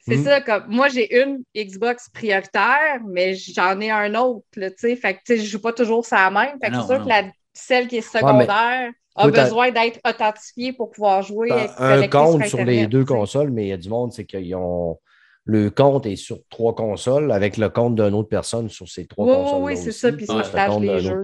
Speaker 2: C'est
Speaker 1: Mhm.
Speaker 2: ça, comme moi, j'ai une Xbox prioritaire, mais j'en ai un autre, là, tu sais. Fait que, je joue pas toujours ça la même. Fait que
Speaker 3: Ah non,
Speaker 2: c'est sûr
Speaker 3: non.
Speaker 2: que la, celle qui est secondaire a
Speaker 1: t'as-
Speaker 2: besoin d'être authentifiée pour pouvoir jouer.
Speaker 1: T'as
Speaker 2: avec-
Speaker 1: un compte sur
Speaker 2: Internet,
Speaker 1: les deux consoles, mais il y a du monde, c'est qu'ils ont. Le compte est sur trois consoles avec le compte d'une autre personne sur ces trois
Speaker 2: Oui,
Speaker 1: consoles.
Speaker 2: oui, c'est ça, puis
Speaker 3: ça
Speaker 1: le
Speaker 2: partage
Speaker 1: compte
Speaker 2: les jeux.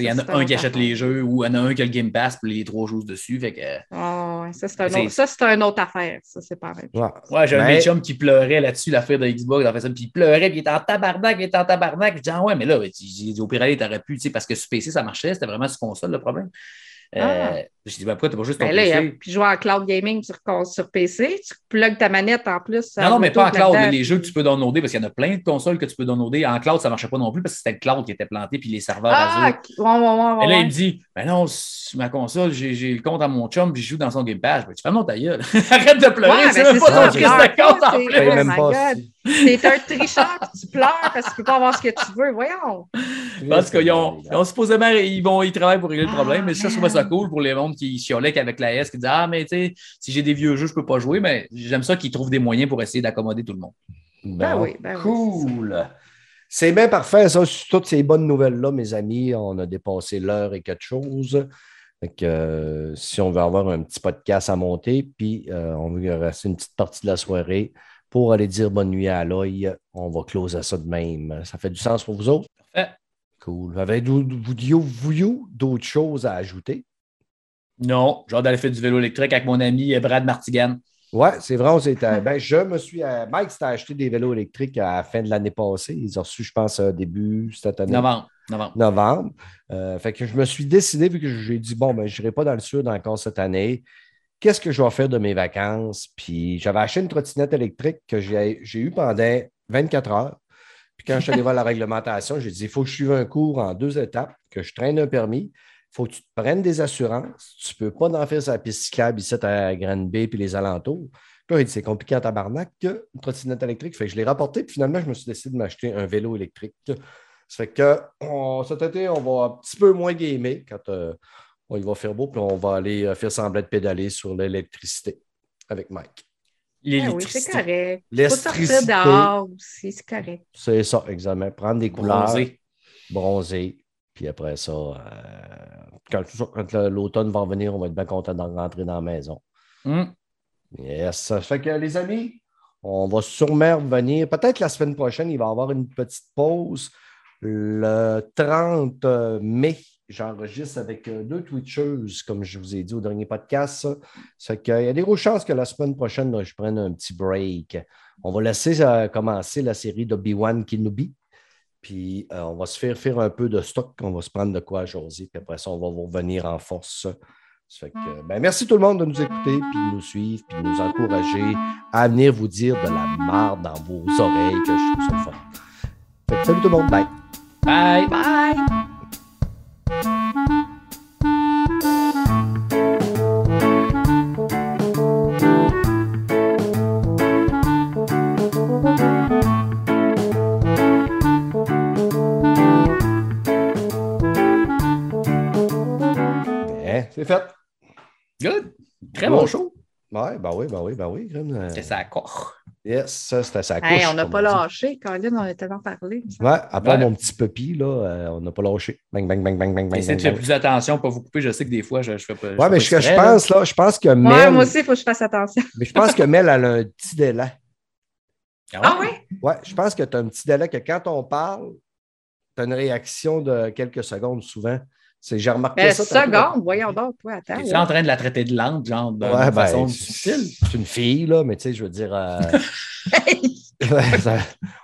Speaker 3: Il y en a un qui achète les jeux ou il y en a un qui a le Game Pass puis les trois jouent dessus. Fait que,
Speaker 2: Ah, ouais, ça, c'est un autre- ça, c'est une autre affaire. Ça, c'est pareil.
Speaker 1: Ouais.
Speaker 3: Ouais, j'ai un
Speaker 1: Mais-
Speaker 3: mes chums qui pleurait là-dessus, l'affaire de Xbox, en fait ça, puis il pleurait, puis il était en tabarnak, il était en tabarnak. Je dis, ah ouais, mais là, au pire, aller, t'aurais pu, tu sais, parce que sur PC, ça marchait, c'était vraiment sur console le problème. Euh,
Speaker 2: Ah.
Speaker 3: J'ai dit, ben, pourquoi t'as pas juste ton
Speaker 2: Ben là,
Speaker 3: PC?
Speaker 2: puis jouer en cloud gaming sur, sur PC, tu plugues ta manette en plus.
Speaker 3: Non, non, mais pas en cloud.
Speaker 2: là-dedans,
Speaker 3: Les jeux que tu peux downloader, parce qu'il y en a plein de consoles que tu peux downloader. En cloud, ça ne marchait pas non plus parce que c'était le cloud qui était planté, puis les serveurs
Speaker 2: Ah,
Speaker 3: Azure.
Speaker 2: ouais, ouais, ouais,
Speaker 3: Et là,
Speaker 2: ouais.
Speaker 3: il me dit, ben non, sur ma console, j'ai le compte à mon chum, puis je joue dans son Game Pass. Ben, tu fais non, ta gueule. Arrête de pleurer,
Speaker 2: Ouais,
Speaker 3: c'est même pas ton de compte en plus.
Speaker 2: Oh
Speaker 1: pas.
Speaker 2: God.
Speaker 1: si-
Speaker 2: T'es un tricheur, puis tu pleures parce que tu peux pas avoir ce que tu veux. Voyons.
Speaker 3: Parce qu'ils ont, supposément, ils, vont, ils travaillent pour régler le problème,
Speaker 2: Ah,
Speaker 3: mais ça, je trouve ça cool pour les mondes qui chiolaient qu'avec la S, qui disent Ah, mais tu sais, si j'ai des vieux jeux, je peux pas jouer, mais j'aime ça qu'ils trouvent des moyens pour essayer d'accommoder tout le monde.
Speaker 2: Ben
Speaker 1: Bon,
Speaker 2: oui, ben oui,
Speaker 1: cool. C'est bien parfait, ça. Sur toutes ces bonnes nouvelles-là, mes amis, on a dépassé l'heure et quelque chose. Fait que, euh, si on veut avoir un petit podcast à monter, puis euh, on veut rester une petite partie de la soirée pour aller dire bonne nuit à Aloy, on va closer ça de même. Ça fait du sens pour vous autres?
Speaker 3: Parfait.
Speaker 1: Cool. Avez-vous vous- vous- d'autres choses à ajouter?
Speaker 3: Non, genre d'aller faire du vélo électrique avec mon ami Brad Martigan.
Speaker 1: Ouais, c'est vrai. on s'était- ben, je me suis. euh, Mike s'était acheté des vélos électriques à la fin de l'année passée. Ils ont reçu, je pense, euh, début cette année.
Speaker 3: Novembre. Novembre.
Speaker 1: novembre. Euh, fait que je me suis décidé, vu que j'ai dit, bon, ben, je n'irai pas dans le sud encore cette année. Qu'est-ce que je vais faire de mes vacances? Puis j'avais acheté une trottinette électrique que j'ai j'ai eue pendant 24 heures. Puis quand je suis allé voir la réglementation, j'ai dit, il faut que je suive un cours en deux étapes, que je traîne un permis. Il faut que tu te prennes des assurances. Tu ne peux pas en faire sa piste cyclable ici à Granby puis les alentours. Puis là, il dit, c'est compliqué en tabarnak que une trottinette électrique. Fait que je l'ai rapporté. Puis finalement, je me suis décidé de m'acheter un vélo électrique. Ça fait que on- cet été, on va un petit peu moins gamer quand euh, on- il va faire beau, puis on va aller euh, faire semblant de pédaler sur l'électricité avec Mike.
Speaker 2: Ben oui, c'est
Speaker 3: L'électricité.
Speaker 2: correct. Faut sortir
Speaker 1: L'électricité,
Speaker 2: dehors aussi, c'est correct.
Speaker 1: c'est ça, exactement. Prendre des couleurs,
Speaker 3: Bronzé.
Speaker 1: bronzer, puis après ça, euh, quand, l'automne va venir, on va être bien content d'en rentrer dans la maison.
Speaker 3: Hum.
Speaker 1: Yes. Ça fait que les amis, on va sûrement revenir. Peut-être la semaine prochaine, il va y avoir une petite pause. Le 30 mai, j'enregistre avec euh, deux Twitchers, comme je vous ai dit au dernier podcast. Ça, fait qu'il y a des grosses chances que la semaine prochaine, là, je prenne un petit break. On va laisser euh, commencer la série d'Obi-Wan Kenobi. Puis euh, on va se faire faire un peu de stock. On va se prendre de quoi à jaser. Puis après ça, on va vous revenir en force. Ça fait que, ben, merci tout le monde de nous écouter, puis de nous suivre, puis de nous encourager à venir vous dire de la marde dans vos oreilles, que je trouve ça. Fait que salut tout le monde, bye!
Speaker 3: Bye.
Speaker 2: Bye!
Speaker 1: C'est fait.
Speaker 3: Good. Très bon
Speaker 1: Good.
Speaker 3: show.
Speaker 1: Ouais, ben oui, ben oui, ben oui. Grim, euh,
Speaker 3: C'est ça, quoi.
Speaker 1: Yes, ça, c'était sa.
Speaker 2: Hey, on n'a pas lâché, Colin, on a tellement parlé.
Speaker 1: Ouais, à part
Speaker 3: Ouais.
Speaker 1: mon petit puppy, là, euh, on n'a pas lâché. Bang, bang, bang, bang, bang, bang,
Speaker 3: Essayez de faire plus attention, pas vous couper. Je sais que des fois, je, je fais pas.
Speaker 1: Ouais, mais
Speaker 3: pas
Speaker 1: ce que je pense, là, je pense que
Speaker 2: Ouais,
Speaker 1: Mel,
Speaker 2: moi aussi, il faut que je fasse attention.
Speaker 1: mais je pense que Mel, elle a un petit délai.
Speaker 2: Ah oui?
Speaker 1: Ouais, je pense que tu as un petit délai que quand on parle, tu as une réaction de quelques secondes souvent. C'est, j'ai remarqué
Speaker 2: Ben,
Speaker 1: ça. tantôt.
Speaker 2: seconde, voyons donc, toi, attends.
Speaker 3: Es-tu en train de la traiter de lente, genre, de
Speaker 1: Ouais, ben,
Speaker 3: façon
Speaker 1: c'est-
Speaker 3: difficile?
Speaker 1: C'est une fille, là, mais tu sais, je veux dire. euh, ça-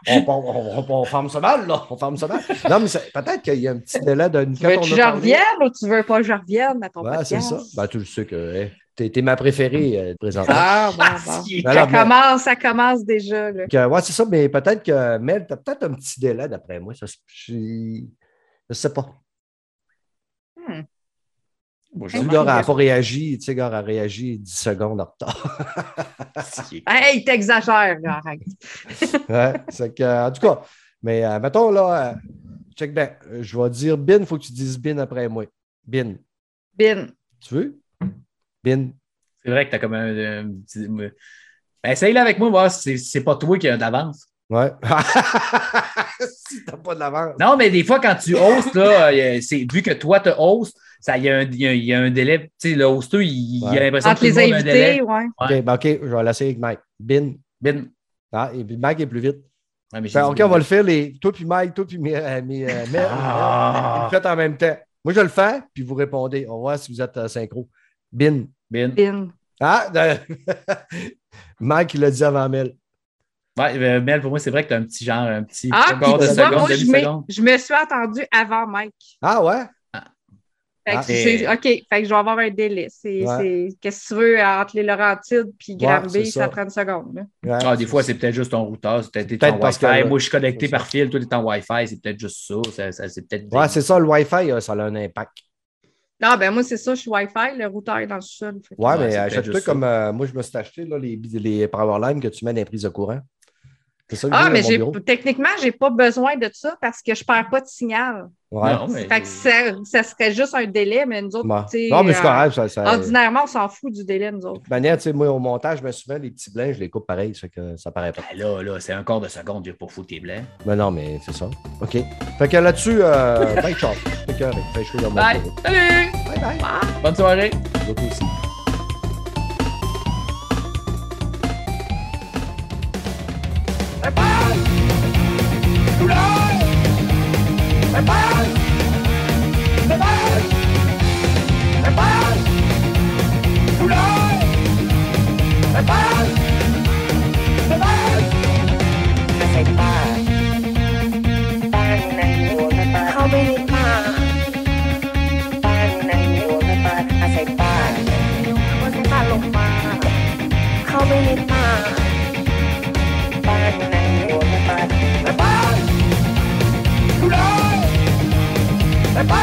Speaker 1: on, on, on, on ferme ça mal, là. On ferme ça mal. Non, mais c'est- peut-être qu'il y a un petit délai de.
Speaker 2: Tu veux que je revienne ou tu veux pas que je revienne à ton
Speaker 1: Ouais, c'est ça. Ben, tu le sais que hey, t'es, t'es ma préférée euh, présentement.
Speaker 2: Ah, bon, bon.
Speaker 1: Ben
Speaker 2: Ça
Speaker 1: mais-
Speaker 2: commence, ça commence déjà. Là.
Speaker 1: que- ouais, c'est ça, mais peut-être que Mel, t'as peut-être un petit délai d'après moi. Ça, je je sais pas.
Speaker 3: Bon,
Speaker 1: Tu sais, le gars n'a pas réagi, tu sais, le gars a réagi 10 secondes en retard.
Speaker 2: Hey, t'exagères, là, arrête.
Speaker 1: Ouais, c'est que, en tout cas, mais euh, mettons là, euh, check bien. Euh, Je vais dire bin, il faut que tu dises bin après moi. Bin.
Speaker 2: Bin.
Speaker 1: Tu veux? Bin.
Speaker 3: C'est vrai que t'as comme un, un petit. Ben, essaye-le avec moi, voir si c'est- c'est pas toi qui as d'avance.
Speaker 1: Ouais. si t'as pas de l'avance.
Speaker 3: Non, mais des fois, quand tu hostes, là, euh, c'est- vu que toi, tu hostes, il, y a un, il, y a, il y a un délai. Tu sais, le hosteur, il, il
Speaker 1: Ouais.
Speaker 3: a l'impression
Speaker 2: Entre
Speaker 3: que
Speaker 2: les
Speaker 3: a un délai.
Speaker 2: invités, ouais.
Speaker 1: OK, ben, OK, je vais l'essayer avec Mike. Bin.
Speaker 3: Bin.
Speaker 1: Ah, et puis Mike est plus vite.
Speaker 3: Ouais, mais dit
Speaker 1: OK, on va le faire, les, toi puis Mike, toi puis mes, euh, mes, euh, Mel,
Speaker 3: Ah.
Speaker 1: vous le faites en même temps. Moi, je le fais, puis vous répondez. On va voir si vous êtes euh, synchro. Bin.
Speaker 3: Bin.
Speaker 2: Bin.
Speaker 1: Ah, Mike, il l'a dit avant Mel.
Speaker 3: Ouais, euh, Mel, pour moi, c'est vrai que tu as un petit genre, un petit
Speaker 2: Ah,
Speaker 3: de seconde,
Speaker 2: moi, je, me suis attendue avant Mike.
Speaker 1: Ah, ouais?
Speaker 2: Fait que
Speaker 1: Ah.
Speaker 2: OK, fait que je vais avoir un délai. C'est,
Speaker 1: Ouais.
Speaker 2: c'est- qu'est-ce que tu veux entre les Laurentides puis Granby, ça.
Speaker 1: ça.
Speaker 2: prend une seconde.
Speaker 1: Ouais.
Speaker 3: Ah, des fois, c'est peut-être juste ton routeur, c'est peut-être
Speaker 1: Peut-être
Speaker 3: ton
Speaker 1: parce
Speaker 3: Wi-Fi.
Speaker 1: que-
Speaker 3: Moi, je suis connecté par fil, toi, tu es en Wi-Fi, c'est peut-être juste ça. ça, ça- c'est peut-être.
Speaker 1: Ouais, c'est ça, le Wi-Fi, euh, ça a un impact.
Speaker 2: Non, ben moi, c'est ça, je suis Wi-Fi, le routeur est dans le sol.
Speaker 1: Ouais, mais
Speaker 3: c'est peut-être
Speaker 1: achète-toi comme euh, moi, je me suis acheté là, les, les Powerline que tu mets dans les prises de courant. C'est ça que
Speaker 2: Ah, mais j'ai, techniquement, j'ai pas besoin de ça parce que je perds pas de signal.
Speaker 1: Ouais.
Speaker 3: Non, mais-
Speaker 2: Fait que ça, ça serait juste un délai, mais nous autres,
Speaker 1: Ouais.
Speaker 2: tu sais,
Speaker 1: Non, mais c'est
Speaker 2: euh,
Speaker 1: correct. Ça, ça...
Speaker 2: ordinairement, on s'en fout du délai, nous autres.
Speaker 1: De manière, tu sais, moi, au montage, je mets souvent les petits blancs, je les coupe pareil, ça fait que ça paraît pas.
Speaker 3: Ben là, là, c'est un quart de seconde, pas foutu tes blancs.
Speaker 1: Mais non, mais c'est ça. OK. Fait que là-dessus, euh, bye, ciao. Fait que, fait dans mon
Speaker 3: Bye! Salut!
Speaker 1: Bye, bye.
Speaker 3: Bonne soirée!
Speaker 1: Aussi.
Speaker 5: ¡Prepárate! ¡Prepárate! หาสายป่า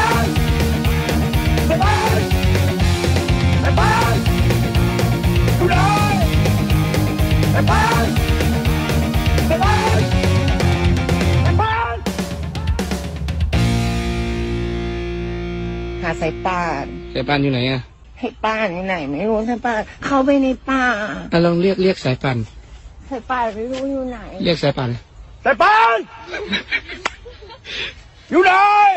Speaker 5: น
Speaker 6: สายป่านอยู่ไหนอะ
Speaker 5: ให้ป่านอยู่ไหนไม่รู้สายป่านเข้าไปในป่า
Speaker 6: อะลองเรียกเรียกสายป่าน
Speaker 5: สายป่านไม่รู้อยู่ไหน
Speaker 6: เรียกสายป่าน
Speaker 1: Stéphane! You know!